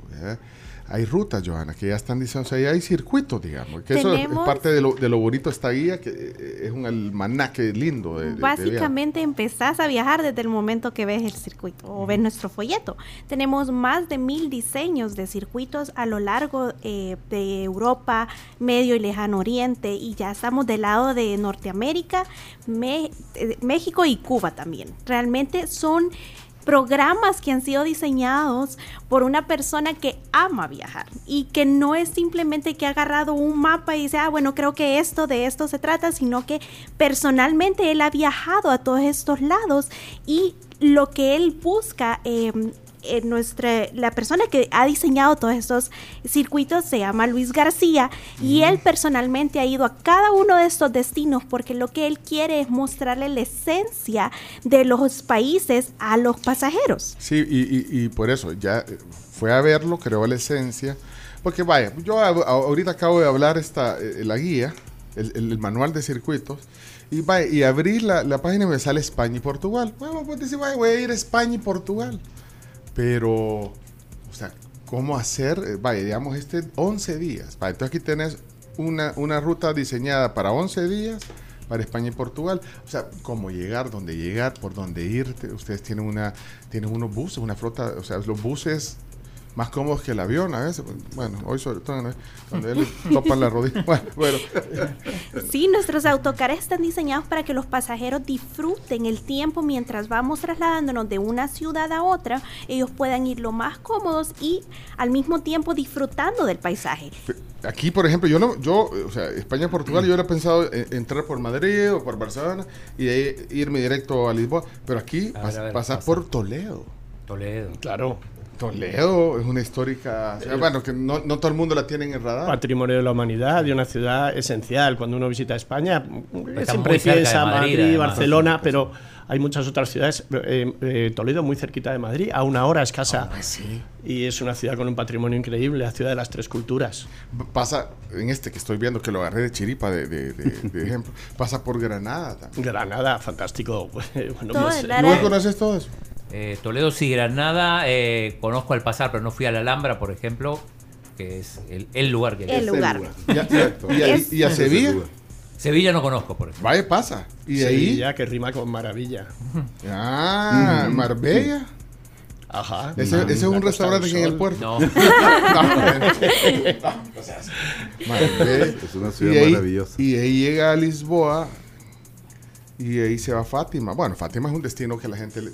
Hay rutas, Johanna, que ya están diseñadas, o sea, ya hay circuitos, digamos. Que eso es- parte de lo, de lo bonito de esta guía, que eh, es un almanaque lindo. De, de- de. Básicamente empezás a viajar desde el momento que ves el circuito o ves nuestro folleto. Tenemos más de mil diseños de circuitos a lo largo eh, de Europa, Medio y Lejano Oriente y ya estamos del lado de Norteamérica, Me- eh, México y Cuba también. Realmente son programas que han sido diseñados por una persona que ama viajar y que no es simplemente que ha agarrado un mapa y dice, ah, bueno, creo que esto de esto se trata, sino que personalmente él ha viajado a todos estos lados y lo que él busca eh, en nuestra, la persona que ha diseñado todos estos circuitos se llama Luis García y él personalmente ha ido a cada uno de estos destinos porque lo que él quiere es mostrarle la esencia de los países a los pasajeros. Sí, y, y- y por eso ya eh, fue a verlo, creó la esencia. Porque vaya, yo a- a- ahorita acabo de hablar esta, eh, la guía, el, el- el manual de circuitos, y, vaya, y abrí la, la página y me sale España y Portugal. Bueno, pues dice, vaya, voy a ir a España y Portugal. Pero, o sea, ¿cómo hacer? Eh, Vaya, digamos, este 11 días. Vaya, entonces aquí tenés una, una ruta diseñada para 11 días para España y Portugal. O sea, cómo llegar, dónde llegar, por dónde irte. Ustedes tienen una tienen unos buses, una flota, o sea, los buses más cómodos que el avión a veces. Bueno, hoy sobre todo ¿no? cuando él le topan la rodilla. Bueno, bueno. Sí, nuestros autocares están diseñados para que los pasajeros disfruten el tiempo mientras vamos trasladándonos de una ciudad a otra. Ellos puedan ir lo más cómodos y al mismo tiempo disfrutando del paisaje. Aquí, por ejemplo, yo no, yo, o sea, España, Portugal, yo hubiera pensado en- entrar por Madrid o por Barcelona y de ahí irme directo a Lisboa, pero aquí A ver, pas- a ver, pasas pasa. por Toledo. Toledo. Claro. Toledo es una histórica, Eh, bueno, que no, no todo el mundo la tiene en el radar. Patrimonio de la humanidad y una ciudad esencial. Cuando uno visita España, Está siempre piensa Madrid, Madrid. Barcelona, pero hay muchas otras ciudades. Eh, eh, Toledo, muy cerquita de Madrid, a una hora escasa. Y es una ciudad con un patrimonio increíble, la ciudad de las tres culturas. Pasa, en este que estoy viendo, que lo agarré de chiripa de, de- de- de ejemplo, pasa por Granada también. Granada, fantástico. Bueno, pues, eh, área- ¿No conoces todo eso? Eh, Toledo sí, Granada, eh, conozco al pasar, pero no fui a la Alhambra, por ejemplo, que es el, el lugar que El lugar. ¿Y a, y a- y a Sevilla? Sevilla no conozco, por ejemplo. Vaya, pasa. Y de ahí, Sevilla, que rima con maravilla. ah, Mm. Marbella. Ajá. Ese, ese es un restaurante que en el puerto. No. no, no, o sea, Marbella. Es una ciudad y ahí, maravillosa. Y ahí llega a Lisboa y ahí se va a Fátima. Bueno, Fátima es un destino que la gente le-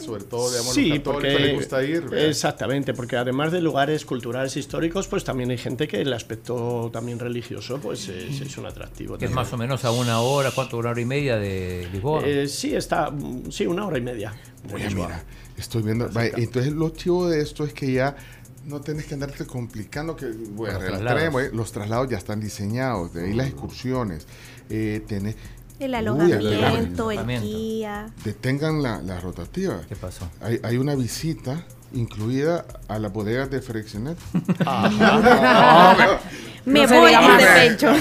sobre todo, digamos, Sí, los católicos porque les gusta ir. ¿verdad? exactamente, porque además de lugares culturales históricos, pues también hay gente que el aspecto también religioso, pues es, es un atractivo. Que es más o menos a una hora, ¿cuánto? Una hora y media de Lisboa. Eh, sí, está, sí, una hora y media. Oye, mira, estoy viendo. vaya, entonces, lo chivo de esto es que ya no tienes que andarte complicando. que a Los traslados. Los ya están diseñados. De ahí las excursiones. Eh, tenés- El Uy, alojamiento, el alojamiento. guía. detengan la, la rotativa. ¿Qué pasó? Hay, hay una visita incluida a las bodegas de Freixenet. Me No se voy, dice más. Pencho.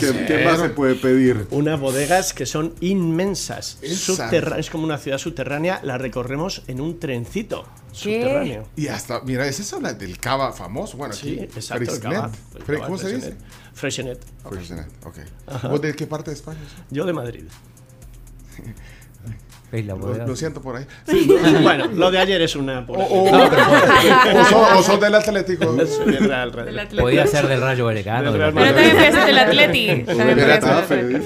¿Qué, qué más se puede pedir? Unas bodegas que son inmensas. Es como una ciudad subterránea, la recorremos en un trencito subterráneo. Y hasta, mira, esa es la del cava famoso. Bueno, Sí, aquí. exacto. el cava- el cava ¿Cómo se dice? Freixenet. Freixenet. Ok. Ajá. ¿Vos de qué parte de España? Yo de Madrid. ¿Veis la Lo, bodega? lo siento por ahí. bueno, lo de ayer es una. O, o- o sos, o sos del Atlético. Soy del Real- Real- Del Atlético. Podía ser del Rayo Vallecano. Pero también puede ser del.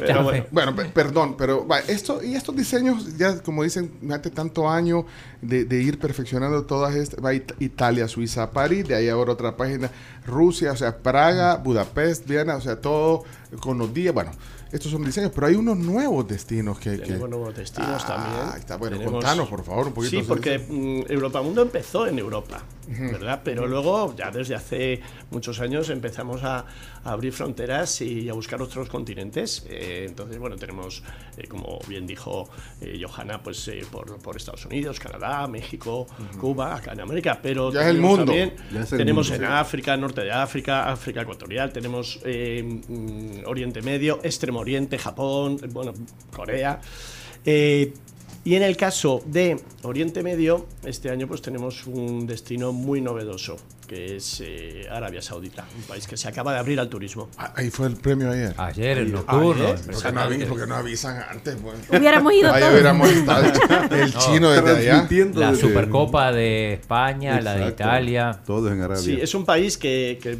Pero bueno, Bueno, pe- perdón, pero va, esto y estos diseños, ya como dicen, hace tanto año de, de ir perfeccionando todas estas, va It- Italia, Suiza, París, de ahí ahora otra página, Rusia, o sea, Praga, Budapest, Viena, o sea, todo con los días, bueno, estos son diseños, pero hay unos nuevos destinos que... que- Tenemos nuevos destinos Ah, también. está, bueno, Tenemos- contanos, por favor, un poquito. Sí, porque mm, Europa Mundo empezó en Europa, ¿verdad? Pero luego, ya desde hace muchos años, empezamos a, a abrir fronteras y a buscar otros continentes. Eh, entonces, bueno, tenemos, eh, como bien dijo eh, Johanna, pues eh, por, por Estados Unidos, Canadá, México, Cuba, acá en América, pero Ya es el mundo. también- Ya es el tenemos mundo, en sí. África, norte de África, África ecuatorial, tenemos mm, Oriente Medio, Extremo Oriente, Japón, bueno, Corea. Eh, y en el caso de Oriente Medio, este año pues tenemos un destino muy novedoso, que es eh, Arabia Saudita, un país que se acaba de abrir al turismo. Ah, Ahí fue el premio ayer. Ayer, el nocturno. Ayer, ¿Por qué no, avi- por qué no avisan antes? Bueno. Hubiéramos ido Ahí hubiéramos estado el, el No, chino desde allá. La desde- Supercopa de España, la de Exacto. Italia. Todos en Arabia. Sí, es un país que, que,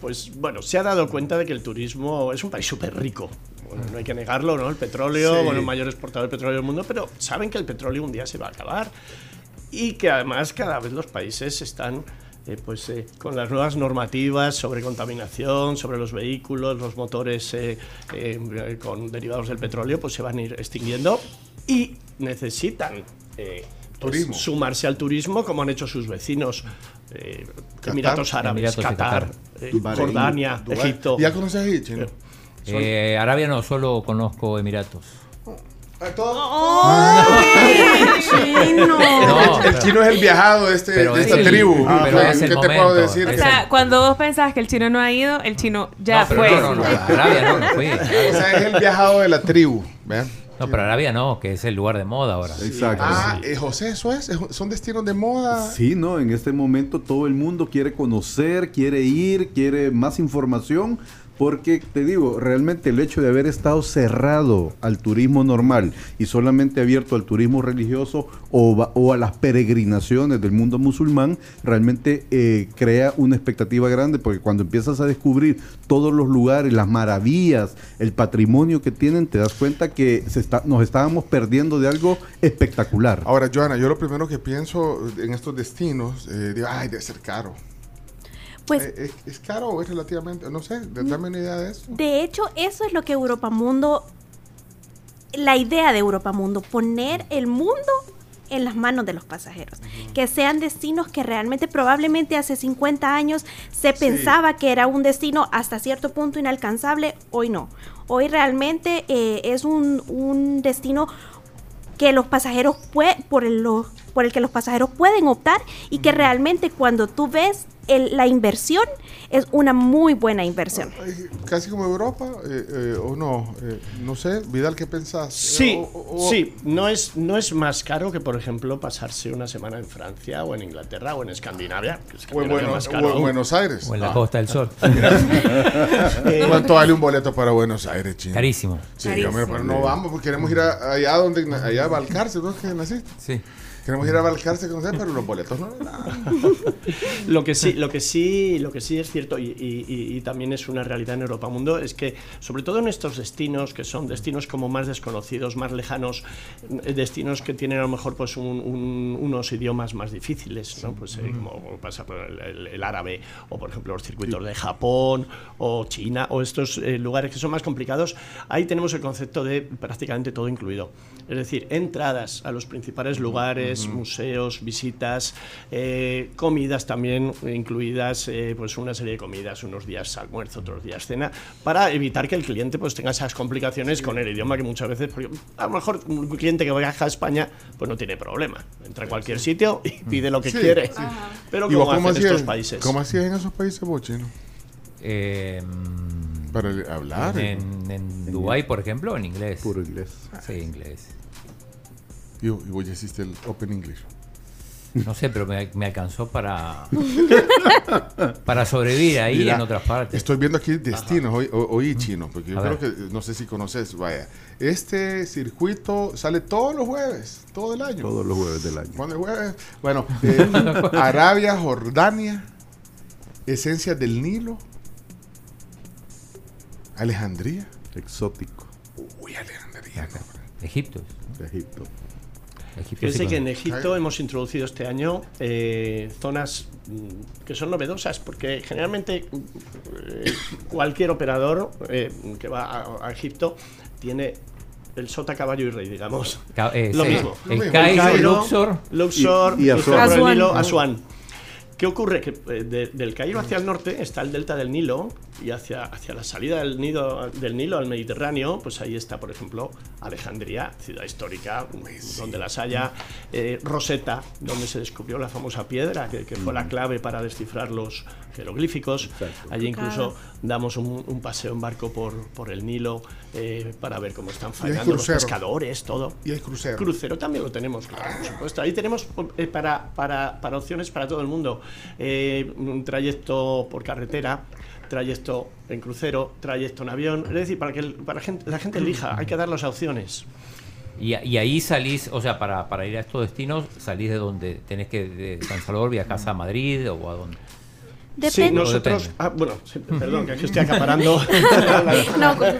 pues bueno, se ha dado cuenta de que el turismo es un país súper rico. Bueno, no hay que negarlo, ¿no? El petróleo, Sí. bueno, el mayor exportador de petróleo del mundo, pero saben que el petróleo un día se va a acabar y que además cada vez los países están eh, pues, eh, con las nuevas normativas sobre contaminación, sobre los vehículos, los motores eh, eh, con derivados del petróleo, pues se van a ir extinguiendo y necesitan eh, pues, sumarse al turismo como han hecho sus vecinos. eh, Qatar. Emiratos Árabes, Emiratos Qatar, eh, Jordania, Dubái. Egipto. ¿Ya conoces chino? Eh, Arabia no, solo conozco Emiratos. Ah, todo- ¡Ay, chino! No, el chino es el viajado de, este, de es esta el- tribu. pero ¿Qué te puedo decir? O sea, cuando vos pensabas que el chino no ha ido, el chino ya no, fue. no, no, no, Arabia no, no fui. O sea, es el viajado de la tribu. ¿vean? No, pero Arabia no, que es el lugar de moda ahora. Exacto. Ah, eh, José, eso es. es- Son destinos de moda. Sí, no, en este momento todo el mundo quiere conocer, quiere ir, quiere más información. Porque te digo, realmente el hecho de haber estado cerrado al turismo normal y solamente abierto al turismo religioso o, o a las peregrinaciones del mundo musulmán, realmente eh, crea una expectativa grande porque cuando empiezas a descubrir todos los lugares, las maravillas, el patrimonio que tienen, te das cuenta que se está, nos estábamos perdiendo de algo espectacular. Ahora, Joana, yo lo primero que pienso en estos destinos, eh, digo, ay, debe ser caro. Pues Eh, ¿es, es caro o es relativamente? No sé, dame una idea de eso. De hecho, eso es lo que Europa Mundo, la idea de Europa Mundo, poner el mundo en las manos de los pasajeros. Que sean destinos que realmente probablemente hace 50 años se pensaba que era un destino hasta cierto punto inalcanzable, hoy no. Hoy realmente eh, es un, un destino que los pasajeros pue- por el, lo- por el que los pasajeros pueden optar y que realmente cuando tú ves el- la inversión es una muy buena inversión. Casi como Europa, eh, eh, o no, eh, no sé, Vidal, ¿qué pensás? Sí, Eh, o- o- sí, no es, no es más caro que, por ejemplo, pasarse una semana en Francia o en Inglaterra o en Escandinavia. que O en más o caro en aún. Buenos Aires. O en la Ah. Costa del Sol. Eh, ¿Cuánto vale un boleto para Buenos Aires, chino? Carísimo. Sí, Carísimo. hombre, pero no vamos, porque queremos ir a- allá donde allá a Balcarce, ¿no? Que naciste. Sí. Queremos ir a Balcarce, que no sé, pero los boletos no. lo que sí, lo que sí, lo que sí es cierto y, y- y- y también es una realidad en Europa Mundo es que sobre todo en estos destinos que son destinos como más desconocidos, más lejanos, destinos que tienen a lo mejor pues un- un- unos idiomas más difíciles, ¿no? Pues eh, como pasa por el, el- el árabe o por ejemplo los circuitos de Japón o China o estos eh, lugares que son más complicados, ahí tenemos el concepto de prácticamente todo incluido. Es decir, entradas a los principales lugares, museos, visitas, eh, comidas también incluidas, eh, pues una serie de comidas, unos días almuerzo, otros días cena, para evitar que el cliente pues tenga esas complicaciones con el idioma que muchas veces, porque a lo mejor un cliente que viaja a España pues no tiene problema, entra a cualquier sitio y pide lo que Sí, quiere. sí. Pero ¿Y vos ¿cómo cómo hacen estos países? ¿Cómo hacías en esos países vos, chino? Eh, Para hablar. En, en Dubái, por ejemplo, en inglés. Puro inglés. Sí, inglés. Y, y vos ya hiciste el Open English. No sé, pero me, me alcanzó para para sobrevivir ahí Mira, en otras partes. Estoy viendo aquí destinos, hoy, chino, porque yo A creo ver. que, no sé si conoces, vaya, este circuito sale todos los jueves, todo el año. Todos los jueves del año. ¿Cuándo es jueves? Bueno, eh, Arabia, Jordania, Esencias del Nilo, Alejandría. Exótico. Uy, Alejandría. Egipto. Egipto. Egipto Fíjense sí que en Egipto hemos introducido este año eh, zonas mm, que son novedosas, porque generalmente eh, cualquier operador eh, que va a, a Egipto tiene el sota, caballo y rey, digamos. Eh, Lo sí. mismo. El Cairo, Luxor. Luxor, Y- y Asuán. ¿Qué ocurre? Que eh, de- del Cairo hacia el norte está el delta del Nilo y hacia, hacia la salida del, Nido, del Nilo al Mediterráneo, pues ahí está, por ejemplo, Alejandría, ciudad histórica, donde las haya, eh, Rosetta, donde se descubrió la famosa piedra, que, que fue la clave para descifrar los jeroglíficos. Allí incluso damos un, un paseo en barco por, por el Nilo eh, para ver cómo están faenando los pescadores, todo. Y hay crucero. Crucero también lo tenemos, claro, por supuesto. Ahí tenemos eh, para, para, para opciones para todo el mundo. Eh, un trayecto por carretera, trayecto en crucero, trayecto en avión. Es decir, para que el- para gente, la gente elija, hay que dar las opciones. Y, y ahí salís, o sea, para, para ir a estos destinos, salís de donde tenés que, de San Salvador, viajás a Madrid o a dónde. Sí, Depende. nosotros. depende. ah, bueno, sí, perdón, que aquí estoy acaparando. No, pues,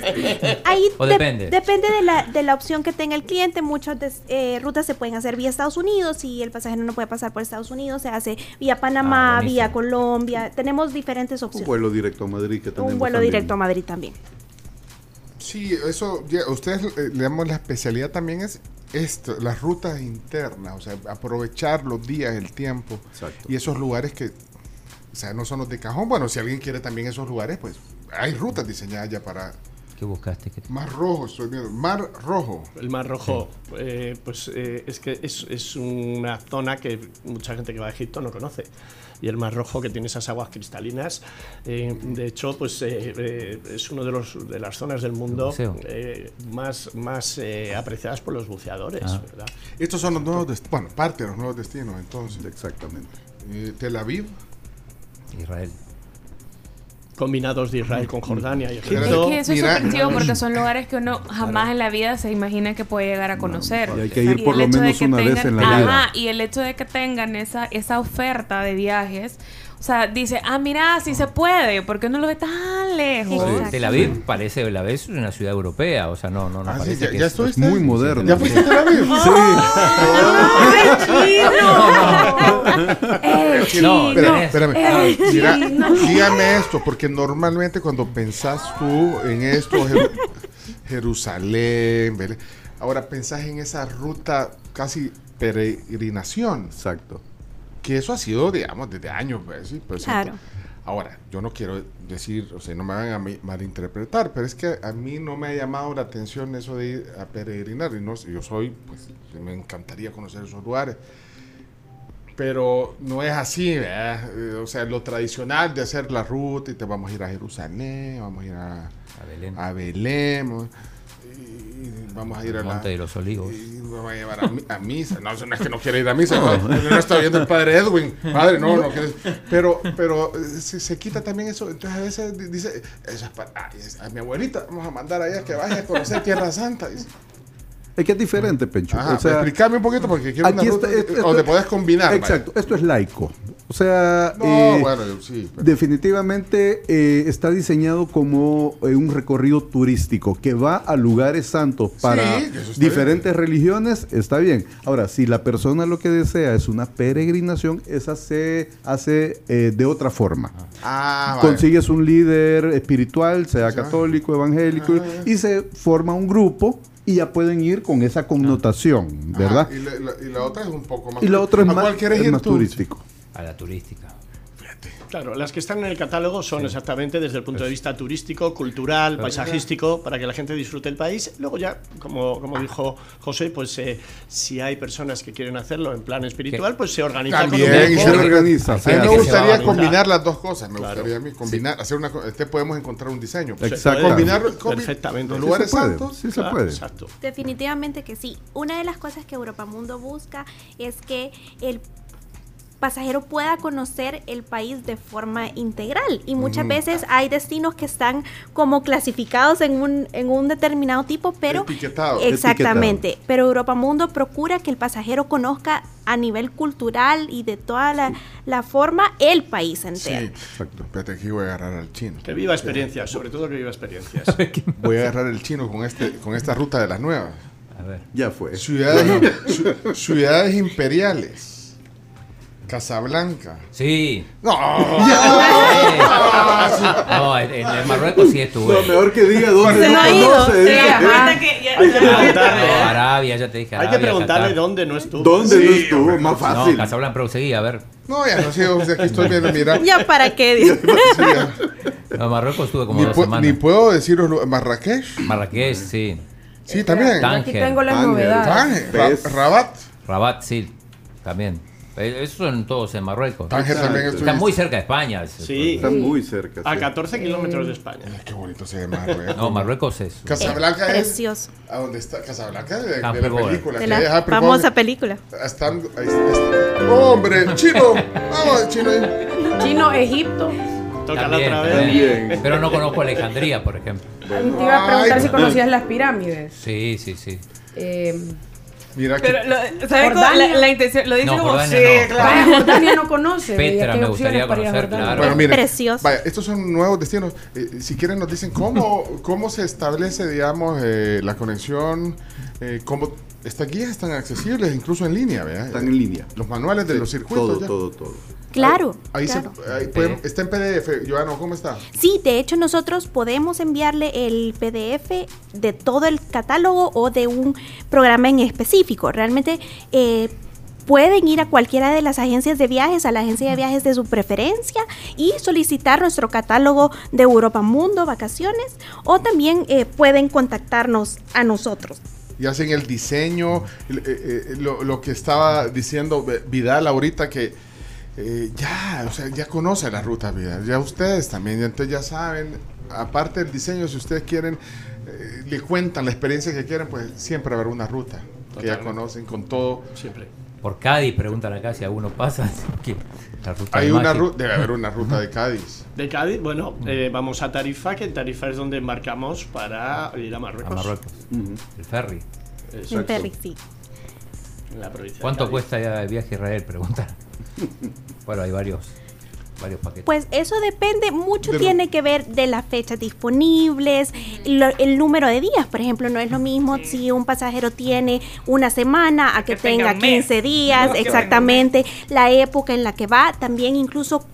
ahí O de- depende. depende de la, de la opción que tenga el cliente. Muchas des- eh, rutas se pueden hacer vía Estados Unidos. Si el pasajero no puede pasar por Estados Unidos, se hace vía Panamá, Ah, vía Colombia. Tenemos diferentes Un opciones. vuelo directo a Madrid que tenemos Un vuelo también. directo a Madrid también. Sí, eso, ya, ustedes, eh, digamos, la especialidad también es esto, las rutas internas, o sea, aprovechar los días, el tiempo Exacto. y esos lugares que, o sea, no son los de cajón. Bueno, si alguien quiere también esos lugares, pues hay rutas diseñadas ya para ¿Qué buscaste? ¿Qué- Mar Rojo, estoy viendo, Mar Rojo. El Mar Rojo, eh, pues eh, es que es, es una zona que mucha gente que va a Egipto no conoce. Y el Mar Rojo, que tiene esas aguas cristalinas, eh, de hecho, pues eh, eh, es una de, los, de las zonas del mundo eh, más, más eh, apreciadas por los buceadores, Ah. ¿verdad? Estos son los nuevos destinos, bueno, parte de los nuevos destinos, entonces. Exactamente. Eh, Tel Aviv, Israel. combinados de Israel con Jordania y Es Egipto. que eso es súper chido porque son lugares que uno jamás en la vida se imagina que puede llegar a conocer. Y hay que ir Y por el lo hecho de menos que una vez tengan- en la Ajá, vida. y el hecho de que tengan esa, esa oferta de viajes, o sea, dice, ah, mira, sí se puede, ¿por qué no lo ve tan lejos? Sí, Tel Aviv parece, Tel Aviv es una ciudad europea, o sea, no, no, no Ah, sí, parece ya- que ya es, Muy moderno. ¿Ya fuiste a Tel Aviv? ¡Eh, No, chino! espérame, espérame. ¡Eh, Mira, dígame esto, porque normalmente cuando pensás tú en esto, Jeru- Jerusalén, Belén, ahora pensás en esa ruta casi peregrinación. Exacto. Que eso ha sido, digamos, desde años, pues, sí, pues, Claro. Ahora, yo no quiero decir, o sea, no me van a malinterpretar, pero es que a mí no me ha llamado la atención eso de ir a peregrinar. Y no, yo soy, pues, me encantaría conocer esos lugares. Pero no es así, ¿verdad? Eh, O sea, lo tradicional de hacer la ruta y te vamos a ir a Jerusalén, vamos a ir a, Belén. a Belén, y, y vamos a ir a la... Monte de los Olivos. y vamos a llevar a, mi- a misa. No, no es que no quiera ir a misa, no, no está viendo el padre Edwin. Padre, no, no quieres. Pero, pero eh, se, se quita también eso. Entonces a veces di- dice, eso es para ay, es- a mi abuelita, vamos a mandar a ella que vaya a conocer Tierra Santa. Dice, Es que es diferente, Pencho. Ajá, o sea, explícame un poquito porque quiero una aquí ruta está- esto- donde podés combinar. vaya. Exacto, esto es laico. O sea, No, eh, bueno, yo- sí. pero- definitivamente eh, está diseñado como eh, un recorrido turístico que va a lugares santos para diferentes religiones, está bien. Ahora, si la persona lo que desea es una peregrinación, esa se hace eh, de otra forma. Ah, vale. Consigues un líder espiritual, sea católico, evangélico, Ah. y se forma un grupo y ya pueden ir con esa connotación, ¿verdad? Ajá, y, la, la- y la otra es un poco más. Y la otra es ¿A más, es turístico. A la turística. Claro, las que están en el catálogo son exactamente desde el punto de vista turístico, cultural, paisajístico, para que la gente disfrute el país. Luego ya, como, como dijo José, pues eh, si hay personas que quieren hacerlo en plan espiritual, pues se organiza con un También, y se organiza. A mí me gustaría combinar las dos cosas. Me Claro. gustaría a mí combinar, hacer una. Este podemos encontrar un diseño. Exacto. Combinar combi- Perfectamente. los Sí lugares se puede, santos. sí se puede. Exacto. Definitivamente que sí. Una de las cosas que Europa Mundo busca es que el pasajero pueda conocer el país de forma integral y muchas veces hay destinos que están como clasificados en un, en un determinado tipo, pero Etiquetado. exactamente, pero Europa Mundo procura que el pasajero conozca a nivel cultural y de toda la, la forma el país Sí, entero. exacto. Espérate, aquí voy a agarrar al chino. Que viva experiencias, sobre todo que viva experiencias. Voy a agarrar el chino con este con esta ruta de las nuevas. A ver. Ya fue. Ciudades, ci- ciudades imperiales. Casablanca. Sí. No. No, en, en Marruecos sí estuve. No, mejor que diga dónde Se no no ha ido. ajá. Que ya- Hay que preguntarle. No, Arabia, ya te dije. Hay que Arabia, preguntarle Qatar. dónde no estuvo. ¿Dónde Sí, no estuvo? hombre, Más No, fácil. Casablanca, pero seguí, a ver. No, ya no sé, o sea, aquí estoy viendo, mira. ¿Ya para qué? No, Marruecos estuve como Ni, dos semanas. ni puedo deciros Marrakech. Marrakech, sí. Sí, también. Tánger. Aquí tengo las novedades. Tánger. Rabat. Rabat, sí, también. Eh, Esos son todos en Marruecos. Tánger también Está muy cerca de España. Sí. Está muy cerca. A sí. 14 kilómetros de España. Ay, Qué bonito se ve Marruecos. No, Marruecos es. Casablanca es. Precioso. ¿A dónde está? Casablanca de, de la película. De la famosa película. Están, ahí está. ¡Hombre! ¡Chino! ¡Vamos, chino! Chino, Egipto. Tócala También, otra vez. también. Pero no conozco Alejandría, por ejemplo. Te iba a preguntar Ay, si conocías las pirámides. Sí, sí, sí. Eh, Mira que. Pero, lo, ¿sabes cómo? La, la intención, lo dice No, como, Jordania sí, no. claro. vaya, Jordania no conoce. Petra, ¿y aquí hay me opciones gustaría para ir a conocer, Jordania? claro. Bueno, miren, Precioso. Vaya, estos son nuevos destinos. Eh, si quieren nos dicen cómo, cómo se establece, digamos, eh, la conexión, eh, cómo estas guías están accesibles incluso en línea, ¿verdad? Están en línea. Los manuales de Sí, los circuitos. Todo, ya. todo, todo. Claro. Ahí claro. se, ahí pueden- está en PDF. Joano, ¿cómo está? Sí, de hecho nosotros podemos enviarle el PDF de todo el catálogo o de un programa en específico. Realmente eh, pueden ir a cualquiera de las agencias de viajes, a la agencia de viajes de su preferencia y solicitar nuestro catálogo de Europa Mundo, vacaciones, o también eh, pueden contactarnos a nosotros. Y hacen el diseño, eh, eh, lo, lo que estaba diciendo Vidal ahorita que eh, ya, o sea, ya conoce la ruta Vidal, ya ustedes también, ya entonces ya saben, aparte del diseño, si ustedes quieren, eh, le cuentan la experiencia que quieren, pues siempre haber una ruta que ya conocen con todo. Siempre. Por Cádiz preguntan acá si alguno pasa. La ruta Hay de una ruta, debe haber una ruta de Cádiz. De Cádiz, bueno, eh, vamos a Tarifa, que en Tarifa es donde embarcamos para ir a Marruecos. A Marruecos. El ferry. Exacto. En Ferry, sí. En la provincia ¿Cuánto cuesta el viaje a Israel? Preguntan. bueno, hay varios, varios paquetes. Pues eso depende, mucho De lo- tiene que ver de las fechas disponibles, lo- el número de días, por ejemplo, no es lo mismo si un pasajero tiene una semana a que, tenga tenga un mes. 15 días, No, exactamente, la época en la que va, también incluso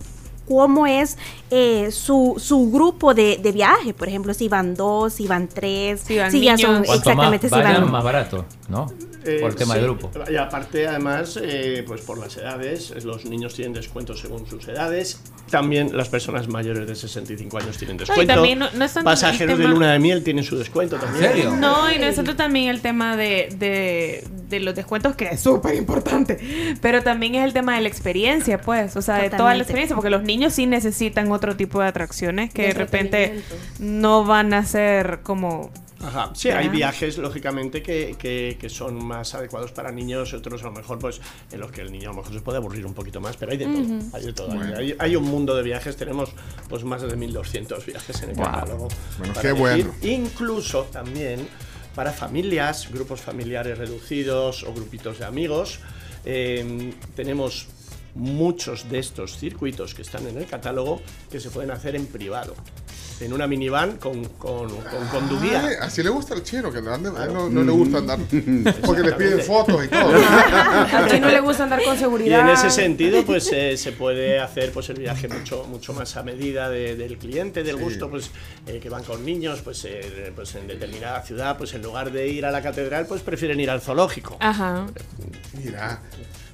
cómo es eh, su, su grupo de, de viaje, por ejemplo, si van dos, si van tres, si, van ya son exactamente más si vayan, van más barato, ¿no? Eh, Por el tema sí. del grupo. Y aparte, además, eh, pues por las edades, los niños tienen descuentos según sus edades. También las personas mayores de 65 años tienen descuento. también no- no es tanto el Pasajeros de luna de miel tienen su descuento también. No, y no es tanto también el tema de, de, de los descuentos, que es súper importante, pero también es el tema de la experiencia, pues, o sea, de toda la experiencia, porque los niños sí necesitan otro tipo de atracciones que De de repente no van a ser como... Ajá. Sí, hay viajes, lógicamente, que, que, que son más adecuados para niños, otros a lo mejor, pues, en los que el niño a lo mejor se puede aburrir un poquito más, pero hay de todo. Hay de todo. Bueno. Hay, hay un mundo de viajes, tenemos pues más de 1200 viajes en el Wow. catálogo. Bueno, para qué elegir. bueno. Incluso también para familias, grupos familiares reducidos o grupitos de amigos. eh, tenemos muchos de estos circuitos que están en el catálogo que se pueden hacer en privado. En una minivan con, con, con. Ay, así le gusta al chino, que ande- él no, Mm. no le gusta andar. Porque le piden fotos y todo. A ti no le gusta andar con Y seguridad. en ese sentido, pues eh, se puede hacer pues el viaje mucho, mucho más a medida de- del cliente, del Sí. gusto, pues eh, que van con niños, pues, eh, pues en determinada ciudad, pues en lugar de ir a la catedral, pues prefieren ir al zoológico. Ajá. Mira,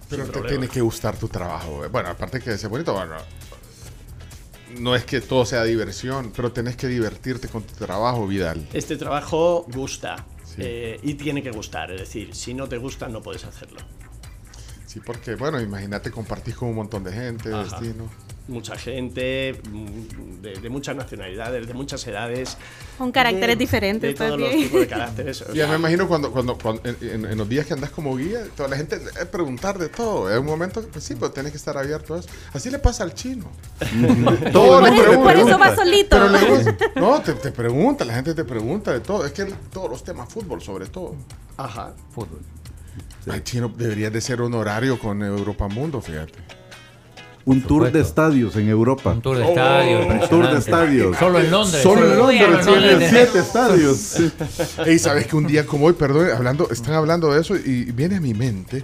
pero te tiene que gustar tu trabajo. eh. Bueno, aparte que es bonito, bueno, no es que todo sea diversión, pero tenés que divertirte con tu trabajo, Vidal. Este trabajo gusta eh, y tiene que gustar, es decir, si no te gusta no puedes hacerlo. Sí, porque, bueno, imagínate compartís con un montón de gente, Ajá. destino. Mucha gente, mm, de, de muchas nacionalidades, de muchas edades. Con caracteres de- diferentes De todos los también. tipos de caracteres. Ya sea, me imagino cuando, cuando, cuando- en, en- los días que andas como guía, toda la gente eh, preguntar de todo. Es un momento que, pues sí, pero tenés que estar abierto a eso. Así le pasa al chino. Por le eso- pregunta. por eso va solito. Pero. No, te, te pregunta, la gente te pregunta de todo. Es que todos los temas, fútbol sobre todo. Ajá. Fútbol. Ay, chino, debería de ser honorario con Europa Mundo, fíjate. Un tour de estadios en Europa. Un tour de estadios, Un tour de estadios. Solo en Londres. Solo en Londres tienen siete estadios. Ey, sabes que un día como hoy, perdón, hablando, están hablando de eso y viene a mi mente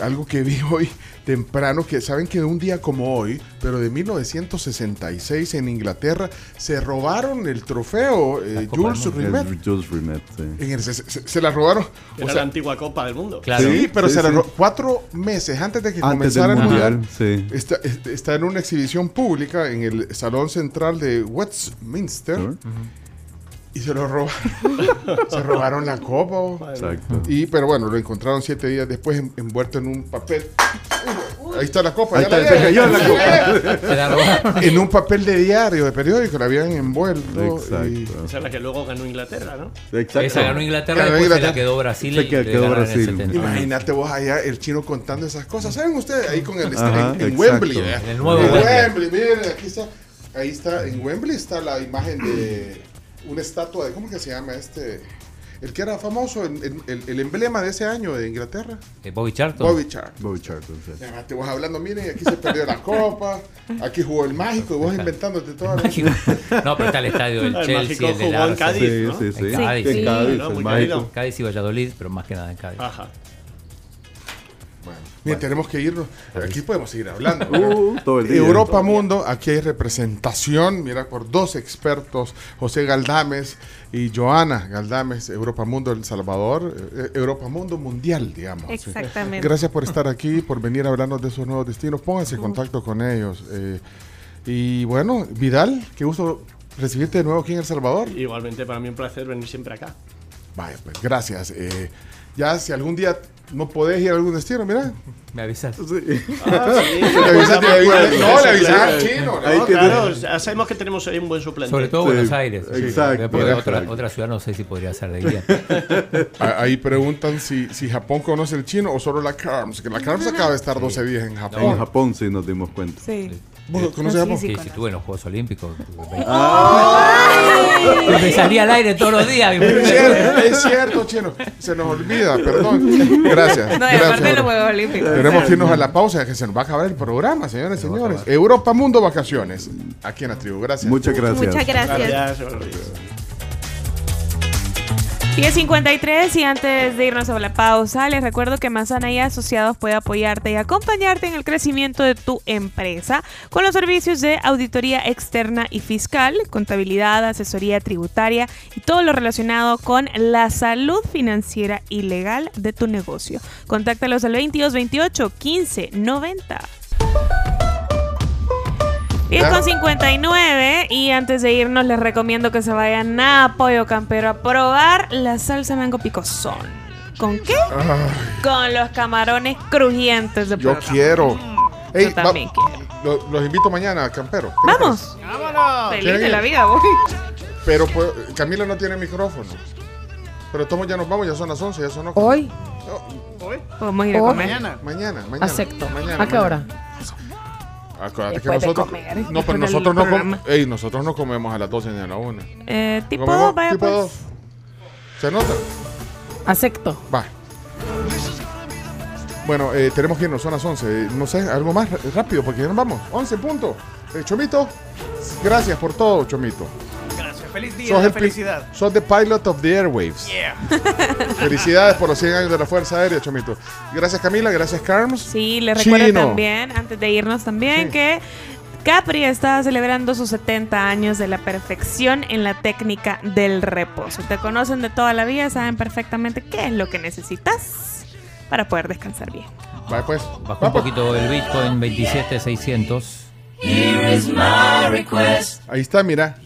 algo que vi hoy temprano, que saben que un día como hoy, pero de 1966 en Inglaterra, se robaron el trofeo eh, Jules Rimet. El Jules Rimet, sí. En el- se, se- se la robaron. Era o la antigua Copa del Mundo. Sí, pero Sí, se la sí. ro- cuatro meses antes de que Antes comenzara del el mundial. mundial, sí. Está, est- está en una exhibición pública en el salón central de Westminster. Y se lo robaron. se robaron la copa. oh. Exacto. Y, pero bueno, lo encontraron siete días después en- envuelto en un papel. Ahí está la copa. Ahí ya está, la se cayó la copa. En un papel de diario, de periódico, la habían envuelto. Exacto. y- Esa es la que luego ganó Inglaterra, ¿no? Exacto. Esa ganó Inglaterra, Ganó después se la Inglaterra. quedó Brasil Se y quedó en Brasil. 70. Imagínate vos allá, el chino contando esas cosas. ¿Saben ustedes? Ahí con el Ajá, en, en exacto. Wembley. ¿eh? En el nuevo En Wembley. miren, aquí está. Ahí está, en Wembley está la imagen de una estatua de, ¿cómo que se llama este? El que era famoso, el, el- el- el emblema de ese año de Inglaterra. Eh, Bobby Charlton. Bobby Charlton. Bobby Charlton, sí. Ya, te vas hablando, miren, aquí se perdió la copa, aquí jugó el mágico y vos inventándote todo. No, pero está el estadio del El Chelsea, el del jugó en Arsenal. Cádiz, Sí, ¿no? sí, sí. En Cádiz, En sí. Cádiz, ¿no? el Muy mágico. querido. Cádiz y Valladolid, pero más que nada en Cádiz. Ajá. Bueno, Bien, tenemos que irnos. Aquí podemos seguir hablando. Uh, todo el día. Europa Mundo, aquí hay representación, mira, por dos expertos, José Galdames y Joana Galdames, Europa Mundo El Salvador, eh, Europa Mundo Mundial, digamos. sí. Exactamente. Gracias por estar aquí, por venir a hablarnos de esos nuevos destinos. Pónganse en contacto con ellos. eh, y bueno, Vidal, qué gusto recibirte de nuevo aquí en El Salvador. Igualmente para mí un placer venir siempre acá. Vaya, pues gracias. Eh, ya si algún día no podés ir a algún destino, mira. Me avisas. Ah, sí. Le avisas, te avisas. No, le avisas al chino. Ahí ¿no? claro, sabemos que tenemos ahí un buen suplente. Sobre todo Buenos Aires. exacto, otra, exacto. otra ciudad no sé si podría ser de guía. Ah, Ahí preguntan si, si Japón conoce el chino o solo la CARMS. Que la CARMS acaba de estar 12 días en Japón. En Japón sí nos dimos cuenta. Sí. ¿Vos conoces Japón? Sí, sí, estuve en los Juegos Olímpicos. Me salía al aire todos los días. Es cierto, es cierto, chino. Se nos olvida, perdón. Gracias. No, y gracias, aparte los. Juegos Olímpicos. Tenemos que irnos a la pausa, que se nos va a acabar el programa, señores y señores. Europa Mundo Vacaciones. Aquí en la tribu. Gracias. Muchas gracias. Muchas gracias. Gracias. 10.53 y antes de irnos a la pausa, les recuerdo que Manzana y Asociados puede apoyarte y acompañarte en el crecimiento de tu empresa con los servicios de auditoría externa y fiscal, contabilidad, asesoría tributaria y todo lo relacionado con la salud financiera y legal de tu negocio. Contáctalos al 2228 15 90. 10 con 59 y antes de irnos les recomiendo que se vayan a Pollo Campero a probar la salsa mango picosón. ¿Con qué? Con los camarones crujientes de Yo quiero. Ey, Yo también lo- los invito mañana, campero. Vamos. ¡Vámonos! Feliz de la vida, voy. Pero pues, Camila no tiene micrófono. Pero todos ya nos vamos, ya son las 11, ya son las Hoy, Podemos ir a Hoy. comer. Mañana, mañana, mañana. acepto. Mañana, ¿A qué hora? Acuérdate que nosotros. no, pero del nosotros no, com- ey, nosotros no comemos a las 12 ni a la 1. Eh, tipo Comemos dos, vaya tipo pues. dos. ¿Se nota? Acepto. Va. Bueno, eh, tenemos que irnos, son las 11. Eh, No sé, algo más rápido, porque ya nos vamos. 11 puntos. Eh, Chomito, gracias por todo, Chomito. Feliz día Sos de felicidad. Sos the pilot of the airwaves. Yeah. Felicidades por los 100 años de la Fuerza Aérea, Chomito. Gracias, Camila. Gracias, Carms. Sí, les recuerdo Chino. también, antes de irnos también, que Capri está celebrando sus 70 años de la perfección en la técnica del reposo. Te conocen de toda la vida, saben perfectamente qué es lo que necesitas para poder descansar bien. Vale, pues. Bajó un poquito el Bitcoin 27600. Ahí está, mira.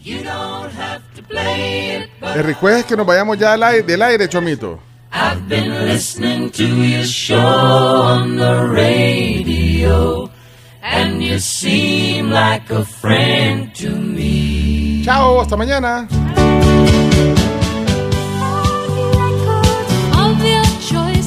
El request es que nos vayamos ya al aire, del aire, Chomito. I've been listening to your show on the radio, and you seem like a friend to me. Chao, hasta mañana. Choice,